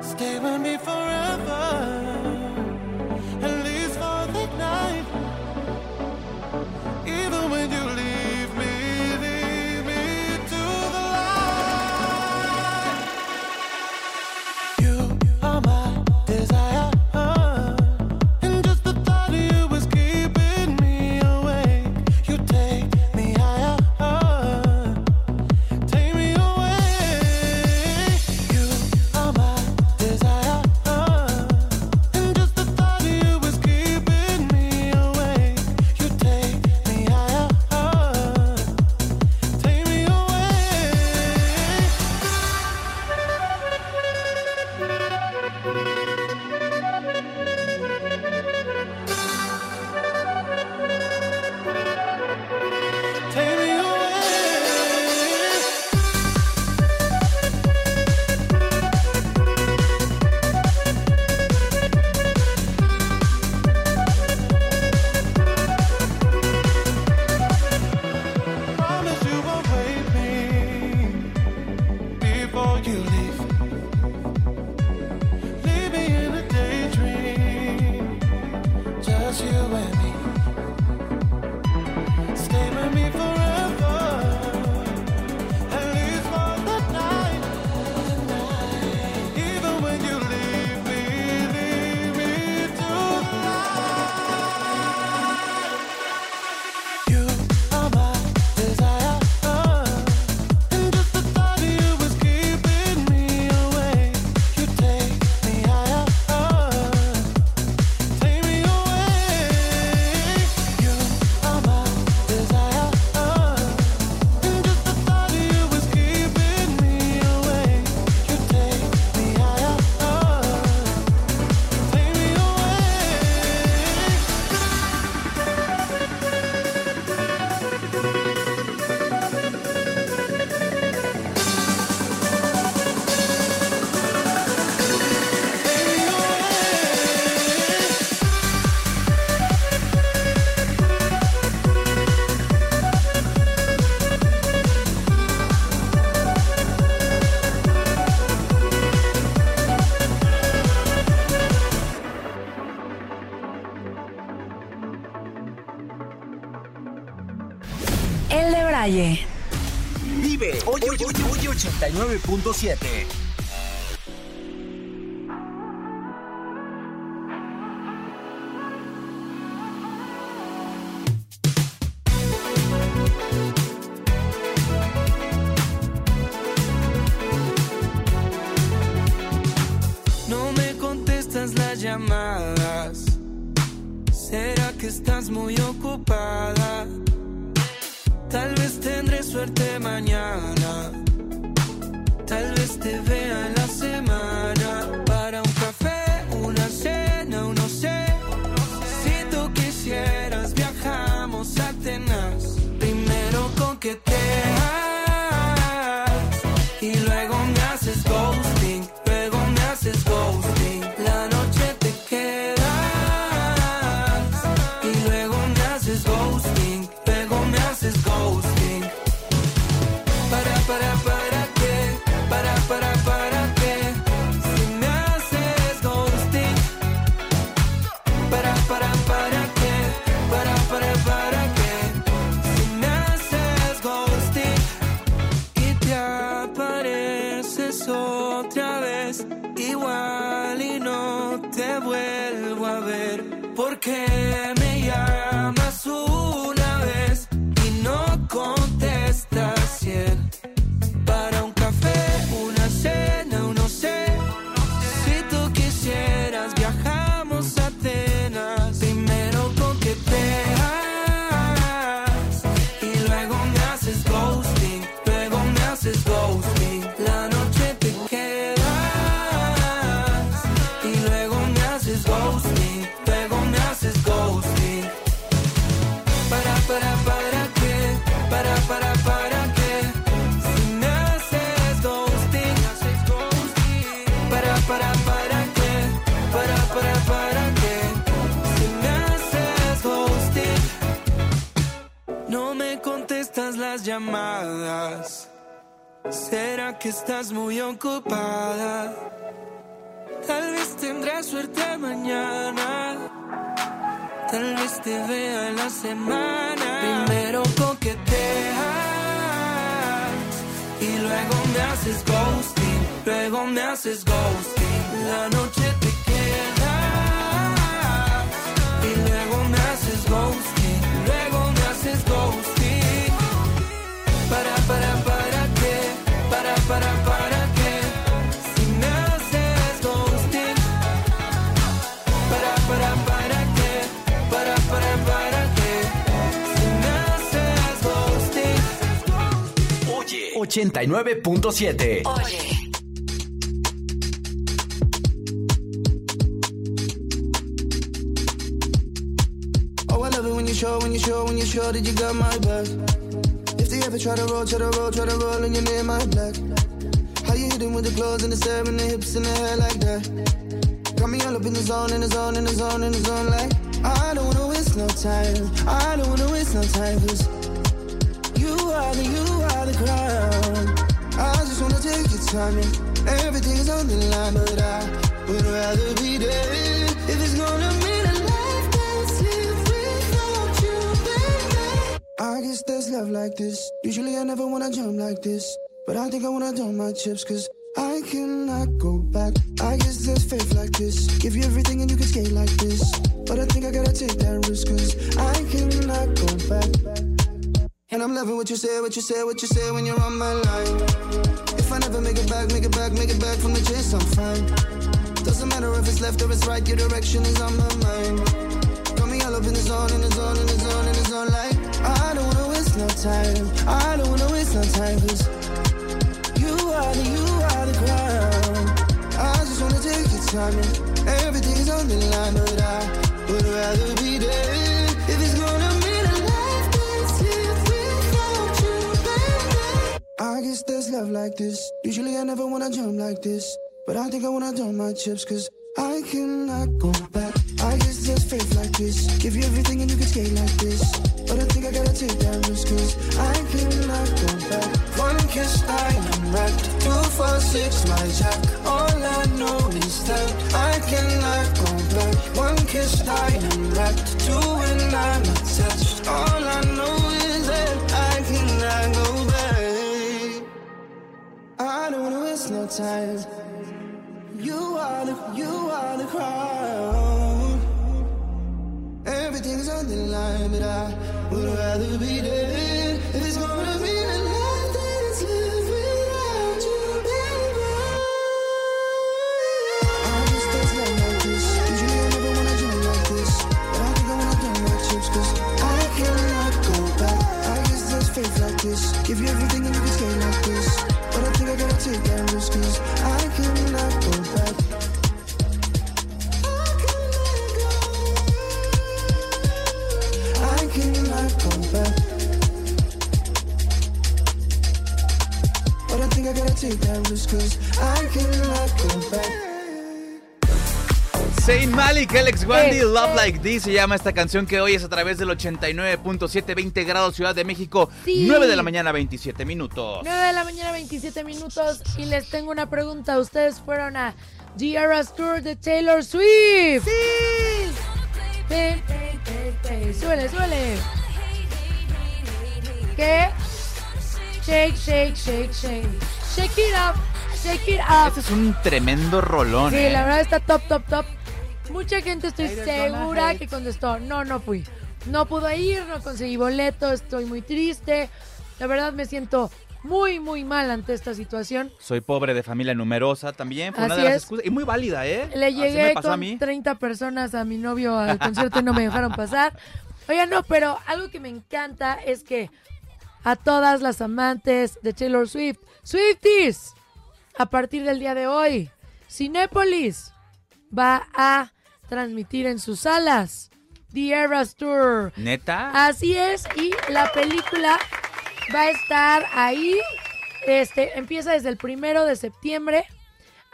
Speaker 25: Stay with me forever. At least for the night.
Speaker 28: calle.
Speaker 1: Vive
Speaker 27: 889.7. que estás muy ocupada? Tal vez tendrás suerte mañana. Tal vez te vea en la semana. Primero coqueteas y luego me haces ghosting. Luego me haces ghosting. La noche te
Speaker 1: 89.7.
Speaker 29: Oye.
Speaker 30: Oh, I love it when you show, when you show, when you show that you got my back. Ever try to roll, try to roll, try to roll, and your name my black. How you hitting with the clothes and the stare and the hips and the hair like that? Got me all up in the zone, in the zone, in the zone, in the zone, like I don't wanna waste no time. I don't wanna waste no time, cause you are the, you are the crown. I just wanna take your time and everything is on the line, but I would rather be dead if it's gonna I guess there's love like this. Usually I never wanna jump like this, but I think I wanna dump my chips, cause I cannot go back. I guess there's faith like this. Give you everything and you can skate like this. But I think I gotta take that risk, cause I cannot go back. And I'm loving what you say, what you say, what you say when you're on my line. If I never make it back, make it back, make it back from the chase, I'm fine. Doesn't matter if it's left or it's right, your direction is on my mind. Got me all up in the zone, in the zone, in the zone, in the zone, like time. I don't wanna waste no time, cause you are the, you are the crown. I just wanna take your time and everything's on the line, but I would rather be dead if it's gonna mean a life that's lived without you, baby. I guess there's love like this. Usually I never wanna jump like this, but I think I wanna dump my chips, cause I cannot go back. I guess there's faith like this. Give you everything and you can skate like this. But I think I gotta take that risk, cause I cannot go back. One kiss, I am wrecked. Two, four, six, my jack. All I know is that I cannot go back. One kiss, I am wrecked. Two, and I'm attached. All I know is that I cannot go back. I don't wanna waste no time. You are the, you are the crown. Everything's on the line, but I would rather be dead. If it's gonna be the life that is lived without you, baby. I just there's love like this. Usually I never wanna jump like this, but I think I wanna dump my chips 'cause I cannot go back. I guess there's faith like this. Give you everything and you can skate like this, but I think I gotta take that risk take that risk cause I cannot go back.
Speaker 4: Saint Malik, Alex Wandy, Love. Like This se llama esta canción que hoy es a través del 89.7, 20 grados Ciudad de México,
Speaker 6: Sí.
Speaker 4: 9 de la mañana, 27 minutos.
Speaker 6: 9 de la mañana, 27 minutos. Y les tengo una pregunta. ¿Ustedes fueron a The Eras Tour de Taylor Swift? ¡Sí! Ven. Suele, suele. ¿Qué? Shake, shake, shake, shake. Shake it up, shake it up.
Speaker 4: Este es un tremendo rolón.
Speaker 6: Sí,
Speaker 4: ¿eh?
Speaker 6: la verdad está top, top, top. Mucha gente estoy segura que contestó, no, no fui. No pude ir, no conseguí boleto, estoy muy triste. La verdad me siento muy, muy mal ante esta situación.
Speaker 4: Soy pobre de familia numerosa también. Fue una
Speaker 6: Así
Speaker 4: de las
Speaker 6: es.
Speaker 4: excusas. Y muy válida, ¿eh?
Speaker 6: Le
Speaker 4: Así me
Speaker 6: llegué
Speaker 4: a
Speaker 6: con
Speaker 4: mí.
Speaker 6: 30 personas a mi novio al concierto y no me dejaron pasar. Oigan, no, pero algo que me encanta es que a todas las amantes de Taylor Swift, Swifties, a partir del día de hoy, Cinépolis va a transmitir en sus salas The Eras Tour.
Speaker 4: ¿Neta?
Speaker 6: Así es, y la película va a estar ahí. Este, empieza desde el primero de septiembre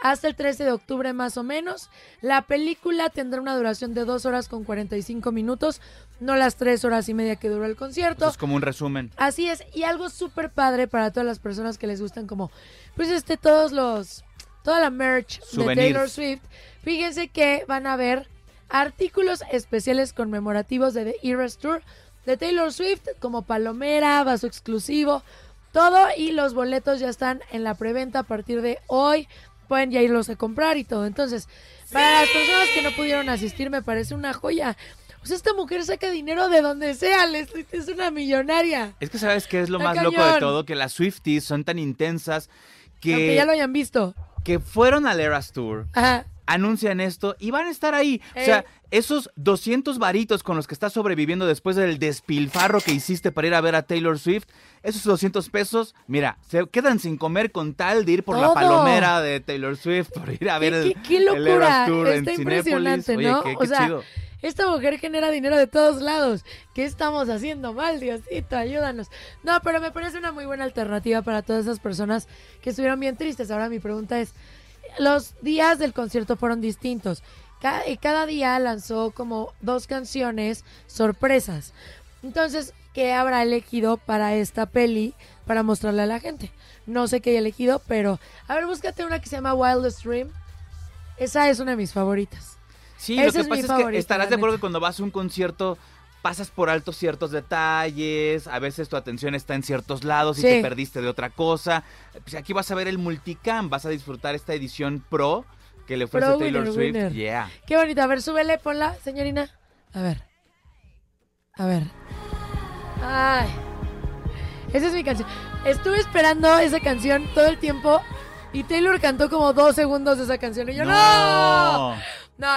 Speaker 6: hasta el 13 de octubre más o menos. La película tendrá una duración de 2 horas con 45 minutos. No las tres horas y media que duró el concierto.
Speaker 4: Es como un resumen.
Speaker 6: Así es, y algo súper padre para todas las personas que les gustan como, pues este, todos los, toda la merch de. Taylor Swift. Fíjense que van a ver artículos especiales conmemorativos de The Eras Tour de Taylor Swift, como palomera, vaso exclusivo, todo, y los boletos ya están en la preventa a partir de hoy. Pueden ya irlos a comprar y todo. Entonces, para las personas que no pudieron asistir, me parece una joya. O sea, esta mujer saca dinero de donde sea, es una millonaria.
Speaker 4: Es que sabes qué es lo
Speaker 6: Está
Speaker 4: más loco de todo, que las Swifties son tan intensas
Speaker 6: Aunque
Speaker 4: que,
Speaker 6: ya lo hayan visto.
Speaker 4: que fueron al Eras Tour,
Speaker 6: Ajá.
Speaker 4: Anuncian esto y van a estar ahí. O sea, esos 200 varitos con los que estás sobreviviendo después del despilfarro que hiciste para ir a ver a Taylor Swift, esos 200 pesos, mira, se quedan sin comer con tal de ir por la palomera de Taylor Swift, por ir a ver
Speaker 6: ¿Qué,
Speaker 4: el,
Speaker 6: qué- qué locura!
Speaker 4: Eras Tour en
Speaker 6: Está
Speaker 4: Cinépolis.
Speaker 6: impresionante,
Speaker 4: Oye,
Speaker 6: ¿no?
Speaker 4: qué-
Speaker 6: o sea,
Speaker 4: chido.
Speaker 6: esta mujer genera dinero de todos lados. ¿Qué estamos haciendo mal, Diosito? Ayúdanos. No, pero me parece una muy buena alternativa para todas esas personas que estuvieron bien tristes. Ahora mi pregunta es, los días del concierto fueron distintos. Ca- y cada día lanzó como dos canciones sorpresas. Entonces, ¿qué habrá elegido para esta peli para mostrarle a la gente? No sé qué haya elegido, pero a ver, búscate una que se llama Wildest Dream. Esa es una de mis favoritas.
Speaker 4: Sí,
Speaker 6: Esa
Speaker 4: lo que
Speaker 6: es
Speaker 4: pasa es que estarás de acuerdo que cuando vas a un concierto pasas por alto ciertos detalles, a veces tu atención está en ciertos lados y
Speaker 6: Sí.
Speaker 4: te perdiste de otra cosa. Pues aquí vas a ver el multicam, vas a disfrutar esta edición pro que le ofrece
Speaker 6: Pro
Speaker 4: Taylor
Speaker 6: winner,
Speaker 4: Swift.
Speaker 6: winner.
Speaker 4: Yeah.
Speaker 6: Qué bonita. A ver, súbele, ponla, señorina. A ver. A ver. Ay. Esa es mi canción. Estuve esperando esa canción todo el tiempo y Taylor cantó como dos segundos de esa canción. Y yo, ¡no! No,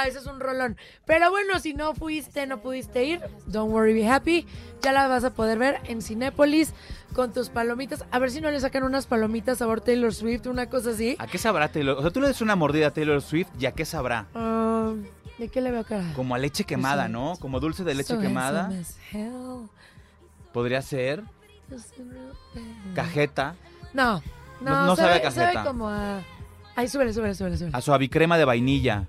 Speaker 6: ese es un rolón. Pero bueno, si no fuiste, no pudiste ir, don't worry, be happy. Ya la vas a poder ver en Cinépolis con tus palomitas. A ver si no le sacan unas palomitas sabor Taylor Swift, una cosa así.
Speaker 4: ¿A qué sabrá Taylor? O sea, tú le des una mordida a Taylor Swift y a qué sabrá.
Speaker 6: Ah, ¿De qué le veo cara?
Speaker 4: Como a leche quemada, ¿no? Como dulce de leche
Speaker 6: So
Speaker 4: quemada. Podría ser. Cajeta.
Speaker 6: No, no,
Speaker 4: No- no sabe
Speaker 6: sabe,
Speaker 4: a
Speaker 6: sabe
Speaker 4: cajeta.
Speaker 6: como a... Ay, súbele, súbele, súbele, súbele.
Speaker 4: A suavicrema de vainilla.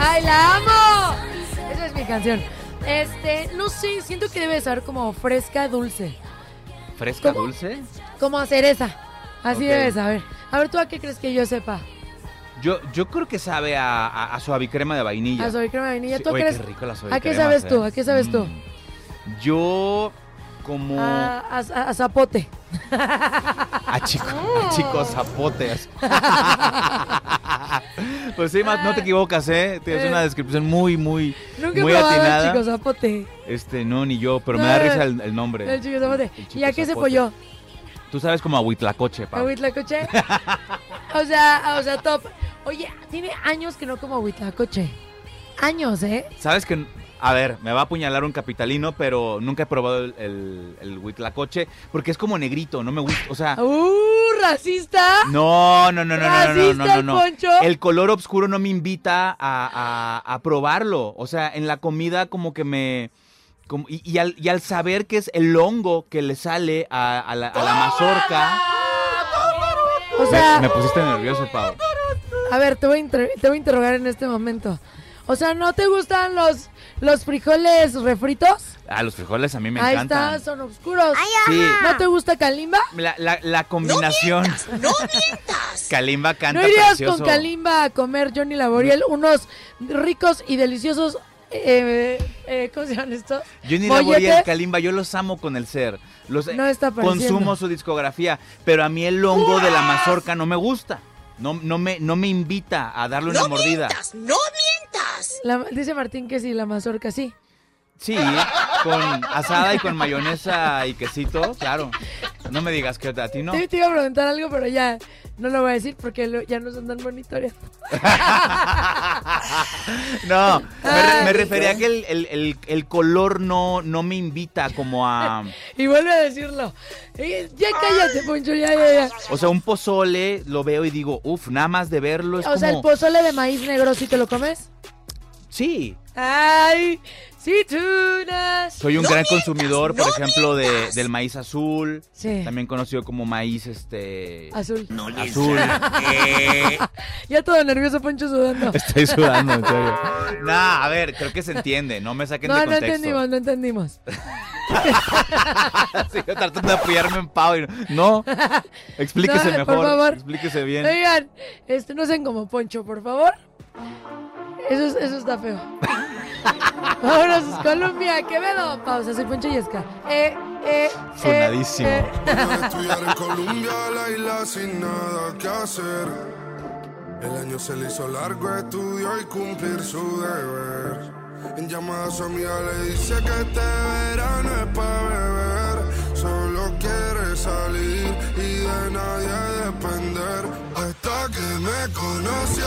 Speaker 6: ¡Ay, la amo! Esa es mi canción. Este, no sé, siento que debe ser como fresca, dulce.
Speaker 4: ¿Fresca
Speaker 6: ¿Cómo?
Speaker 4: dulce?
Speaker 6: Como a cereza. Así debe saber. A ver, ¿tú a qué crees que yo sepa?
Speaker 4: Yo, yo creo que sabe a, a, a suavicrema de vainilla.
Speaker 6: A suavicrema de vainilla.
Speaker 4: Sí,
Speaker 6: ¿Tú
Speaker 4: oye,
Speaker 6: qué
Speaker 4: rico la
Speaker 6: ¿A qué
Speaker 4: suavicrema,
Speaker 6: sabes
Speaker 4: ¿eh?
Speaker 6: tú? ¿A qué sabes tú?
Speaker 4: Yo como
Speaker 6: A, a- a- a zapote.
Speaker 4: a chico, a chicos zapotes. pues sí, Matt, no te equivocas, ¿eh? Tienes
Speaker 6: Eh.
Speaker 4: una descripción muy, muy,
Speaker 6: Nunca
Speaker 4: muy atinada.
Speaker 6: chico zapote.
Speaker 4: Este, no, ni yo, pero me da risa el, el nombre.
Speaker 6: El chico zapote.
Speaker 4: El chico
Speaker 6: ¿Y a qué se
Speaker 4: zapote.
Speaker 6: folló?
Speaker 4: Tú sabes como a Huitlacoche, Pau.
Speaker 6: ¿A Huitlacoche? o sea, o sea, top. Oye, tiene años que no como Huitlacoche. Años, ¿eh?
Speaker 4: Sabes que, a ver, me va a apuñalar un capitalino, pero nunca he probado el, el, el Huitlacoche porque es como negrito, no me gusta, o sea...
Speaker 6: ¡Uh, racista!
Speaker 4: No, no, no, no, no, no, no,
Speaker 6: ¿Racista
Speaker 4: no, no,
Speaker 6: el
Speaker 4: color oscuro no me invita a, a- a probarlo. O sea, en la comida como que me... como- y, y al, y al saber que es el hongo que le sale a, a la, la mazorca...
Speaker 6: O
Speaker 4: Me-
Speaker 6: sea,
Speaker 4: me, pusiste nervioso, Pau.
Speaker 6: a ver, te voy a, te voy a interrogar en este momento. O sea, ¿no te gustan los, los frijoles refritos?
Speaker 4: Ah, los frijoles a mí me
Speaker 6: Ahí
Speaker 4: encantan.
Speaker 6: está, son oscuros.
Speaker 4: Sí.
Speaker 6: ¿No te gusta Kalimba?
Speaker 4: La, la, la combinación...
Speaker 6: ¡No mientas!
Speaker 4: Kalimba canta
Speaker 6: ¿No irías
Speaker 4: precioso.
Speaker 6: con Kalimba a comer Johnny Laboriel unos ricos y deliciosos... Eh, eh, ¿Cómo se llaman estos?
Speaker 4: Johnny. Laboriel, Kalimba, yo los amo con el ser. Los,
Speaker 6: No está apareciendo.
Speaker 4: consumo su discografía, pero a mí el hongo de la mazorca no me gusta. No, no, me, no me invita a darle una mordida.
Speaker 6: ¡No mientas! La- dice Martín que sí, la mazorca sí.
Speaker 4: Sí, con asada y con mayonesa y quesito, claro. No me digas que a ti no.
Speaker 6: Te, te iba a preguntar algo, pero ya no lo voy a decir porque lo- ya nos andan monitoreando.
Speaker 4: No, me,
Speaker 6: Ay,
Speaker 4: me refería a que el, el- el- el color no, no me invita como a...
Speaker 6: Y vuelve a decirlo. Eh, ya cállate, Poncho, ya, ya, ya.
Speaker 4: O sea, un pozole lo veo y digo, uff, nada más de verlo es
Speaker 6: O sea, el pozole de maíz negro, ¿sí te lo comes?
Speaker 4: Sí,
Speaker 6: Ay, sí.
Speaker 4: Soy un
Speaker 6: No
Speaker 4: gran
Speaker 6: mientas,
Speaker 4: consumidor, por
Speaker 6: no
Speaker 4: ejemplo, de, del maíz azul.
Speaker 6: Sí.
Speaker 4: También conocido como maíz este
Speaker 6: Azul.
Speaker 4: azul. Eh,
Speaker 6: Ya todo nervioso, Poncho sudando.
Speaker 4: Estoy sudando, en serio. Nah, a ver, creo que se entiende, no me saquen
Speaker 6: No,
Speaker 4: de
Speaker 6: no
Speaker 4: contexto.
Speaker 6: entendimos, no entendimos.
Speaker 4: Sí, yo tratando de apoyarme en Pau y no. Explíquese
Speaker 6: No,
Speaker 4: mejor.
Speaker 6: Por favor.
Speaker 4: Explíquese bien.
Speaker 6: Oigan, este, no sean como Poncho, por favor. Eso, es- eso está feo. Vámonos, Colombia, Quevedo. Pausa, soy Poncho Yesca. Eh, eh,
Speaker 4: Sonadísimo.
Speaker 6: eh,
Speaker 31: Estudiar en Colombia, la isla sin nada que hacer. El año se le hizo largo, estudió y cumplir su deber. En llamada a su amiga le dice que este verano es para beber. Solo quiere salir de nadie depender. Hasta que me conoció,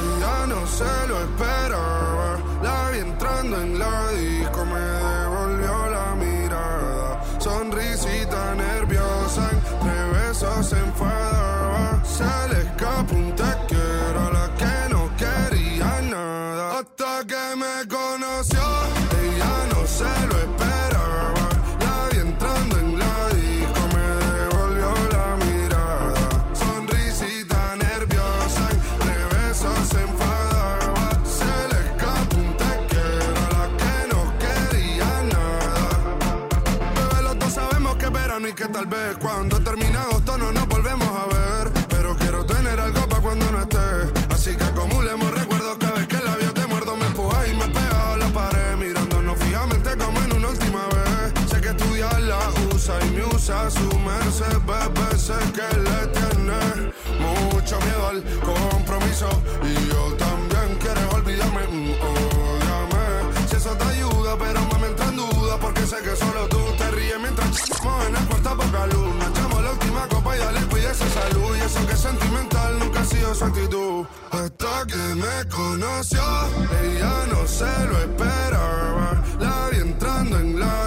Speaker 31: ella no se lo esperaba. La vi entrando en la disco, me devolvió la mirada. Sonrisita nerviosa, entre besos se enfadaba. Se le escapó un te quiero a la que no quería nada. Hasta que me conoció, tal vez cuando termine agosto no nos volvemos a ver. Pero quiero tener algo para cuando no esté. Así que acumulemos recuerdos cada vez que el labio te muerdo, me empujas y me pegas a la pared. Mirándonos fijamente como en una última vez. Sé que estudiar la usa y me usa su merced, bebé. Sé que le tiene mucho miedo al compromiso. Estamos en cuarto poca luz. Nos echamos la última copa y dale, cuídese salud. Y eso que es sentimental nunca ha sido su actitud. Hasta que me conoció, ella no se lo esperaba. La vi entrando en la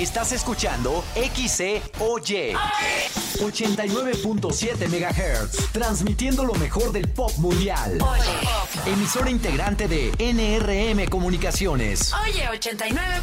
Speaker 1: Estás escuchando XCOY 89.7 MHz, transmitiendo lo mejor del pop mundial. Emisora integrante de NRM Comunicaciones.
Speaker 2: Oye, 89.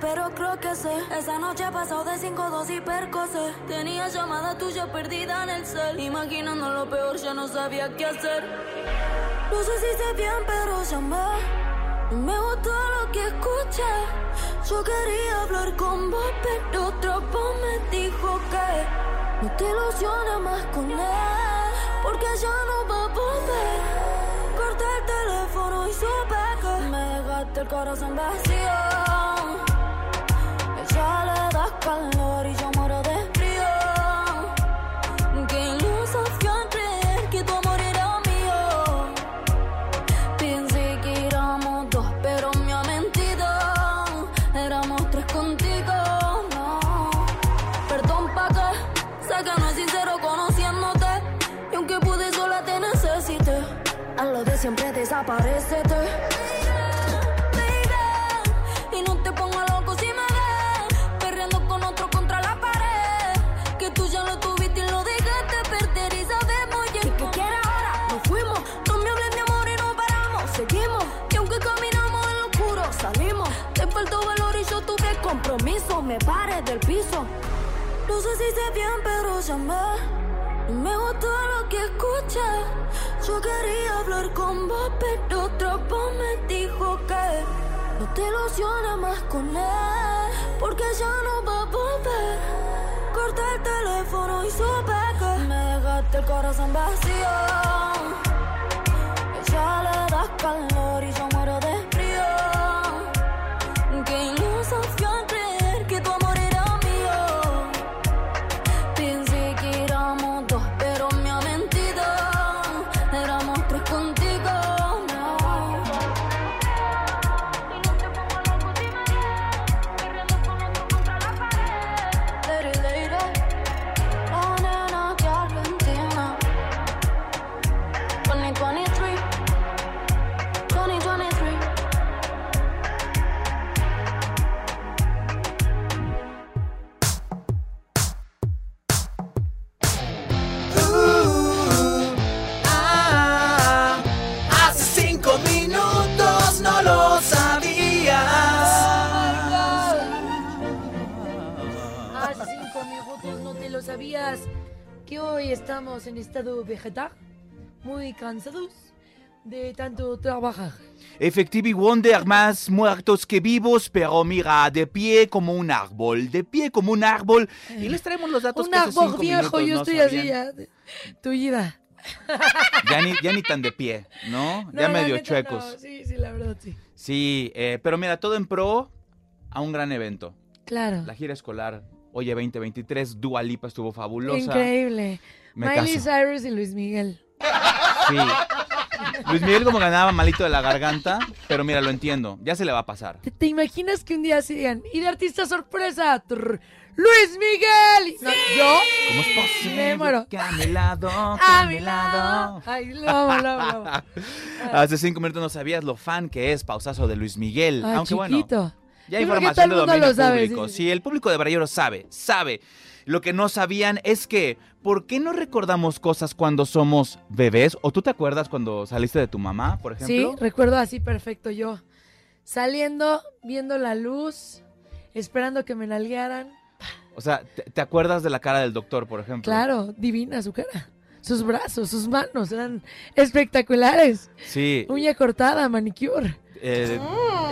Speaker 9: Pero creo que sé. Esa noche pasado de 5-2 y percocé. Tenía llamada tuya perdida en el cel. Imaginando lo peor, ya no sabía qué hacer. No sé si sé bien, pero llamé. Me gustó lo que escuché. Yo quería hablar con vos, pero otro voz me dijo que no te ilusiones más con él, porque ya no va a volver. Corté el teléfono y supe que me dejaste el corazón vacío calor y yo muero de frío. Qué ilusión creer que tu amor era mío. Pensé que éramos dos, pero me ha mentido. Éramos tres contigo, no. Perdón pa' que sé que no es sincero conociéndote. Y aunque pude sola te necesité. A lo de siempre desaparecete. Paré del piso. No sé si sé bien, pero llamé. Me gustó lo que escuché. Yo quería hablar con vos, pero otra voz me dijo que no te ilusiones más con él, porque ya no va a volver. Corté el teléfono y supe que me dejaste el corazón vacío. Ella le das calor y yo
Speaker 6: estamos en estado vegetal, muy cansados de tanto trabajar.
Speaker 4: Effective Wonder, más muertos que vivos, pero mira, de pie como un árbol, de pie como un árbol. Y les traemos los datos
Speaker 6: Un
Speaker 4: que
Speaker 6: árbol viejo, yo
Speaker 4: no
Speaker 6: estoy así
Speaker 4: sabían.
Speaker 6: ya, de- tullida.
Speaker 4: Ya ni, ya ni tan de pie, ¿no?
Speaker 6: No,
Speaker 4: ya medio chuecos.
Speaker 6: no, Sí, sí, la verdad, sí.
Speaker 4: Sí, eh, pero mira, todo en pro a un gran evento.
Speaker 6: Claro.
Speaker 4: La gira escolar, oye, 2023, Dua Lipa estuvo fabulosa.
Speaker 6: Increíble.
Speaker 4: Me
Speaker 6: Miley
Speaker 4: caso.
Speaker 6: Cyrus y Luis Miguel.
Speaker 4: Sí. Luis Miguel como ganaba malito de la garganta, pero mira, lo entiendo, ya se le va a pasar.
Speaker 6: ¿Te, te imaginas que un día se digan, y de artista sorpresa, trrr, Luis Miguel? No, ¿Yo?
Speaker 4: ¿Cómo es posible
Speaker 6: Me muero.
Speaker 4: que a mi lado, que
Speaker 6: A
Speaker 4: a
Speaker 6: mi
Speaker 4: lado?
Speaker 6: Ay, lo amo, lo amo, lo amo.
Speaker 4: Hace cinco minutos no sabías lo fan que es pausazo de Luis Miguel.
Speaker 6: Ay,
Speaker 4: Aunque bueno,
Speaker 6: chiquito.
Speaker 4: ya hay información de dominio
Speaker 6: lo sabe,
Speaker 4: público.
Speaker 6: sí,
Speaker 4: sí. el público de Brayero sabe, sabe. Lo que no sabían es que, ¿por qué no recordamos cosas cuando somos bebés? ¿O tú te acuerdas cuando saliste de tu mamá, por
Speaker 6: Sí,
Speaker 4: ejemplo?
Speaker 6: recuerdo así perfecto yo. Saliendo, viendo la luz, esperando que me nalguearan.
Speaker 4: O sea, ¿te, te acuerdas de la cara del doctor, por ejemplo?
Speaker 6: Claro, divina su cara. Sus brazos, sus manos eran espectaculares.
Speaker 4: Sí.
Speaker 6: Uña cortada, manicure.
Speaker 4: Eh,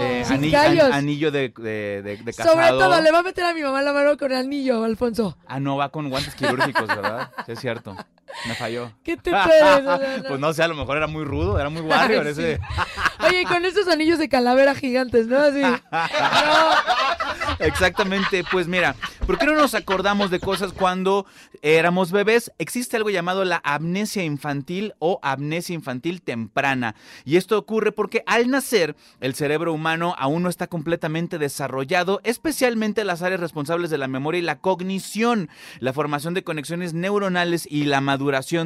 Speaker 4: eh, an- anillo de, de, de- de casado.
Speaker 6: Sobre todo, le va a meter a mi mamá la mano con el anillo, Alfonso.
Speaker 4: Ah, no, va con guantes quirúrgicos, ¿verdad? Sí, es cierto. Me falló.
Speaker 6: ¿Qué te no.
Speaker 4: Pues no sé, a lo mejor era muy rudo, era muy warrior
Speaker 6: Ay,
Speaker 4: ese.
Speaker 6: Oye, con esos anillos de calavera gigantes, ¿no? Así.
Speaker 4: Exactamente, pues mira, ¿por qué no nos acordamos de cosas cuando éramos bebés? Existe algo llamado la amnesia infantil o amnesia infantil temprana. Y esto ocurre porque al nacer el cerebro humano aún no está completamente desarrollado, especialmente las áreas responsables de la memoria y la cognición. La formación de conexiones neuronales y la maduración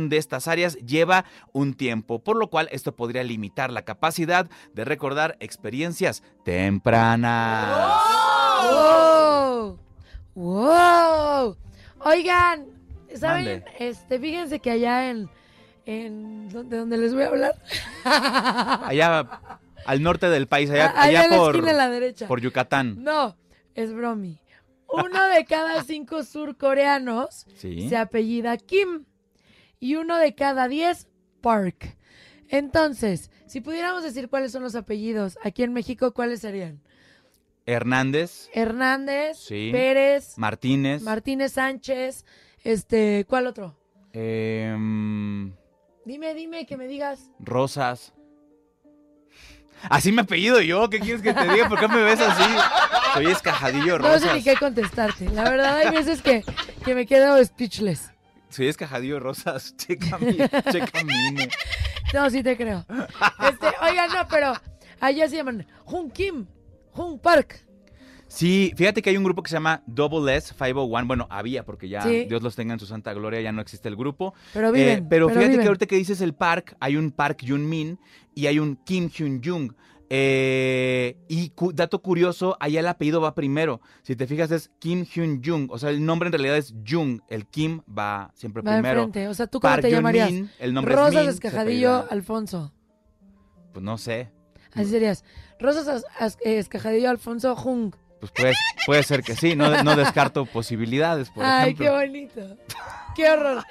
Speaker 4: de estas áreas lleva un tiempo, por lo cual esto podría limitar la capacidad de recordar experiencias tempranas.
Speaker 6: ¡Wow! ¡Wow! Oigan, ¿saben?
Speaker 4: Mande.
Speaker 6: Este, fíjense que allá en, en donde, donde les voy a hablar,
Speaker 4: Allá al norte del país, allá,
Speaker 6: A- allá
Speaker 4: allá
Speaker 6: en la
Speaker 4: por,
Speaker 6: esquina a la derecha.
Speaker 4: por Yucatán.
Speaker 6: no, es bromi. Uno de cada cinco surcoreanos
Speaker 4: Sí.
Speaker 6: se apellida Kim y uno de cada diez Park. Entonces, si pudiéramos decir cuáles son los apellidos aquí en México, ¿cuáles serían?
Speaker 4: Hernández,
Speaker 6: Hernández,
Speaker 4: Sí.
Speaker 6: Pérez,
Speaker 4: Martínez,
Speaker 6: Martínez Sánchez, este, ¿cuál otro?
Speaker 4: em,
Speaker 6: Dime, dime, que me digas.
Speaker 4: Rosas. Así me apellido yo, ¿qué quieres que te diga? ¿Por qué me ves así? Soy escajadillo
Speaker 6: No sé
Speaker 4: Rosas.
Speaker 6: ni qué contestarte. La verdad, hay veces que, que me quedo speechless.
Speaker 4: Soy escajadillo Rosas. Checa mi, checa.
Speaker 6: No, sí te creo. Este, oigan, no, pero allá se llaman Jun Kim, Jun Park.
Speaker 4: Sí, fíjate que hay un grupo que se llama Double S 501. Bueno, había, porque ya
Speaker 6: Sí.
Speaker 4: Dios los tenga en su santa gloria, ya no existe el grupo.
Speaker 6: Pero viven,
Speaker 4: Eh, pero,
Speaker 6: pero
Speaker 4: fíjate
Speaker 6: viven.
Speaker 4: que ahorita que dices el park, hay un Park Yun-min y hay un Kim Hyun-jung. Eh, y cu- dato curioso, allá el apellido va primero. Si te fijas es Kim Hyun-jung. O sea, el nombre en realidad es Jung. El Kim va siempre
Speaker 6: Va
Speaker 4: primero.
Speaker 6: enfrente. O sea, ¿tú cómo
Speaker 4: Park
Speaker 6: te llamarías?
Speaker 4: El nombre es
Speaker 6: Rosas
Speaker 4: se
Speaker 6: Escajadillo Alfonso.
Speaker 4: Pues no sé.
Speaker 6: Así serías. Rosas As- As- eh, Escajadillo Alfonso Jung.
Speaker 4: Pues puede, puede ser que sí. No, no descarto posibilidades, por
Speaker 6: Ay,
Speaker 4: ejemplo.
Speaker 6: qué bonito. Qué horror.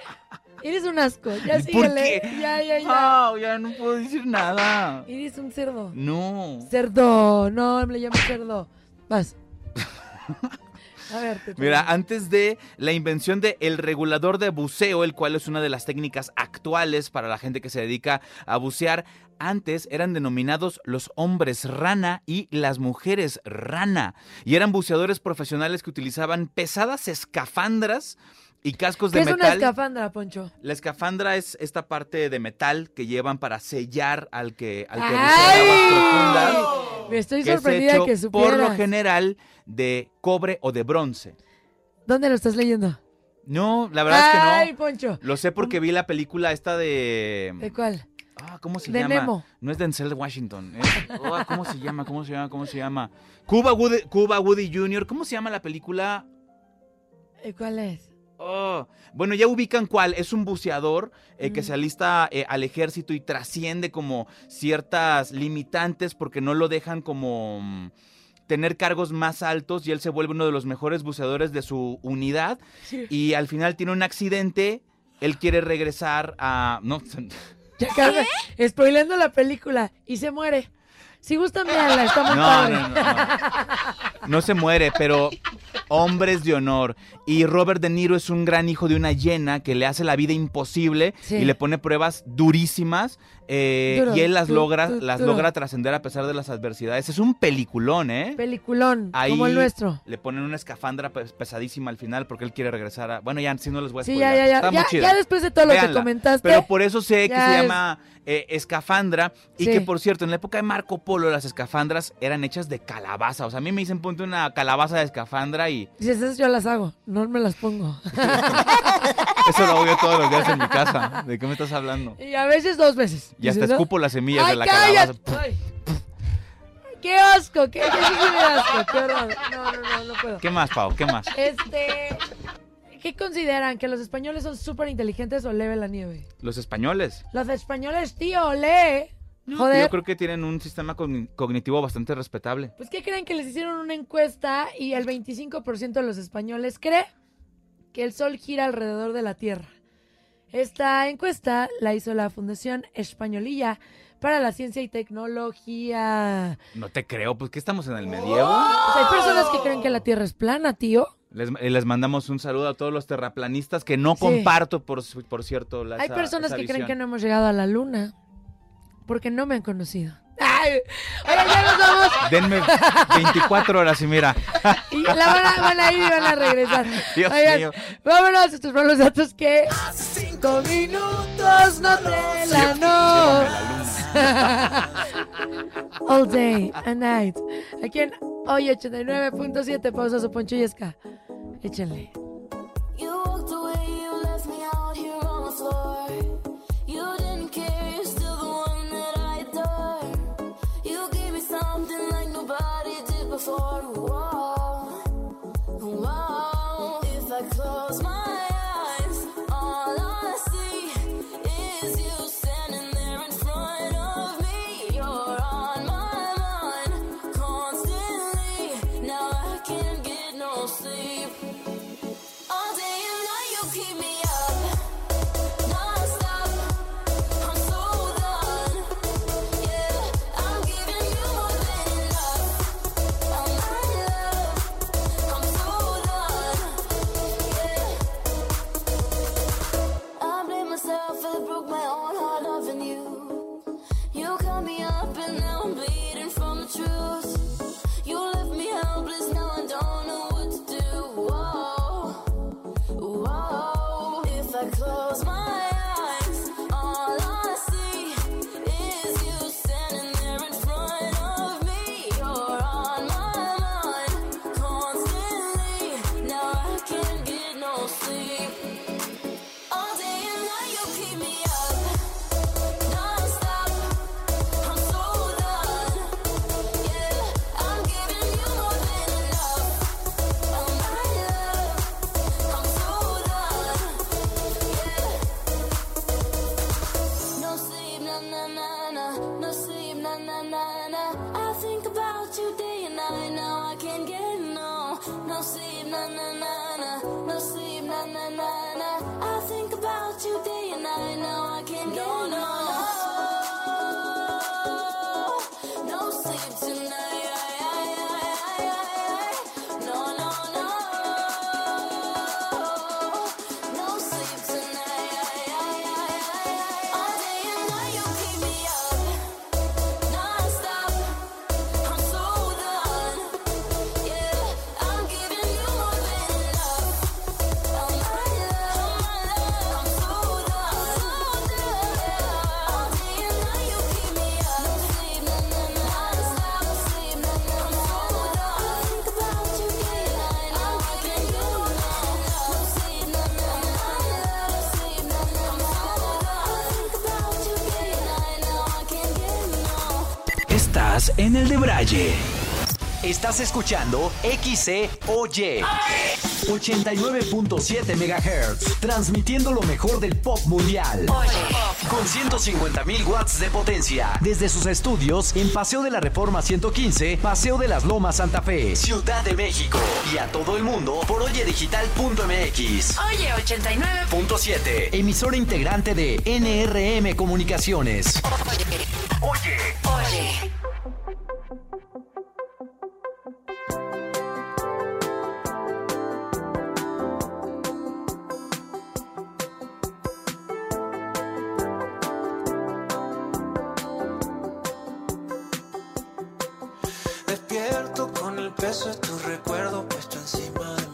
Speaker 6: Eres un asco. Ya
Speaker 4: ¿Y por
Speaker 6: síguele.
Speaker 4: qué?
Speaker 6: Ya, ya, ya.
Speaker 4: No, ya no puedo decir nada.
Speaker 6: Eres un cerdo.
Speaker 4: No.
Speaker 6: Cerdo. No, me le llamo cerdo. Vas. A ver, te
Speaker 4: Mira, antes de la invención de el regulador de buceo, el cual es una de las técnicas actuales para la gente que se dedica a bucear, antes eran denominados los hombres rana y las mujeres rana. Y eran buceadores profesionales que utilizaban pesadas escafandras y cascos
Speaker 6: ¿Qué
Speaker 4: de
Speaker 6: es una
Speaker 4: metal.
Speaker 6: escafandra, Poncho?
Speaker 4: La escafandra es esta parte de metal que llevan para sellar al que, al que
Speaker 6: ¡Ay!
Speaker 4: aguas profundas.
Speaker 6: Me estoy
Speaker 4: que es
Speaker 6: sorprendida
Speaker 4: hecho
Speaker 6: que supieras.
Speaker 4: por lo general de cobre o de bronce.
Speaker 6: ¿Dónde lo estás leyendo?
Speaker 4: No, la verdad es que no.
Speaker 6: Ay, Poncho.
Speaker 4: Lo sé porque vi la película esta de.
Speaker 6: ¿De cuál?
Speaker 4: Ah, ¿Cómo se
Speaker 6: De
Speaker 4: llama?
Speaker 6: Nemo.
Speaker 4: No es Denzel Washington. es- oh, ¿Cómo se llama? ¿Cómo se llama? ¿Cómo se llama? Cuba Woody, Cuba Woody Jr. ¿Cómo se llama la película?
Speaker 6: ¿Eh, ¿Cuál es?
Speaker 4: Oh, bueno, ya ubican cuál. Es un buceador eh, que
Speaker 6: Mm.
Speaker 4: se alista eh, al ejército y trasciende como ciertas limitantes porque no lo dejan como mm, tener cargos más altos y él se vuelve uno de los mejores buceadores de su unidad y al final tiene un accidente. Él quiere regresar a... No,
Speaker 6: Ya acabé. Spoileando la película. Y se muere. Si gustan, véanla. Está muy
Speaker 4: No,
Speaker 6: padre.
Speaker 4: no, no, no se muere, pero hombres de honor. Y Robert De Niro es un gran hijo de una hiena que le hace la vida imposible
Speaker 6: Sí.
Speaker 4: y le pone pruebas durísimas. eh,
Speaker 6: Duro,
Speaker 4: y él las logra, las logra trascender a pesar de las adversidades. Es un peliculón, ¿eh?
Speaker 6: Peliculón.
Speaker 4: Ahí
Speaker 6: Como el nuestro.
Speaker 4: le ponen una escafandra pes- pesadísima al final porque él quiere regresar a... Bueno, ya si no les voy a
Speaker 6: Sí, ya, ya, ya.
Speaker 4: Está muy
Speaker 6: Ya,
Speaker 4: chida.
Speaker 6: ya después de todo lo que comentaste.
Speaker 4: Pero por eso sé que se
Speaker 6: es-
Speaker 4: llama eh, escafandra y
Speaker 6: Sí.
Speaker 4: que por cierto, en la época de Marco Polo las escafandras eran hechas de calabaza. O sea, a mí me dicen ponte una calabaza de escafandra y
Speaker 6: Dices, esas yo las hago. No me las pongo.
Speaker 4: eso lo hago yo todos los días en mi casa. ¿De qué me estás hablando?
Speaker 6: y a veces dos veces.
Speaker 4: Y hasta
Speaker 6: Dices, ¿no?
Speaker 4: escupo las semillas
Speaker 6: ¡Ay,
Speaker 4: de la calabaza.
Speaker 6: Ay. ¡Qué asco! ¡Qué, qué, da asco! ¡Qué horror! No, no, no, no puedo.
Speaker 4: ¿Qué más, Pau? ¿Qué más?
Speaker 6: Este... ¿Qué consideran? ¿Que los españoles son súper inteligentes o leve la nieve?
Speaker 4: Los españoles.
Speaker 6: Los españoles, tío, lee. Joder.
Speaker 4: Yo creo que tienen un sistema cogni- cognitivo bastante respetable.
Speaker 6: Pues, ¿qué creen que les hicieron una encuesta y el 25% de los españoles cree que el Sol gira alrededor de la Tierra? Esta encuesta la hizo la Fundación Españolilla para la Ciencia y Tecnología.
Speaker 4: No te creo, pues que estamos en el medievo.
Speaker 6: Pues hay personas que creen que la Tierra es plana, tío.
Speaker 4: Les, eh, les mandamos un saludo a todos los terraplanistas que no
Speaker 6: Sí.
Speaker 4: comparto, por, por cierto. la-
Speaker 6: Hay
Speaker 4: esa-
Speaker 6: personas
Speaker 4: esa
Speaker 6: que creen que no hemos llegado a la Luna porque no me han conocido. ¡Ay! Oigan, ya nos vamos.
Speaker 4: Denme 24 horas y mira.
Speaker 6: Y la van a, van a ir y van a regresar.
Speaker 4: Dios
Speaker 6: Oigan,
Speaker 4: mío.
Speaker 6: vámonos. Estos fueron los datos que cinco minutos no te la no. All day and night. Aquí en hoy 89.7 pausa su poncho y esca. Échenle.
Speaker 9: for what?
Speaker 16: En el de Braille.
Speaker 1: Estás escuchando XCOY 89.7 MHz, transmitiendo lo mejor del pop mundial. Con 150.000 watts de potencia, desde sus estudios en Paseo de la Reforma 115, Paseo de las Lomas Santa Fe, Ciudad de México. Y a todo el mundo por oyedigital.mx.
Speaker 2: Oye 89.
Speaker 1: .7, emisora integrante de NRM Comunicaciones.
Speaker 2: Oye. Oye.
Speaker 25: Con el peso de tu recuerdo puesto encima de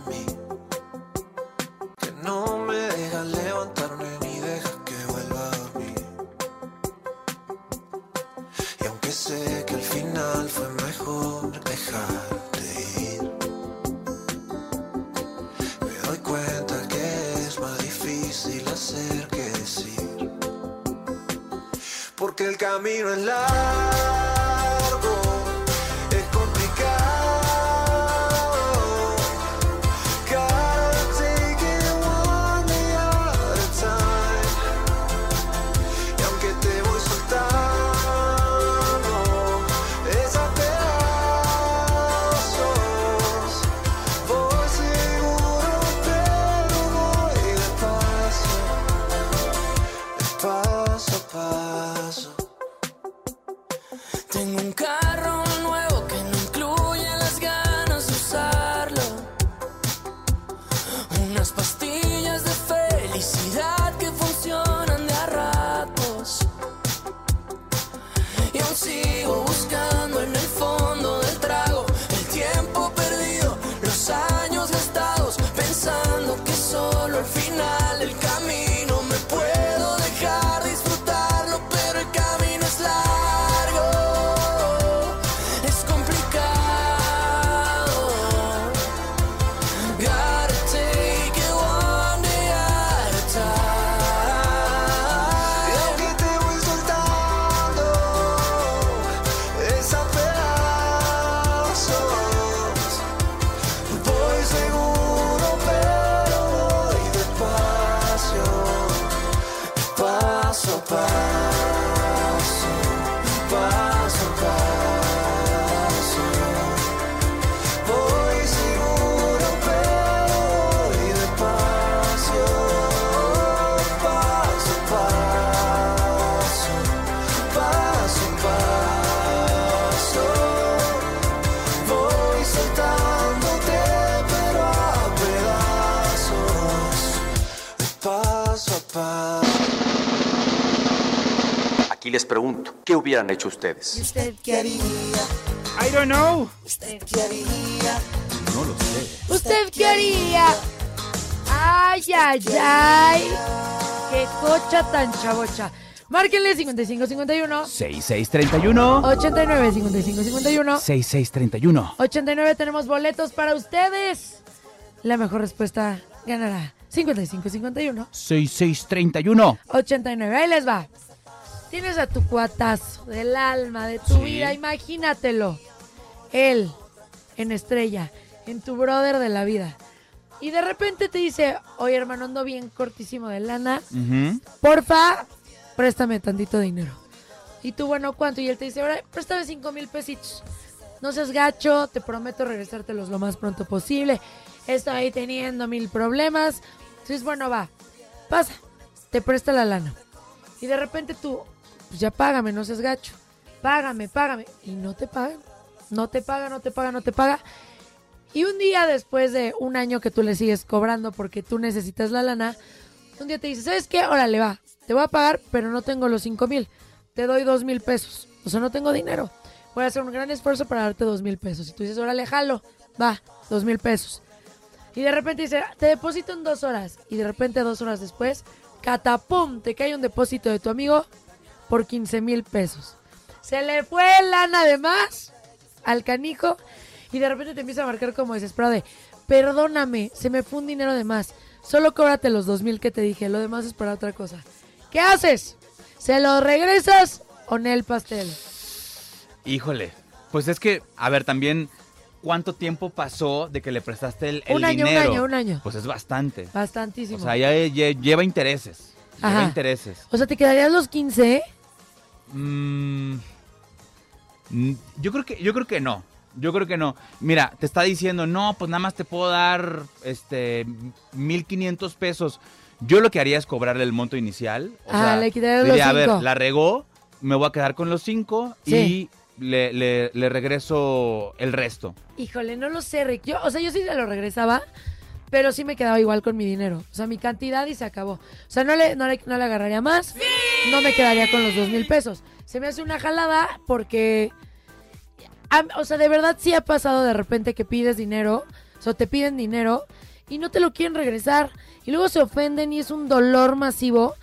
Speaker 15: hubieran hecho ustedes?
Speaker 6: ¿Usted qué haría?
Speaker 4: I don't know.
Speaker 6: ¿Usted qué haría?
Speaker 16: No lo sé.
Speaker 6: ¿Usted qué haría? Ay, ay, ay. Qué cocha tan chavocha. Márquenle 5551
Speaker 4: 6631
Speaker 6: 89 55 51
Speaker 4: 6631
Speaker 6: 89 tenemos boletos para ustedes. La mejor respuesta ganará 55 51
Speaker 4: 6631
Speaker 6: 89. Ahí les va. Tienes a tu cuatazo del alma, de tu
Speaker 4: Sí.
Speaker 6: vida, imagínatelo. Él, en estrella, en tu brother de la vida. Y de repente te dice, oye hermano, ando bien cortísimo de lana. Porfa, préstame tantito dinero. Y tú, bueno, ¿cuánto? Y él te dice, ahora, préstame cinco mil pesitos. No seas gacho, te prometo regresártelos lo más pronto posible. Estoy ahí teniendo mil problemas. Entonces, bueno, va, pasa, te presta la lana. Y de repente tú, pues ya págame, no seas gacho. Págame, págame. Y no te pagan. No te paga, no te paga, no te paga. Y un día después de un año que tú le sigues cobrando porque tú necesitas la lana, un día te dice, ¿sabes qué? Órale, va, te voy a pagar, pero no tengo los cinco mil. Te doy dos mil pesos. O sea, no tengo dinero. Voy a hacer un gran esfuerzo para darte dos mil pesos. Y tú dices, órale, jalo, va, dos mil pesos. Y de repente dice, te deposito en dos horas. Y de repente dos horas después, catapum, te cae un depósito de tu amigo por 15 mil pesos. Se le fue lana de más al canijo y de repente te empieza a marcar como desesperado de, perdóname, se me fue un dinero de más. Solo cóbrate los dos mil que te dije, lo demás es para otra cosa. ¿Qué haces? ¿Se lo regresas o en el pastel?
Speaker 4: Híjole, pues es que, a ver, también, ¿cuánto tiempo pasó de que le prestaste el, el
Speaker 6: Un año, un
Speaker 4: dinero?
Speaker 6: año, un año.
Speaker 4: Pues es bastante.
Speaker 6: Bastantísimo.
Speaker 4: O sea, ya, ya lleva intereses. Lleva
Speaker 6: Ajá.
Speaker 4: intereses.
Speaker 6: O sea, ¿te quedarías los 15?
Speaker 4: Mm, mm, yo creo que, yo creo que no. Yo creo que no. Mira, te está diciendo, no, pues nada más te puedo dar este 1500 pesos. Yo lo que haría es cobrarle el monto inicial. O
Speaker 6: Ah,
Speaker 4: sea,
Speaker 6: le quitaría los
Speaker 4: diría, a ver,
Speaker 6: cinco".
Speaker 4: la regó, me voy a quedar con los cinco
Speaker 6: Sí.
Speaker 4: y le, le- le regreso el resto.
Speaker 6: Híjole, no lo sé, Rick. Yo, o sea, yo sí se lo regresaba, pero sí me quedaba igual con mi dinero. O sea, mi cantidad y se acabó. O sea, no le, no le, no le agarraría más. No me quedaría con los dos mil pesos. Se me hace una jalada porque... a- o sea, de verdad sí ha pasado de repente que pides dinero. O sea, te piden dinero y no te lo quieren regresar. Y luego se ofenden y es un dolor masivo.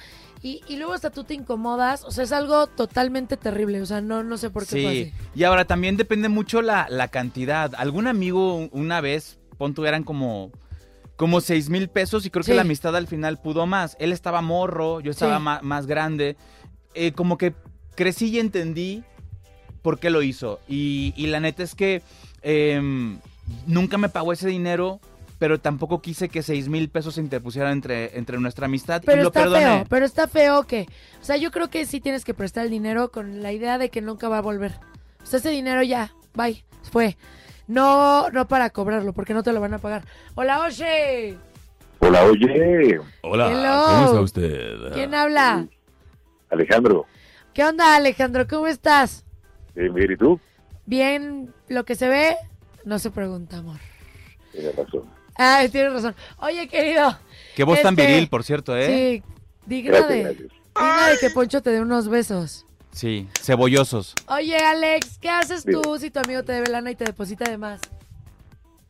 Speaker 6: Y, y luego hasta tú te incomodas. O sea, es algo totalmente terrible. O sea, no, no sé por qué fue
Speaker 4: Sí,
Speaker 6: así.
Speaker 4: y ahora también depende mucho la, la cantidad. Algún amigo un- una vez, pon tú, eran como, como 6 mil pesos y creo
Speaker 6: Sí.
Speaker 4: que la amistad al final pudo más. Él estaba morro, yo estaba
Speaker 6: Sí.
Speaker 4: más, grande. Eh, como que crecí y entendí por qué lo hizo. Y, y la neta es que em, nunca me pagó ese dinero, pero tampoco quise que 6 mil pesos se interpusieran entre, entre nuestra amistad
Speaker 6: Pero
Speaker 4: y lo
Speaker 6: está
Speaker 4: perdoné.
Speaker 6: feo, pero está feo que, o sea, yo creo que sí tienes que prestar el dinero con la idea de que nunca va a volver. O sea, ese dinero ya, bye, fue. No, no para cobrarlo, porque no te lo van a pagar. Hola, Oye.
Speaker 32: Hola, oye.
Speaker 6: Hola, Hello. ¿cómo está
Speaker 32: usted?
Speaker 6: ¿Quién habla?
Speaker 32: Alejandro.
Speaker 6: ¿Qué onda, Alejandro? ¿Cómo estás?
Speaker 32: Bien, bien, ¿y tú?
Speaker 6: Bien, lo que se ve, no se pregunta, amor.
Speaker 32: Tienes razón.
Speaker 6: Ah, tienes razón. Oye, querido.
Speaker 4: Qué voz tan
Speaker 6: este,
Speaker 4: viril, por cierto, ¿eh?
Speaker 6: Sí, digna
Speaker 32: Gracias,
Speaker 6: de,
Speaker 32: gracias.
Speaker 6: digna de que Poncho te dé unos besos.
Speaker 4: Sí, cebollosos.
Speaker 6: Oye, Alex, ¿qué haces tú si tu amigo te debe lana y te deposita de más?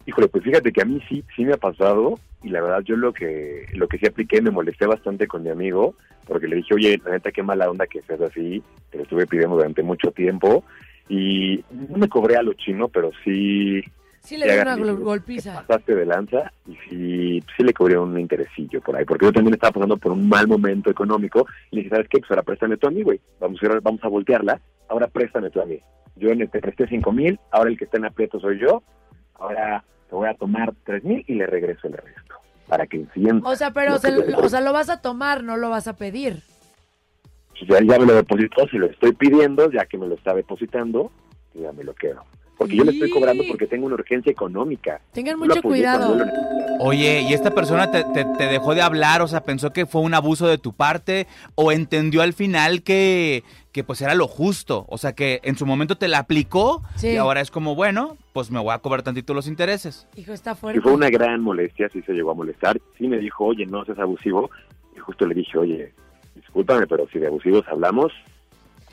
Speaker 32: Híjole, pues fíjate que a mí sí, sí me ha pasado y la verdad yo lo que lo que sí apliqué me molesté bastante con mi amigo porque le dije, oye, la neta qué mala onda que seas así, te lo estuve pidiendo durante mucho tiempo y no me cobré a lo chino, pero sí
Speaker 6: Sí le dio una golpiza.
Speaker 32: pasaste de lanza y sí, sí le cobré un interesillo por ahí, porque yo también estaba pasando por un mal momento económico y le dije, ¿sabes qué? Pues ahora préstame tú a mí, güey, vamos a, vamos a voltearla, ahora préstame tú a mí. Yo te presté cinco mil, ahora el que está en aprieto soy yo, ahora te voy a tomar tres mil y le regreso el resto, para que sienta.
Speaker 6: O sea, pero
Speaker 32: te-
Speaker 6: o sea, lo vas a tomar, no lo vas a pedir.
Speaker 32: ya, ya me lo depositó, si lo estoy pidiendo, ya que me lo está depositando, ya me lo quedo. Porque yo le estoy cobrando porque tengo una urgencia económica.
Speaker 6: Tengan mucho cuidado.
Speaker 4: Oye, ¿y esta persona te, te- te dejó de hablar? O sea, ¿pensó que fue un abuso de tu parte? ¿O entendió al final que, que pues era lo justo? O sea, que en su momento te la aplicó
Speaker 6: Sí.
Speaker 4: y ahora es como, bueno, pues me voy a cobrar tantito los intereses.
Speaker 6: Hijo, está
Speaker 32: Y
Speaker 6: fuerte.
Speaker 32: fue una gran molestia, sí se llegó a molestar. Sí me dijo, oye, no seas abusivo. Y justo le dije, oye, discúlpame, pero si de abusivos hablamos,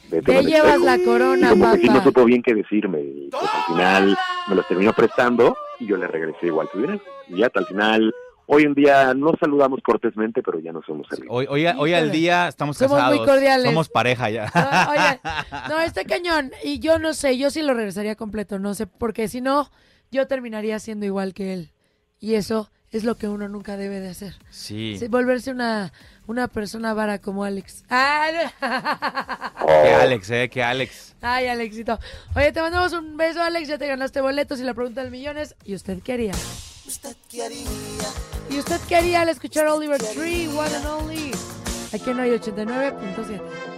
Speaker 32: vete
Speaker 6: Te llevas
Speaker 32: estoy".
Speaker 6: la corona,
Speaker 32: Y como que no
Speaker 6: papá.
Speaker 32: supo bien qué decirme. Y pues al final me los terminó prestando y yo le regresé igual su dinero. Y ya hasta el final, hoy en día nos saludamos cortésmente, pero ya no somos amigos.
Speaker 4: Hoy, hoy, hoy al día estamos
Speaker 6: Somos muy
Speaker 4: casados.
Speaker 6: cordiales.
Speaker 4: Somos pareja ya.
Speaker 6: No, oye, no, está cañón. Y yo no sé, yo sí lo regresaría completo, no sé, porque si no, yo terminaría siendo igual que él. Y eso es lo que uno nunca debe de hacer.
Speaker 4: Sí.
Speaker 6: Volverse una, una persona vara como Alex. Ah,
Speaker 4: Que Alex, eh, que Alex.
Speaker 6: Ay, Alexito. Oye, te mandamos un beso, Alex. Ya te ganaste boletos y la pregunta del millón es, ¿y usted qué haría? ¿Y usted qué haría al escuchar Oliver Tree, One and Only? Aquí no hay 89.7.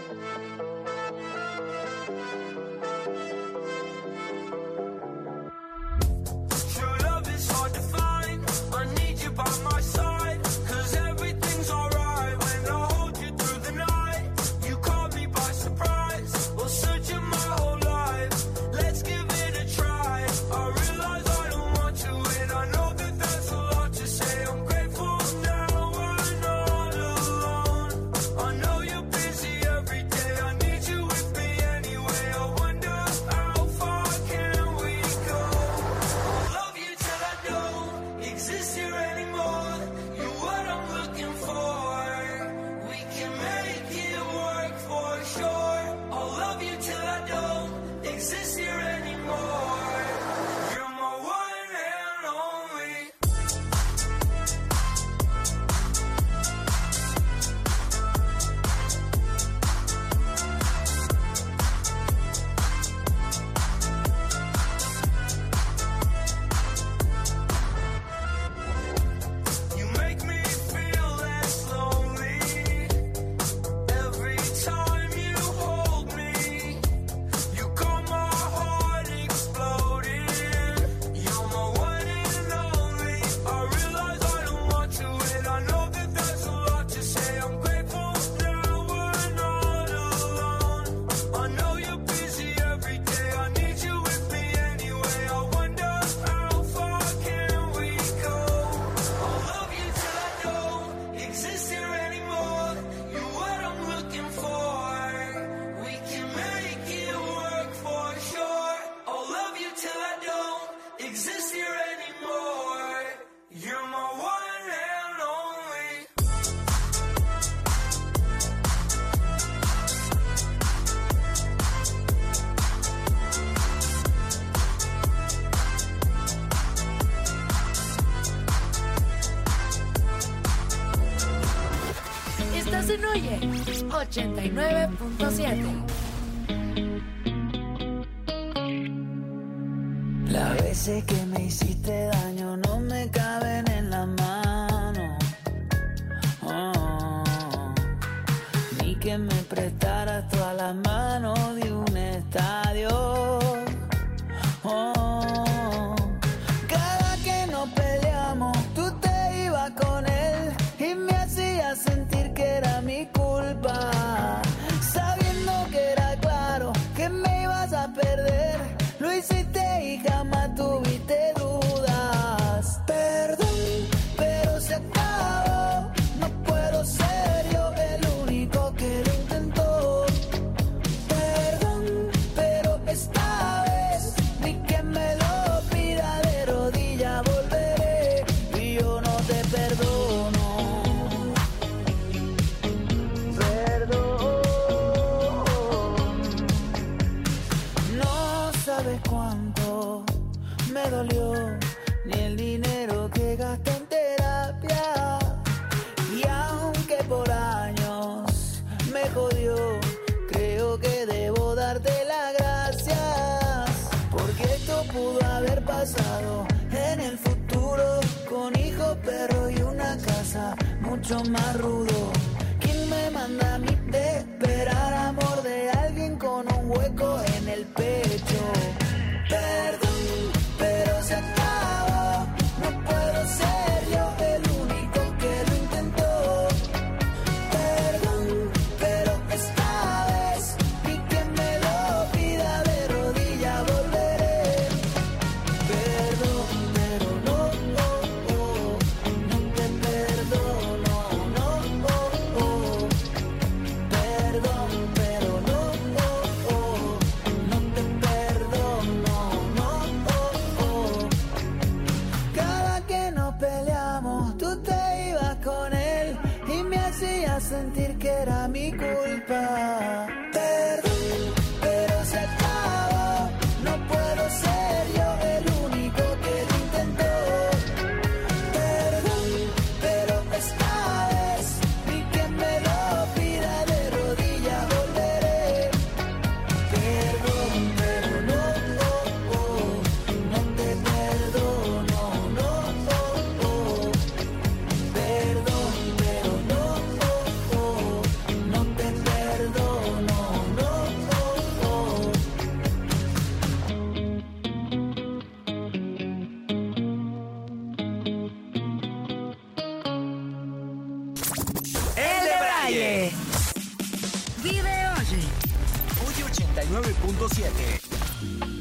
Speaker 33: 99.7.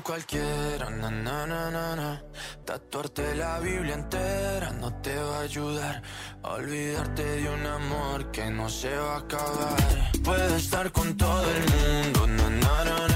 Speaker 33: cualquiera, na, na, na, na, na. Tatuarte la Biblia entera no te va a ayudar. Olvidarte de un amor que no se va a acabar. Puedes estar con todo el mundo, na, na, na.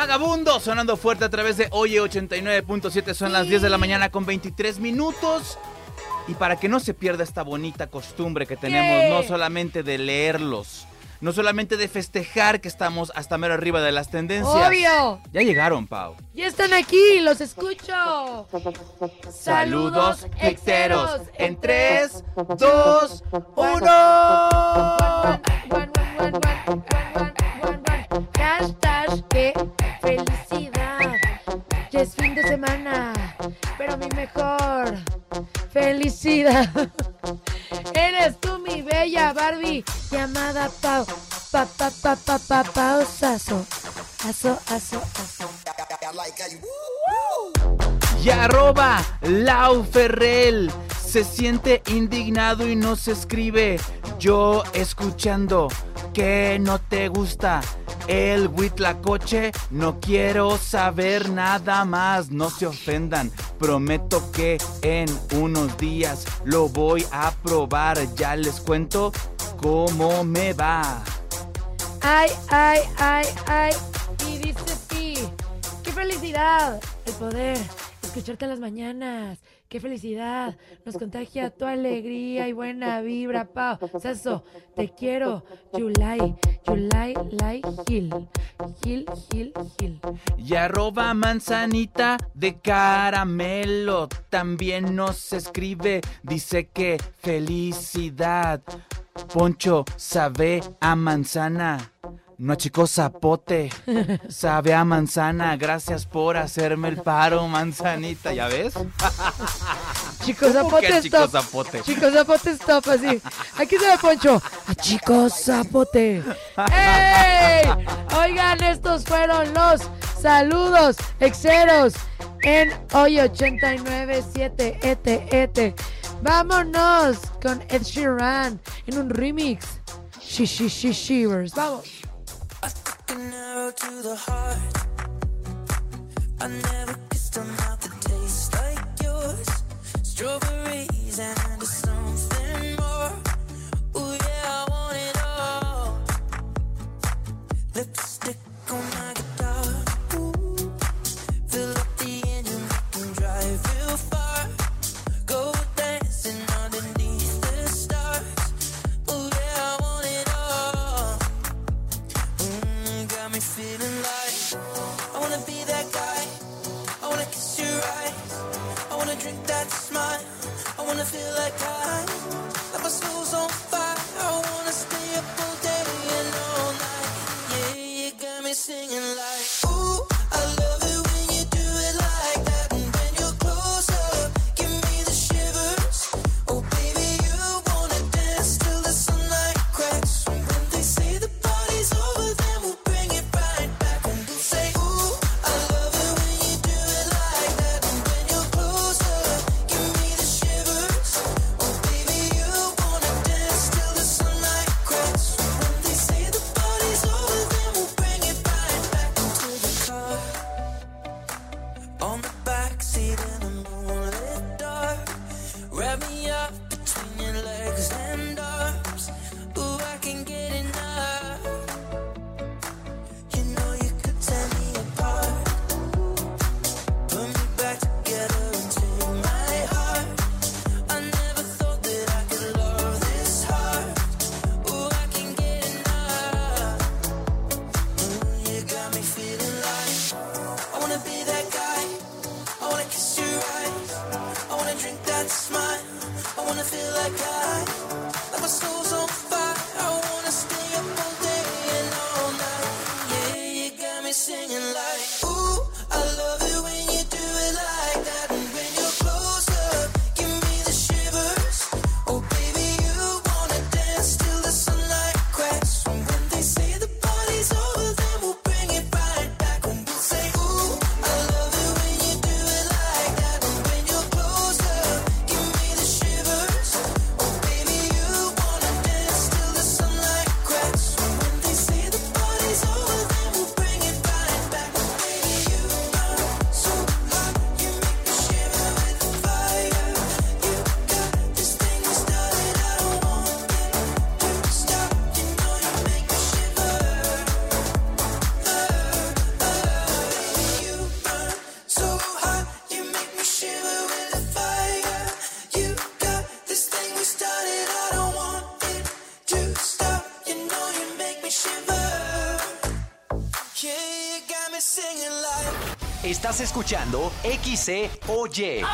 Speaker 4: Vagabundo sonando fuerte a través de Oye 89.7. Son las 10 de la mañana con 23 minutos. Y para que no se pierda esta bonita costumbre que tenemos,
Speaker 6: ¿Qué?
Speaker 4: no solamente de leerlos, no solamente de festejar que estamos hasta mero arriba de las tendencias.
Speaker 6: Obvio.
Speaker 4: Ya llegaron, Pau.
Speaker 6: Ya están aquí, los escucho.
Speaker 4: Saludos exteros en 3, 2, 1.
Speaker 6: Hashtag. Ya es fin de semana, pero mi mejor felicidad. Eres tú mi bella Barbie, llamada Pau. Pa, pa, pa, pa, pa, pausazo. Aso, aso, aso.
Speaker 4: Y arroba Lau Ferrell se siente indignado y no se escribe. Yo escuchando que no te gusta el Huitlacoche, no quiero saber nada más. No se ofendan, prometo que en unos días lo voy a probar. Ya les cuento cómo me va.
Speaker 6: Ay, ay, ay, ay. Y dice sí. Qué felicidad el poder escucharte en las mañanas qué felicidad, nos contagia tu alegría y buena vibra, Pau. Sasso, te quiero, July, July, Lai, Gil, Gil, Gil, Gil.
Speaker 4: Y arroba manzanita de caramelo, también nos escribe, dice que felicidad. Poncho sabe a manzana. No chico zapote, sabe a manzana, gracias por hacerme el paro, manzanita, ¿ya ves?
Speaker 6: Chico zapote stop.
Speaker 4: Chico zapote.
Speaker 6: Chico zapote stop, así. Aquí se ve Poncho. A chico zapote. ¡Ey! Oigan, estos fueron los saludos exeros en hoy 897 ET, Vámonos con Ed Sheeran en un remix. She, she, she, shivers. Vamos.
Speaker 28: I took an arrow to the heart. I never kissed a mouth that tastes like yours. Strawberries and something more. Oh yeah, I want it all. Lipstick on my I feel like like my soul's on fire. I wanna stay up all day and all night. Yeah, you got me singing.
Speaker 1: Escuchando XCOY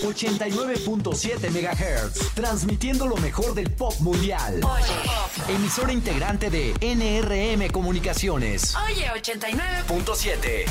Speaker 1: 89.7 MHz, transmitiendo lo mejor del pop mundial. Oye. Emisora integrante de NRM Comunicaciones.
Speaker 8: Oye 89.7.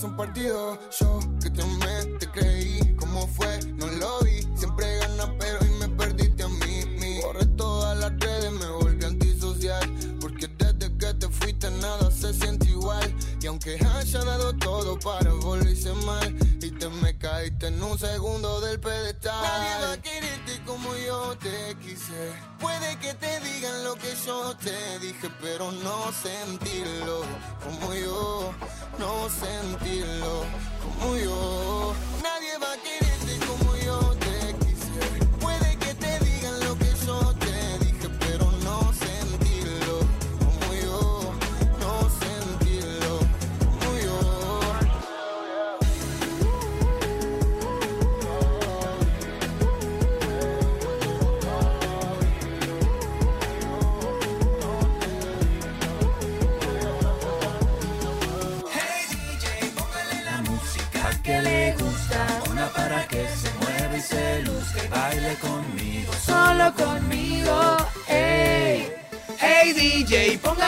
Speaker 8: Corazón partido.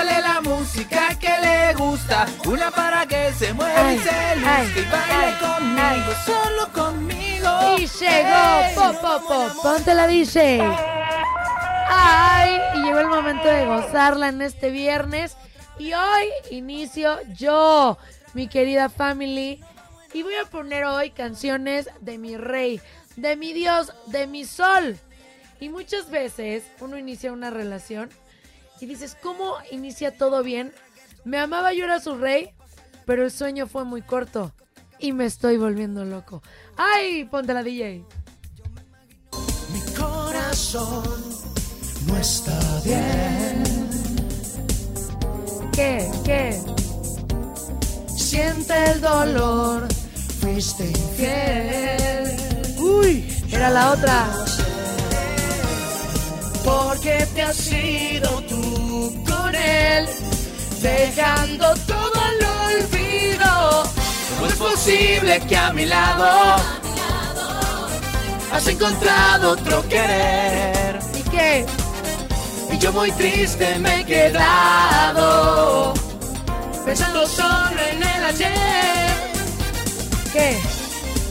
Speaker 4: Póngale la música que le gusta. Una para que se mueva y se luzca
Speaker 6: ay,
Speaker 4: y baile
Speaker 6: ay,
Speaker 4: conmigo, solo conmigo.
Speaker 6: Y llegó,
Speaker 4: Hey.
Speaker 6: pop, pop, pop, ponte la DJ. Ay, y llegó el momento de gozarla en este viernes. Y hoy inicio yo, mi querida family. Y voy a poner hoy canciones de mi rey, de mi Dios, de mi sol. Y muchas veces uno inicia una relación y dices, ¿cómo inicia todo bien? Me amaba, yo era su rey, pero el sueño fue muy corto y me estoy volviendo loco. ¡Ay! Ponte la DJ.
Speaker 5: Mi corazón no está bien.
Speaker 6: ¿Qué? ¿Qué?
Speaker 5: Siente el dolor, fuiste infiel.
Speaker 6: Uy, era la otra.
Speaker 5: Porque te has ido tú con él, dejando todo al olvido. ¿Cómo es posible que a mi lado has encontrado otro querer?
Speaker 6: ¿Y qué?
Speaker 5: Y yo muy triste me he quedado pensando solo en el ayer.
Speaker 6: ¿Qué?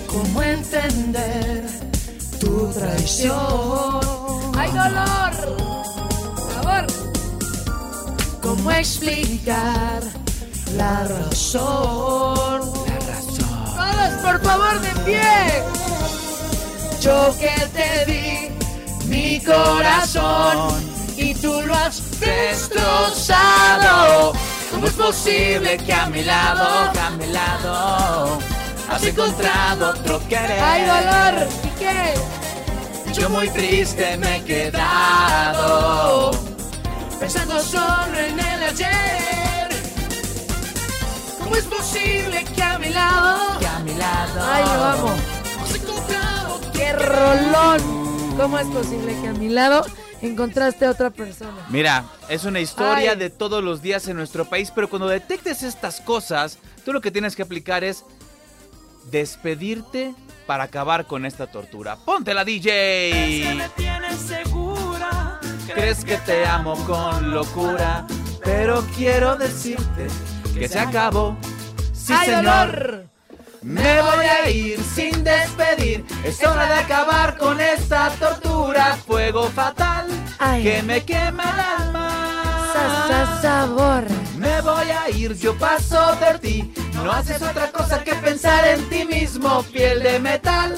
Speaker 5: ¿Cómo entender tu traición?
Speaker 6: ¡Ay, dolor! Por favor.
Speaker 5: ¿Cómo explicar la razón? La razón.
Speaker 6: Todos, por favor, de pie.
Speaker 5: Yo que te di mi corazón y tú lo has destrozado. ¿Cómo es posible que a mi lado, que a mi lado, has encontrado otro querer?
Speaker 6: ¡Ay, dolor! ¿Y qué?
Speaker 5: Yo muy triste me he quedado pensando solo en el ayer. ¿Cómo es posible que a mi lado, que a mi lado,
Speaker 6: ¡Ay, lo amo! ¡Qué rolón! ¿Cómo es posible que a mi lado encontraste a otra persona?
Speaker 4: Mira, es una historia
Speaker 6: Ay.
Speaker 4: de todos los días en nuestro país, pero cuando detectes estas cosas, tú lo que tienes que aplicar es despedirte para acabar con esta tortura. ¡Ponte la DJ!
Speaker 5: me tienes segura.
Speaker 4: Crees que te amo con locura, pero quiero decirte que se acabó. Sí,
Speaker 6: ¡Ay,
Speaker 4: señor.
Speaker 6: dolor!
Speaker 4: Me voy a ir sin despedir. Es hora de acabar con esta tortura. Fuego fatal
Speaker 6: Ay.
Speaker 4: que me quema el alma.
Speaker 6: Sa, sa, sabor.
Speaker 4: Me voy a ir, yo paso de ti. No haces otra cosa que pensar en ti mismo, piel de metal.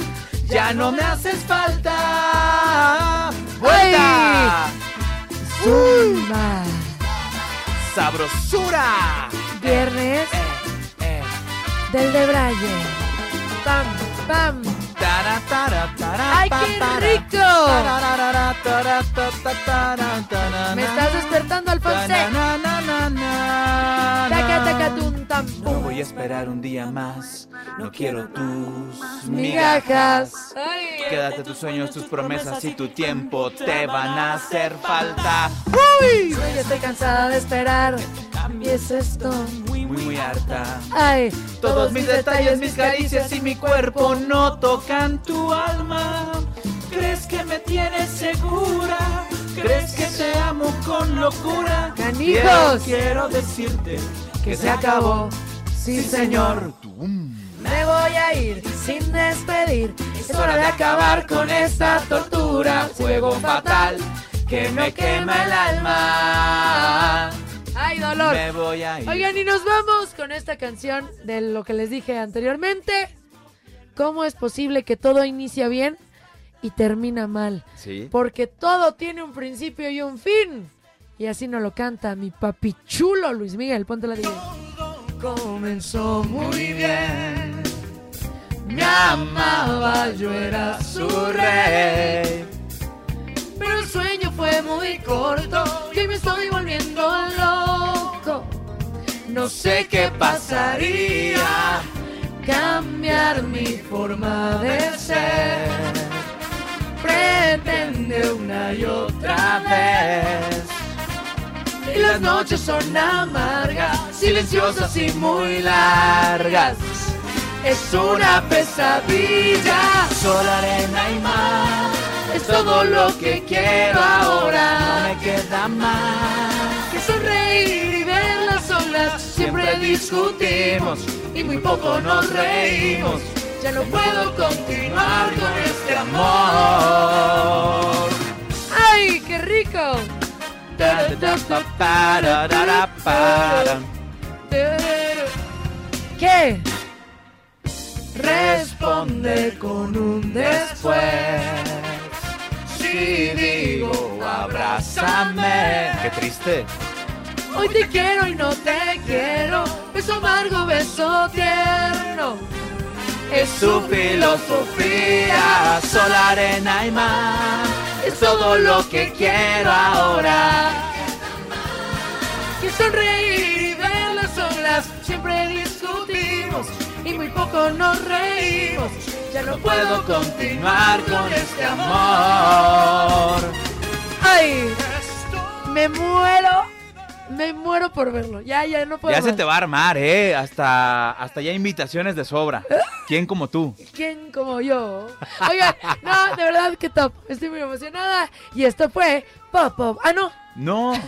Speaker 4: Ya no me haces falta. ¡Vuelta!
Speaker 6: Zumba.
Speaker 4: ¡Sabrosura!
Speaker 6: Viernes
Speaker 4: Eh,
Speaker 6: del de Braille. Pam, pam, ¡Ay, qué rico! Me estás despertando, Alfonso.
Speaker 4: No voy a esperar un día más. No quiero tus
Speaker 6: Migajas.
Speaker 4: Quédate tus sueños, tus promesas y tu tiempo te van a hacer falta.
Speaker 6: ¡Uy! Yo ya estoy cansada de esperar. Cambies esto.
Speaker 4: Muy, muy harta.
Speaker 6: Ay,
Speaker 4: Todos mis detalles, mis caricias y mi cuerpo no tocan tu alma. ¿Crees que me tienes segura? ¿Crees que te amo con locura?
Speaker 6: ¡Canijos!
Speaker 4: Quiero, quiero decirte
Speaker 6: que se acabó. Sí, señor. Me voy a ir sin despedir. Es hora de acabar con esta tortura. Fuego fatal que me quema el alma. ¡Ay, dolor!
Speaker 4: Me voy a ir.
Speaker 6: Oigan, y nos vamos con esta canción de lo que les dije anteriormente. ¿Cómo es posible que todo inicia bien y termina mal?
Speaker 4: Sí.
Speaker 6: Porque todo tiene un principio y un fin. Y así nos lo canta mi papi chulo Luis Miguel. Ponte la Comenzó muy bien. Me amaba, yo era su rey. Pero el sueño fue muy corto y me estoy volviendo loco. No sé qué pasaría. Cambiar mi forma de ser. Pretende una y otra vez. Y las noches son amargas, silenciosas y muy largas. Es una pesadilla, solo arena y mar. Es todo lo que quiero ahora. No me queda más que sonreír y ver las olas. Siempre discutimos y muy poco nos reímos. Ya no puedo continuar con este amor. ¡Ay, qué rico! ¿Qué? Responde con un después. Si digo abrázame.
Speaker 4: Qué triste.
Speaker 6: Hoy te quiero y no te quiero. Beso amargo, beso tierno. Es su filosofía. Sol, arena y mar. Es todo lo que quiero ahora. Que sonreír y ver las olas. Siempre discutimos y muy poco nos reímos. Ya no puedo continuar con este amor. ¡Ay! Me muero. Me muero por verlo. Ya, ya, no puedo.
Speaker 4: Ya se te va a armar, ¿eh? Hasta, hasta ya invitaciones de sobra. ¿Quién como tú?
Speaker 6: ¿Quién como yo? Oigan, no, de verdad que top. Estoy muy emocionada. Y esto fue Pop Pop. Ah, no.
Speaker 4: No.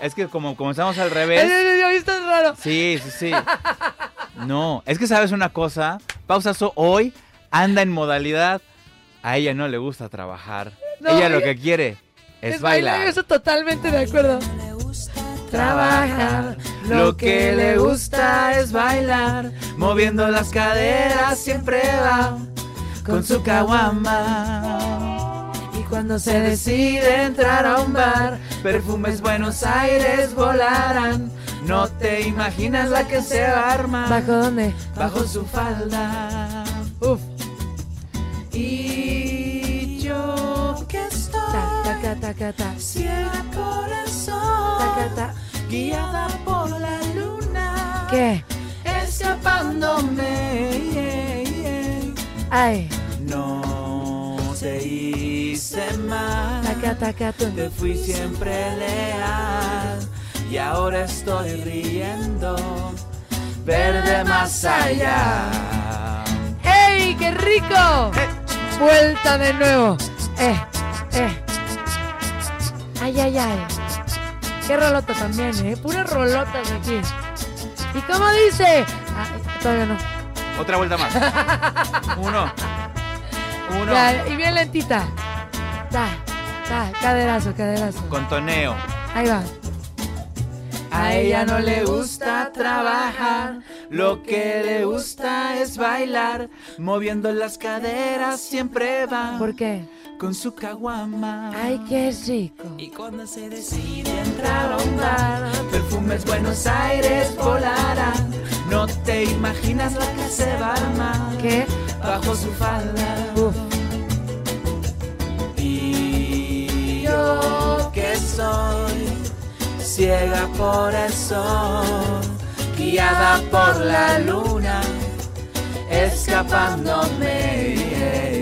Speaker 4: Es que como comenzamos al revés.
Speaker 6: Esto es raro.
Speaker 4: Sí, sí, sí. No, es que sabes una cosa. Pausazo hoy anda en modalidad. A ella no le gusta trabajar.
Speaker 6: No,
Speaker 4: ella lo que quiere es,
Speaker 6: Es bailar.
Speaker 4: bailar.
Speaker 6: Eso totalmente de acuerdo. Trabajar. Lo que le gusta es bailar.
Speaker 4: Moviendo las caderas siempre va con su caguama.
Speaker 6: Y cuando se decide entrar a un bar,
Speaker 4: Perfumes Buenos Aires volarán. No te imaginas la que se va a armar.
Speaker 6: ¿bajo dónde?
Speaker 4: Bajo su falda.
Speaker 6: Uf.
Speaker 4: Y
Speaker 6: Ta, taca, taca, ta.
Speaker 4: ciega por el sol,
Speaker 6: Taca, ta.
Speaker 4: guiada por la luna,
Speaker 6: ¿Qué?
Speaker 4: escapándome.
Speaker 6: Ay.
Speaker 4: No te hice mal,
Speaker 6: Taca, taca, tum.
Speaker 4: te fui siempre leal y ahora estoy riendo, verde más allá.
Speaker 6: ¡Ey, qué rico! Vuelta de nuevo. Eh, eh. Ay, ay, ay. Qué rolota también, ¿eh? Puras rolotas aquí. ¿Y cómo dice? Ay, todavía no.
Speaker 4: Otra vuelta más. Uno. Uno.
Speaker 6: Ya, y bien lentita. Da, da, caderazo, caderazo.
Speaker 4: Con toneo.
Speaker 6: Ahí va.
Speaker 4: A ella no le gusta trabajar, lo que le gusta es bailar, moviendo las caderas siempre va
Speaker 6: ¿Por qué?
Speaker 4: Con su caguama.
Speaker 6: Ay, qué rico.
Speaker 4: Y cuando se decide entrar a un bar, perfumes Buenos Aires volarán, No te imaginas la que se va a armar.
Speaker 6: ¿Qué?
Speaker 4: Bajo su falda. Y yo que soy ciega por el sol, guiada por la luna, escapándome.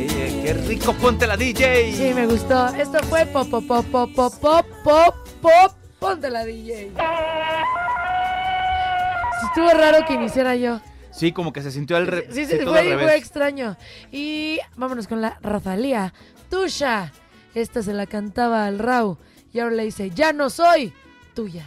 Speaker 4: ¡Qué rico! ¡Ponte la DJ!
Speaker 6: Sí, me gustó. Esto fue pop, pop, pop, pop, pop, pop, pop, pop. Ponte la DJ. Estuvo raro que iniciara yo.
Speaker 4: Sí, como que se sintió al, re-
Speaker 6: Sí, sí,
Speaker 4: todo al
Speaker 6: fue,
Speaker 4: revés.
Speaker 6: fue extraño. Y vámonos con la Rosalía. Tuya. Esta se la cantaba al Rau. Y ahora le dice, ya no soy tuya.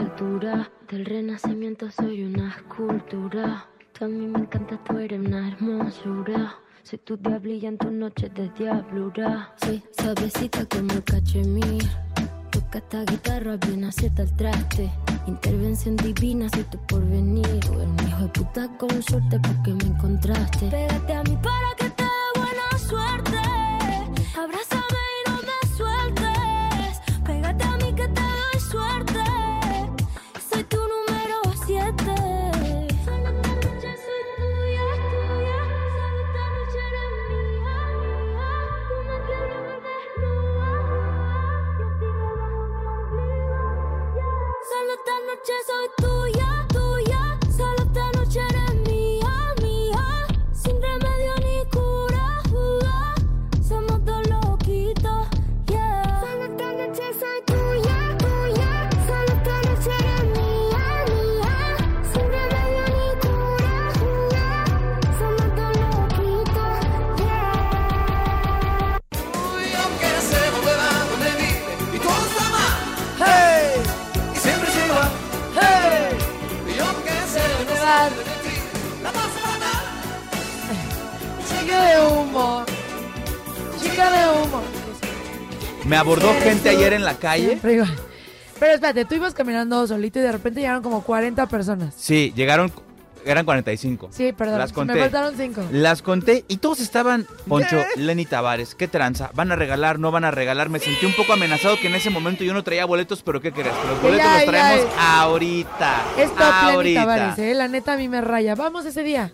Speaker 34: altura, del renacimiento soy una escultura. Tú a mí me encanta, tú eres una hermosura. Soy tu diablilla en tus noches de diablura. Soy suavecita como el cachemir. Toca esta guitarra bien acierta el traste. Intervención divina, soy tu porvenir. Tú eres un hijo de puta con suerte porque me encontraste. Pégate a mí para que noche soy tuya,
Speaker 3: De
Speaker 6: humo.
Speaker 4: Me abordó gente ayer en la calle.
Speaker 6: Siempre igual. Pero espérate, tú ibas caminando solito y de repente llegaron como 40 personas.
Speaker 4: Sí, llegaron, eran 45.
Speaker 6: Sí, perdón.
Speaker 4: Las conté.
Speaker 6: Me faltaron 5.
Speaker 4: Las conté y todos estaban, Poncho, Lenny Tavares, qué tranza, van a regalar, no van a regalar. Me sentí un poco amenazado que en ese momento yo no traía boletos, pero ¿qué crees? Que los boletos
Speaker 6: ya,
Speaker 4: los traemos
Speaker 6: ya.
Speaker 4: ahorita.
Speaker 6: Es top Lenny
Speaker 4: ahorita.
Speaker 6: Tavares, eh. La neta a mí me raya. Vamos ese día.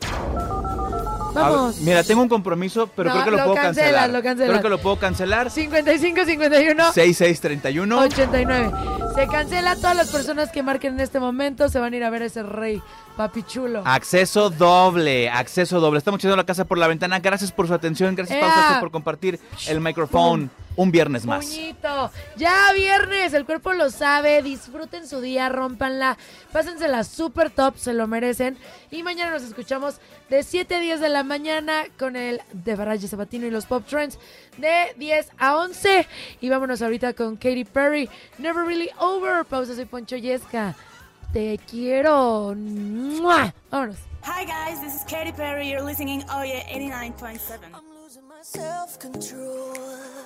Speaker 4: Ver,
Speaker 6: Vamos.
Speaker 4: mira, tengo un compromiso, pero
Speaker 6: No,
Speaker 4: creo que lo,
Speaker 6: lo
Speaker 4: puedo
Speaker 6: cancelas,
Speaker 4: cancelar.
Speaker 6: lo cancelas.
Speaker 4: Creo que lo puedo cancelar.
Speaker 6: 55 51
Speaker 4: 6631
Speaker 6: 89. Se cancela todas las personas que marquen en este momento. Se van a ir a ver a ese rey, papi chulo.
Speaker 4: Acceso doble, acceso doble. Estamos echando la casa por la ventana. Gracias por su atención, gracias. Pausa, por compartir el micrófono un viernes más.
Speaker 6: Puñito. Ya viernes, el cuerpo lo sabe. Disfruten su día, rompanla. Pásensela super top, se lo merecen. Y mañana nos escuchamos de 7 a 10 de la mañana con el de Barraje Sabatino y los Pop Trends de 10 a 11. Y vámonos ahorita con Katy Perry. Never Really Over. Pausa, soy Poncho Yesca. Te quiero. ¡Mua! Vámonos.
Speaker 35: Hi guys, this is Katy Perry. You're listening Oh Yeah 89.7.
Speaker 3: self control.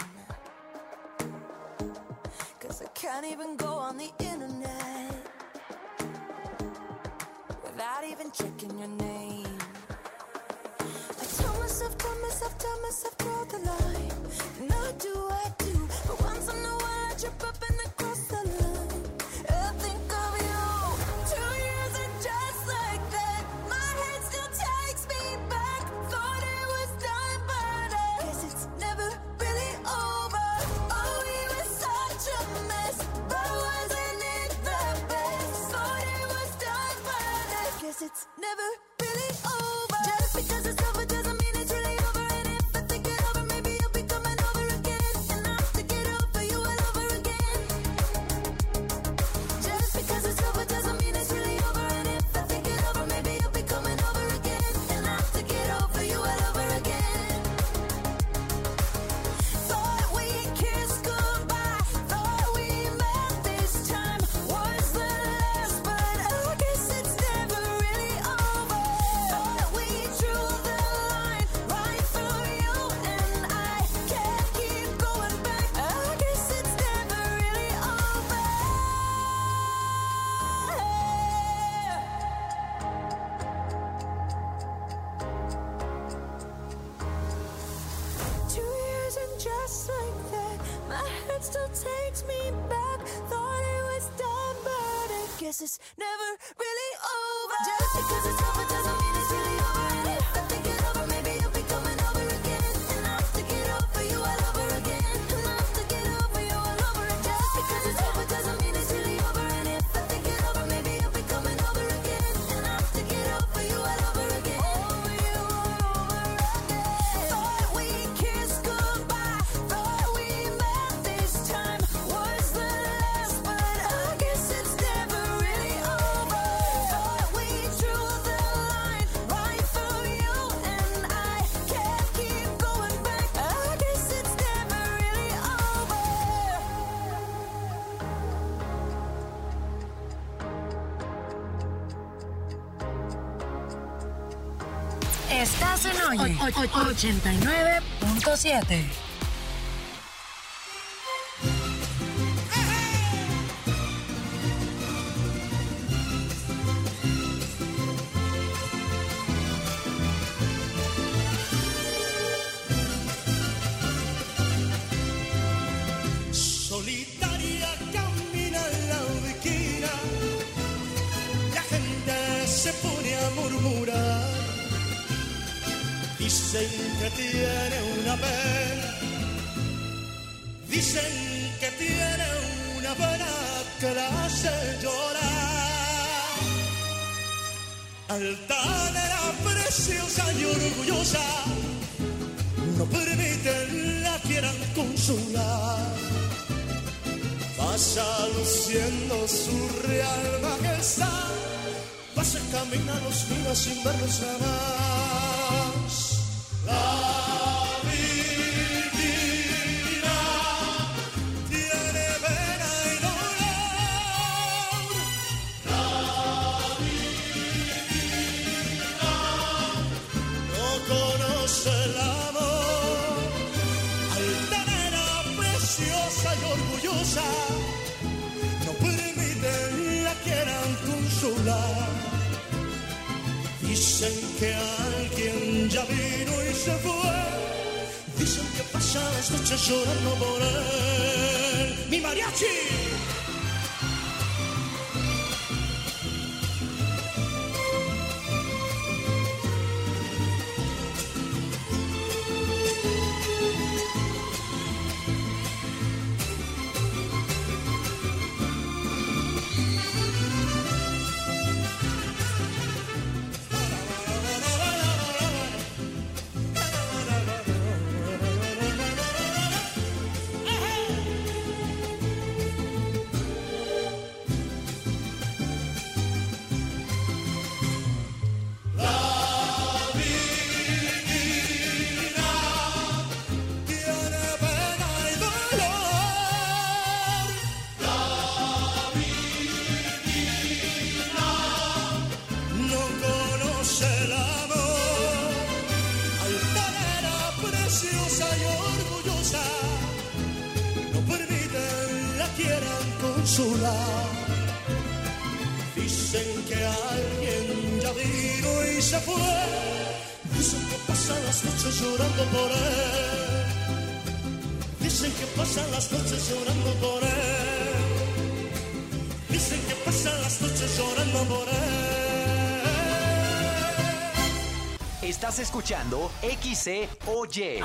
Speaker 3: Can't even go on the internet without even checking your name. I tell myself, tell myself, tell myself. never
Speaker 36: 89.7. Sabah llorando por él.
Speaker 1: Estás escuchando XCOY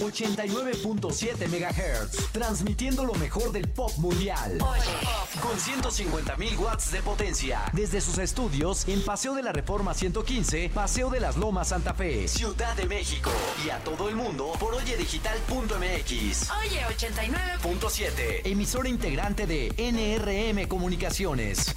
Speaker 1: 89.7 MHz, transmitiendo lo mejor del pop mundial. Con 150.000 watts de potencia, desde sus estudios en Paseo de la Reforma 115, Paseo de las Lomas Santa Fe, Ciudad de México. Y a todo el mundo por oyedigital.mx.
Speaker 2: Oye, 89.
Speaker 1: .7, emisora integrante de NRM Comunicaciones.